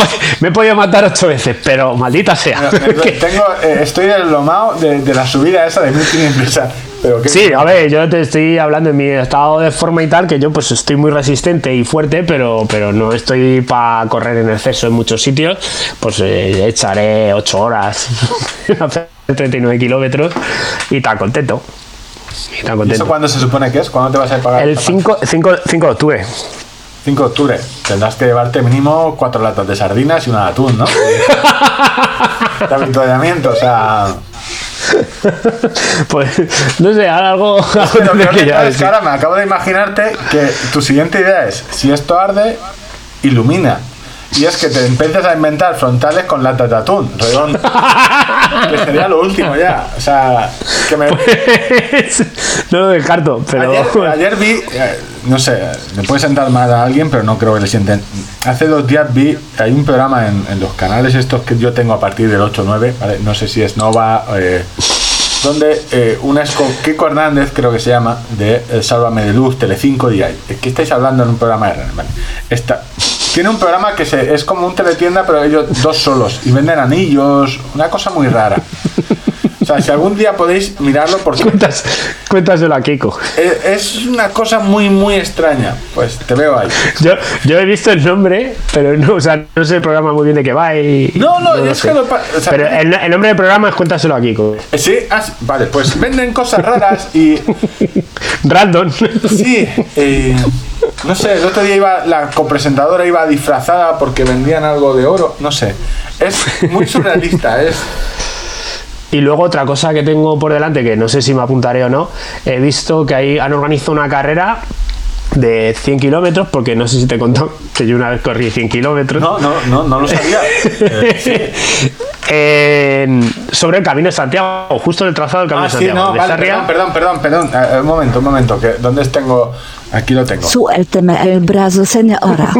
me he podido matar ocho veces, pero maldita sea. Me- me- tengo, eh, estoy deslomado de, de la subida esa de 1500. o sea, Pero qué- Sí, a ver, yo te estoy hablando en mi estado de forma y tal, que yo pues estoy muy resistente y fuerte, pero, pero no estoy para correr en exceso en muchos sitios, pues eh, echaré 8 horas, hacer 39 kilómetros y tan contento. Tan ¿Y eso contento. cuándo se supone que es? ¿Cuándo te vas a pagar? El esta 5, 5, 5 de octubre. 5 de octubre. Tendrás que llevarte mínimo cuatro latas de sardinas y una de atún, ¿no? de avituallamiento, o sea. Pues no sé, ahora algo, algo lo que que llevar, es sí. que ahora me acabo de imaginarte que tu siguiente idea es: si esto arde, ilumina. Y es que te empiezas a inventar frontales con latas de atún, redondo. que sería lo último ya. O sea, que me. no lo descarto, pero Ayer, ayer vi, eh, no sé, le puede sentar mal a alguien, pero no creo que le sienten. Hace dos días vi, hay un programa en, en los canales estos que yo tengo a partir del 8-9, ¿vale? no sé si es Nova, eh, donde eh, una es con Kiko Hernández, creo que se llama, de eh, Sálvame de Luz, Telecinco y hay. Es que estáis hablando en un programa de ¿vale? Esta, tiene un programa que se, es como un teletienda, pero ellos dos solos, y venden anillos, una cosa muy rara. O sea, si algún día podéis mirarlo, porque cuentas, cuéntaselo a Kiko. es, es una cosa muy, muy extraña. Pues te veo ahí. Yo, yo he visto el nombre, pero no, o sea, no sé el programa muy bien de qué va y. No, no, lo es sé. que lo o sea, pero el, el nombre del programa es Cuéntaselo a Kiko. Eh, Sí, ah, vale, pues venden cosas raras y. Random. Sí, eh, no sé, el otro día iba, la copresentadora iba disfrazada porque vendían algo de oro, no sé. Es muy surrealista, es. Y luego otra cosa que tengo por delante, que no sé si me apuntaré o no, he visto que ahí han organizado una carrera de 100 kilómetros, porque no sé si te contó que yo una vez corrí 100 kilómetros. No, no, no, no lo sabía. Eh, sí. Sobre el Camino de Santiago, justo en el trazado del Camino Ah, de sí, Santiago. no, de vale, Sarria. perdón, perdón, perdón, perdón. Eh, un momento, un momento, que ¿dónde tengo? Aquí lo tengo. Suelteme el brazo, señora.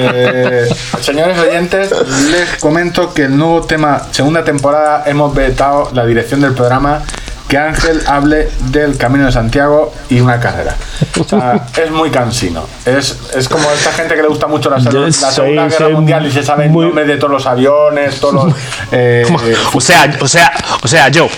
Eh, señores oyentes, les comento que el nuevo tema, segunda temporada, hemos vetado la dirección del programa que Ángel hable del Camino de Santiago y una carrera. O sea, es muy cansino. Es, es como esta gente que le gusta mucho la, la Segunda Guerra soy Mundial y se sabe el muy- nombre de todos los aviones, todos los... eh, O sea, o sea, o sea, yo.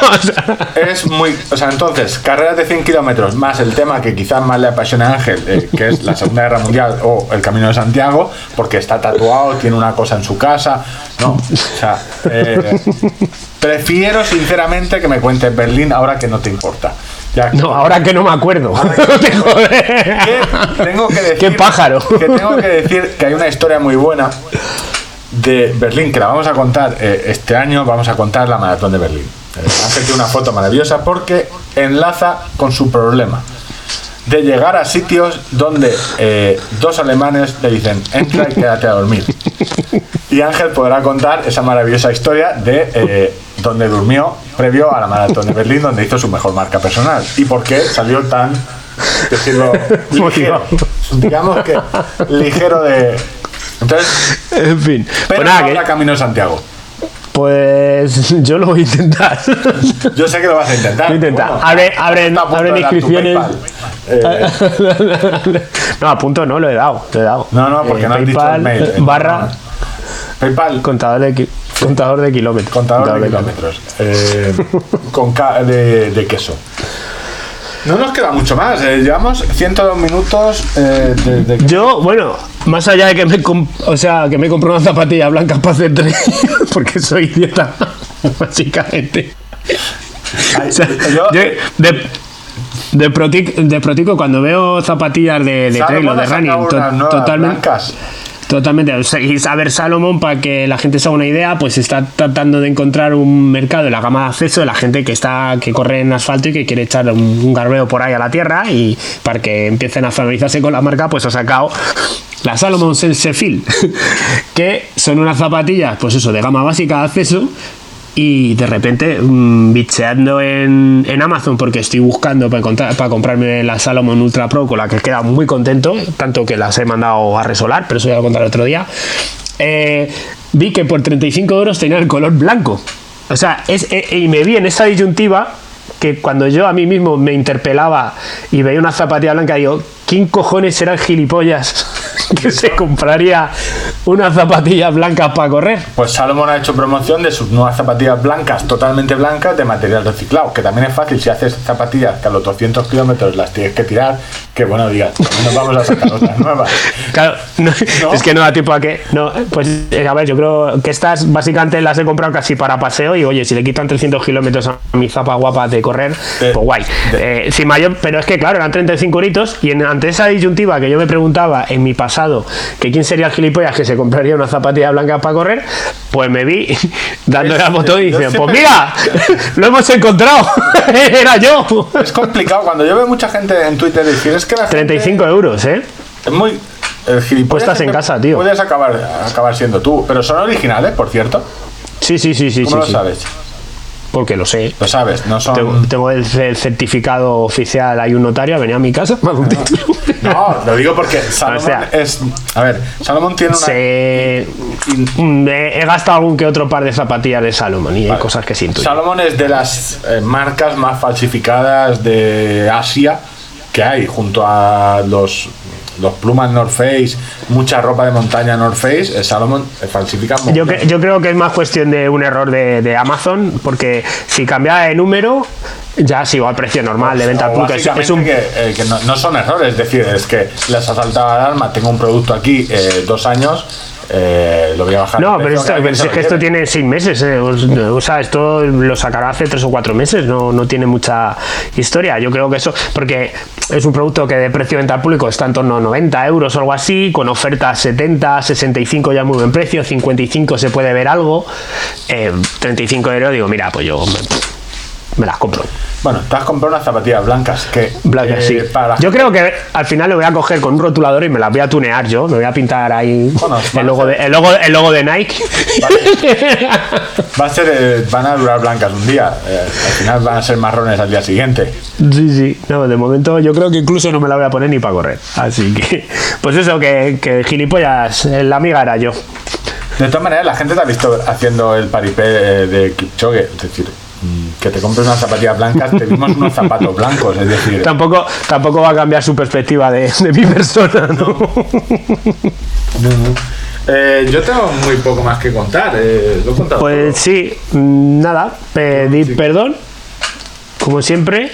es muy. O sea, entonces, carreras de 100 kilómetros más el tema que quizás más le apasiona a Ángel, eh, que es la Segunda Guerra Mundial o el Camino de Santiago, porque está tatuado, tiene una cosa en su casa. No, o sea, eh, prefiero sinceramente que me cuentes Berlín ahora que no te importa. Ya, No, ahora que no me acuerdo. Te jode. que tengo que decir Qué pájaro. que tengo que decir que hay una historia muy buena de Berlín que la vamos a contar eh, este año vamos a contar la maratón de Berlín eh, Ángel tiene una foto maravillosa porque enlaza con su problema de llegar a sitios donde eh, dos alemanes le dicen entra y quédate a dormir y Ángel podrá contar esa maravillosa historia de eh, donde durmió previo a la maratón de Berlín donde hizo su mejor marca personal. Y por qué salió tan decirlo ligero digamos que ligero de entonces En fin. pero Pues nada, que- camino Santiago pues yo lo voy a intentar. yo sé que lo vas a intentar intenta. Bueno, Abre- abren- está a punto abren de dar tu inscripciones. Eh, no, a punto no, lo he dado. Lo he dado. no no porque Eh, no has dicho el mail eh, barra PayPal contador de, ki- contador de kilómetros. Contador de kilómetros. Eh, con de, de queso. No nos queda mucho más. eh, llevamos 102 minutos eh, de, de- Yo, bueno, más allá de que me, o sea, que me compré una zapatilla blanca para hacer tren, porque soy idiota, básicamente. Ay, O sea, yo- yo de, de, protic- de protico, cuando veo zapatillas de, de ¿sabes trail o de running, to- totalmente. blancas? Totalmente. Y a ver, Salomon, para que la gente se haga una idea, pues está tratando de encontrar un mercado en la gama de acceso de la gente que está que corre en asfalto y que quiere echar un, un garbeo por ahí a la tierra y para que empiecen a familiarizarse con la marca, pues ha sacado la Salomon Sense Feel, que son unas zapatillas, pues eso, de gama básica de acceso. Y de repente, mm, bicheando en, en Amazon, porque estoy buscando para, encontrar- para comprarme la Salomon Ultra Pro, con la que he muy contento, tanto que las he mandado a resolar, pero eso ya lo contaré otro día. eh, vi que por 35 euros tenía el color blanco. O sea, es, eh, y me vi en esa disyuntiva que cuando yo a mí mismo me interpelaba y veía una zapatilla blanca, digo, ¿quién cojones era el gilipollas que se compraría una zapatilla blanca para correr? Pues Salomon ha hecho promoción de sus nuevas zapatillas blancas, totalmente blancas, de material reciclado, que también es fácil si haces zapatillas que a los 200 kilómetros las tienes que tirar, que bueno, digas, también nos vamos a sacar otras nuevas. Claro, no, ¿No? es que no da tiempo a que. No, pues eh, a ver, yo creo que estas básicamente las he comprado casi para paseo y oye, si le quitan 300 kilómetros a mi zapa guapa de correr, De- pues guay. de- Eh, mayor, pero es que claro, eran 35 euritos y en- ante esa disyuntiva que yo me preguntaba en mi pasado que quién sería el gilipollas que se compraría una zapatilla blanca para correr, pues me vi dándole al botón y diciendo, pues mira, lo hemos encontrado, era yo. Es complicado cuando yo veo mucha gente en Twitter decir, es que la gente 35 euros, ¿eh? es muy... El gilipollas Puestas en casa, tío. Puedes acabar, acabar siendo tú, pero son originales, por cierto. Sí, sí, sí, sí, ¿Cómo sí, lo sí. sabes? Porque lo sé. Lo sabes, no son... Tengo, tengo el ce- certificado oficial, hay un notario, venido a mi casa, me un título. No, lo digo porque Salomon sea- es... A ver, Salomon tiene una... Se- Mm, he, gastado algún que otro par de zapatillas de Salomon y hay cosas que siento. Salomon es de las eh, marcas más falsificadas de Asia que hay, junto a los, los plumas North Face, mucha ropa de montaña North Face, eh, Salomon eh, falsifica Yo, cre- yo creo que es más cuestión de un error de, de Amazon, porque si cambia de número, ya sigo al precio normal de venta al público. Es, un, que, eh, que no, no son errores, es decir, es que les ha saltado la alarma, tengo un producto aquí eh, dos años, eh, lo voy a bajar. No, pero, esto- pero se es que esto tiene seis meses. eh, O, o sea, esto lo sacará hace tres o cuatro meses. No, no tiene mucha historia. Yo creo que eso, porque es un producto que de precio de venta al público está en torno a 90 euros o algo así, con ofertas 70, 65 ya muy buen precio, 55 se puede ver algo, eh, 35 euros digo, mira, pues yo me, me las compro. Bueno, te has comprado unas zapatillas blancas que Blancas, eh, sí. para Yo creo que al final lo voy a coger con un rotulador y me las voy a tunear yo. Me voy a pintar ahí Bueno, el, logo de, el, logo, el logo de Nike. Va a ser, eh, van a durar blancas un día. eh, al final van a ser marrones al día siguiente. Sí, sí. No, de momento yo creo que incluso no me la voy a poner ni para correr. Así que, pues eso, que, que gilipollas, eh, la amiga era yo. De todas maneras, la gente te ha visto haciendo el paripé de Kipchoge. Es decir, que te compres unas zapatillas blancas, te vimos unos zapatos blancos. Es decir, Tampoco, tampoco va a cambiar su perspectiva de, de mi persona, ¿no? eh, yo tengo muy poco más que contar. eh, lo he contado Pues todo. sí, mm, nada, pedir perdón, como siempre,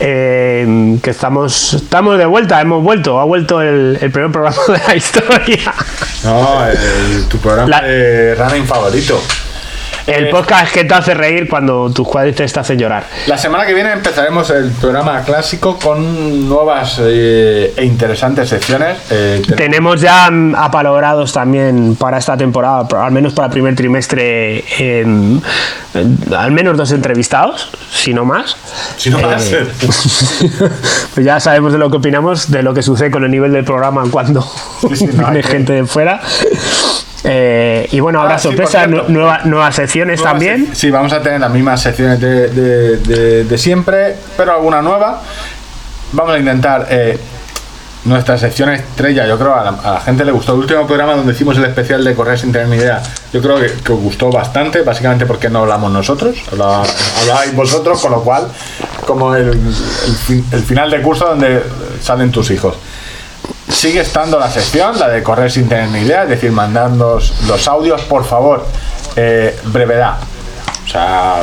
eh, que estamos, estamos de vuelta, hemos vuelto, ha vuelto el, el primer programa de la historia. No, el- tu programa La- de running favorito. El Eh, podcast que te hace reír cuando tus cuadrices te hacen llorar. La semana que viene empezaremos el programa clásico con nuevas eh, e interesantes secciones. Eh, ten- Tenemos ya mm, apalogrados también para esta temporada, por- al menos para el primer trimestre, em, em, al menos dos entrevistados, si no más. si no Eh, ser. pues ya sabemos de lo que opinamos, de lo que sucede con el nivel del programa cuando sí, no, viene gente de fuera. Eh, y bueno, habrá Ah, sí, sorpresas, nueva- nuevas secciones Nuevas también. Sí, vamos a tener las mismas secciones de, de- de- de siempre, pero alguna nueva. Vamos a intentar eh, nuestra sección estrella. Yo creo a la, a la gente le gustó el último programa donde hicimos el especial de Correr sin tener ni idea. Yo creo que, que os gustó bastante, básicamente porque no hablamos nosotros, hablaba- hablabais vosotros, con lo cual, como el, el fin- el final de curso donde salen tus hijos. Sigue estando la sección, la de correr sin tener ni idea, es decir, mandadnos los audios, por favor, eh, brevedad. O sea,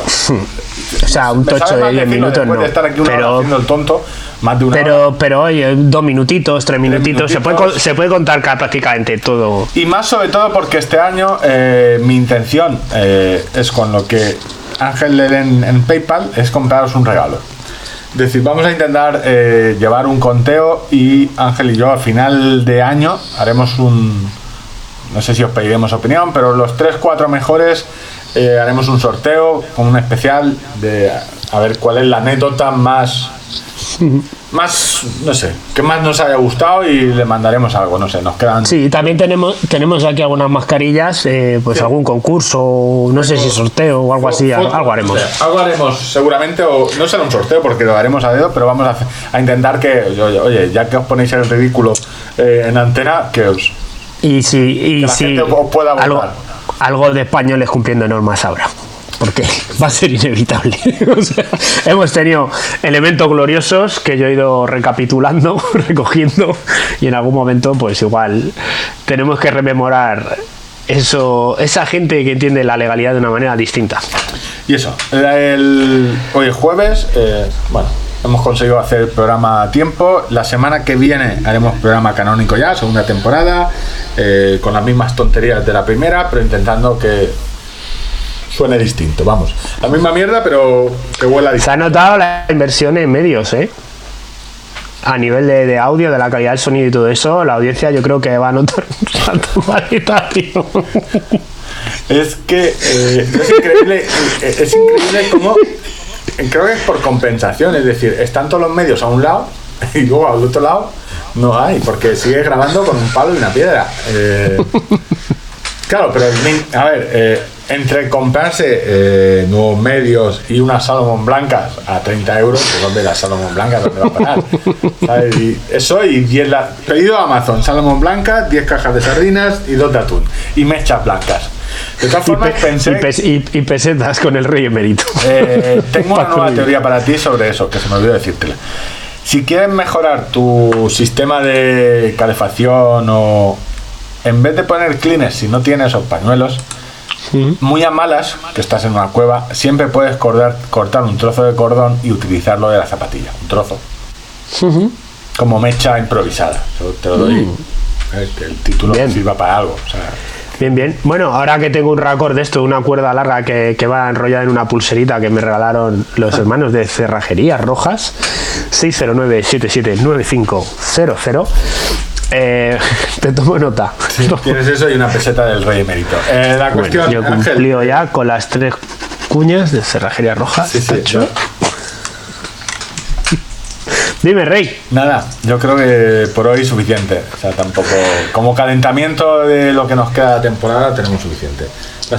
O sea, un tocho de mal 10 decirlo minutos no. de estar aquí una hora Pero, haciendo el tonto, más de una hora. pero, pero oye, dos minutitos, tres minutitos, se puede, se puede contar ca- prácticamente todo. Y más sobre todo porque este año eh, mi intención eh, es con lo que Ángel le den en PayPal, es compraros un regalo. Decir, vamos a intentar eh, llevar un conteo y Ángel y yo a final de año haremos un, no sé si os pediremos opinión, pero los 3-4 mejores eh, haremos un sorteo con un especial de a ver cuál es la anécdota más más, no sé, que más nos haya gustado y le mandaremos algo, no sé, nos quedan... Sí, también tenemos, tenemos aquí algunas mascarillas, eh, pues algún concurso, no sé si sorteo o algo así, Foto- algo haremos. o sea, algo haremos seguramente, o no será un sorteo porque lo haremos a dedo, pero vamos a, intentar que, oye, oye, ya que os ponéis el ridículo eh, en antena, que os... Y si, y Que la si gente os pueda votar. algo, algo de españoles cumpliendo normas habrá. Porque va a ser inevitable. Hemos tenido elementos gloriosos que yo he ido recapitulando, recogiendo, y en algún momento, pues igual tenemos que rememorar eso, esa gente que entiende la legalidad de una manera distinta. Y eso, el, hoy es jueves, eh, bueno, hemos conseguido hacer el programa a tiempo. La semana que viene haremos programa canónico ya, segunda temporada, eh, con las mismas tonterías de la primera, pero intentando que suene distinto, vamos. La misma mierda, pero que huela Se distinto. ha notado la inversión en medios, ¿eh? A nivel de, de audio, de la calidad del sonido y todo eso, la audiencia yo creo que va a notar un salto cualitativo. Es que eh, es increíble, eh, es increíble cómo, creo que es por compensación, es decir, están todos los medios a un lado y luego al otro lado no hay, porque sigue grabando con un palo y una piedra. Eh, claro, pero a ver, eh, entre comprarse eh, nuevos medios y unas Salomon blancas a 30 euros, pues ¿dónde las Salomon blancas? ¿Dónde va a parar? ¿Sabes? Y eso y 10 la- pedido a Amazon, Salomon blanca, 10 cajas de sardinas y 2 de atún y mechas blancas. De todas Y, formas, pe- pensé, y pes- y- y pesetas con el rey emérito. eh, tengo una nueva teoría para ti sobre eso, que se me olvidó decírtela. Si quieres mejorar tu sistema de calefacción o en vez de poner cleaners, si no tienes esos pañuelos, muy a malas, que estás en una cueva, siempre puedes cortar, cortar un trozo de cordón y utilizarlo de la zapatilla. Un trozo. Como mecha improvisada. Eso te lo doy. eh, Que el título Bien. sirva para algo. o sea, Bien, bien. Bueno, ahora que tengo un raccord de esto, una cuerda larga que, que va enrollada en una pulserita que me regalaron los hermanos de Cerrajerías Rojas, 609-779500. Eh, te tomo nota. tienes eso y una peseta del rey emérito. Eh, la Bueno, cuestión, yo he Ángel, cumplido ya con las tres cuñas de Cerrajería Roja. Sí, sí, no. Dime, Rey. Nada, yo creo que por hoy suficiente. O sea, tampoco. Como calentamiento de lo que nos queda de temporada, tenemos suficiente.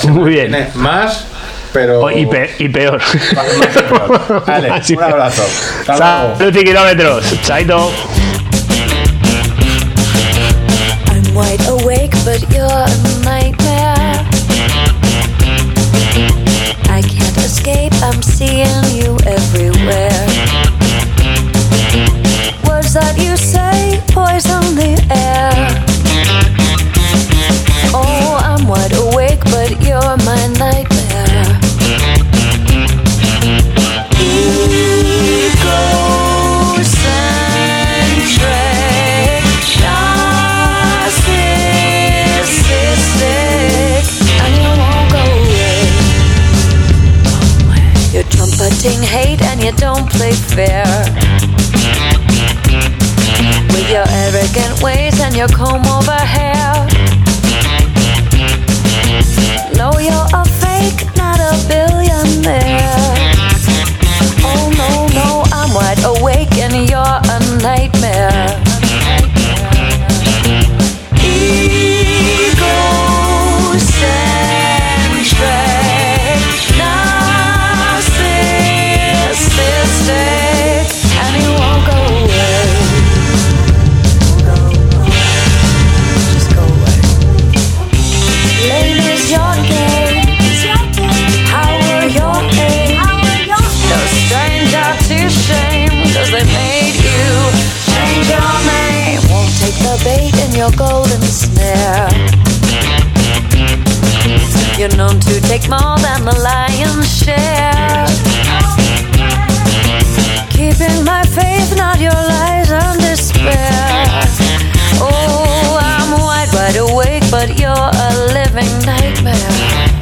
Muy bien. más, pero. Oh, y, pe- y peor. Más- más y peor. Vale, un abrazo. Hasta luego. Kilómetros. Chaito. Wide awake, but you're a trumpeting hate and you don't play fair. With your arrogant ways and your comb over hair. No, you're a fake, not a billionaire. Oh no, no, I'm wide awake and you're a nightmare. Take more than the lion's share. Keeping my faith, not your lies and despair. Oh, I'm wide, wide awake, but you're a living nightmare.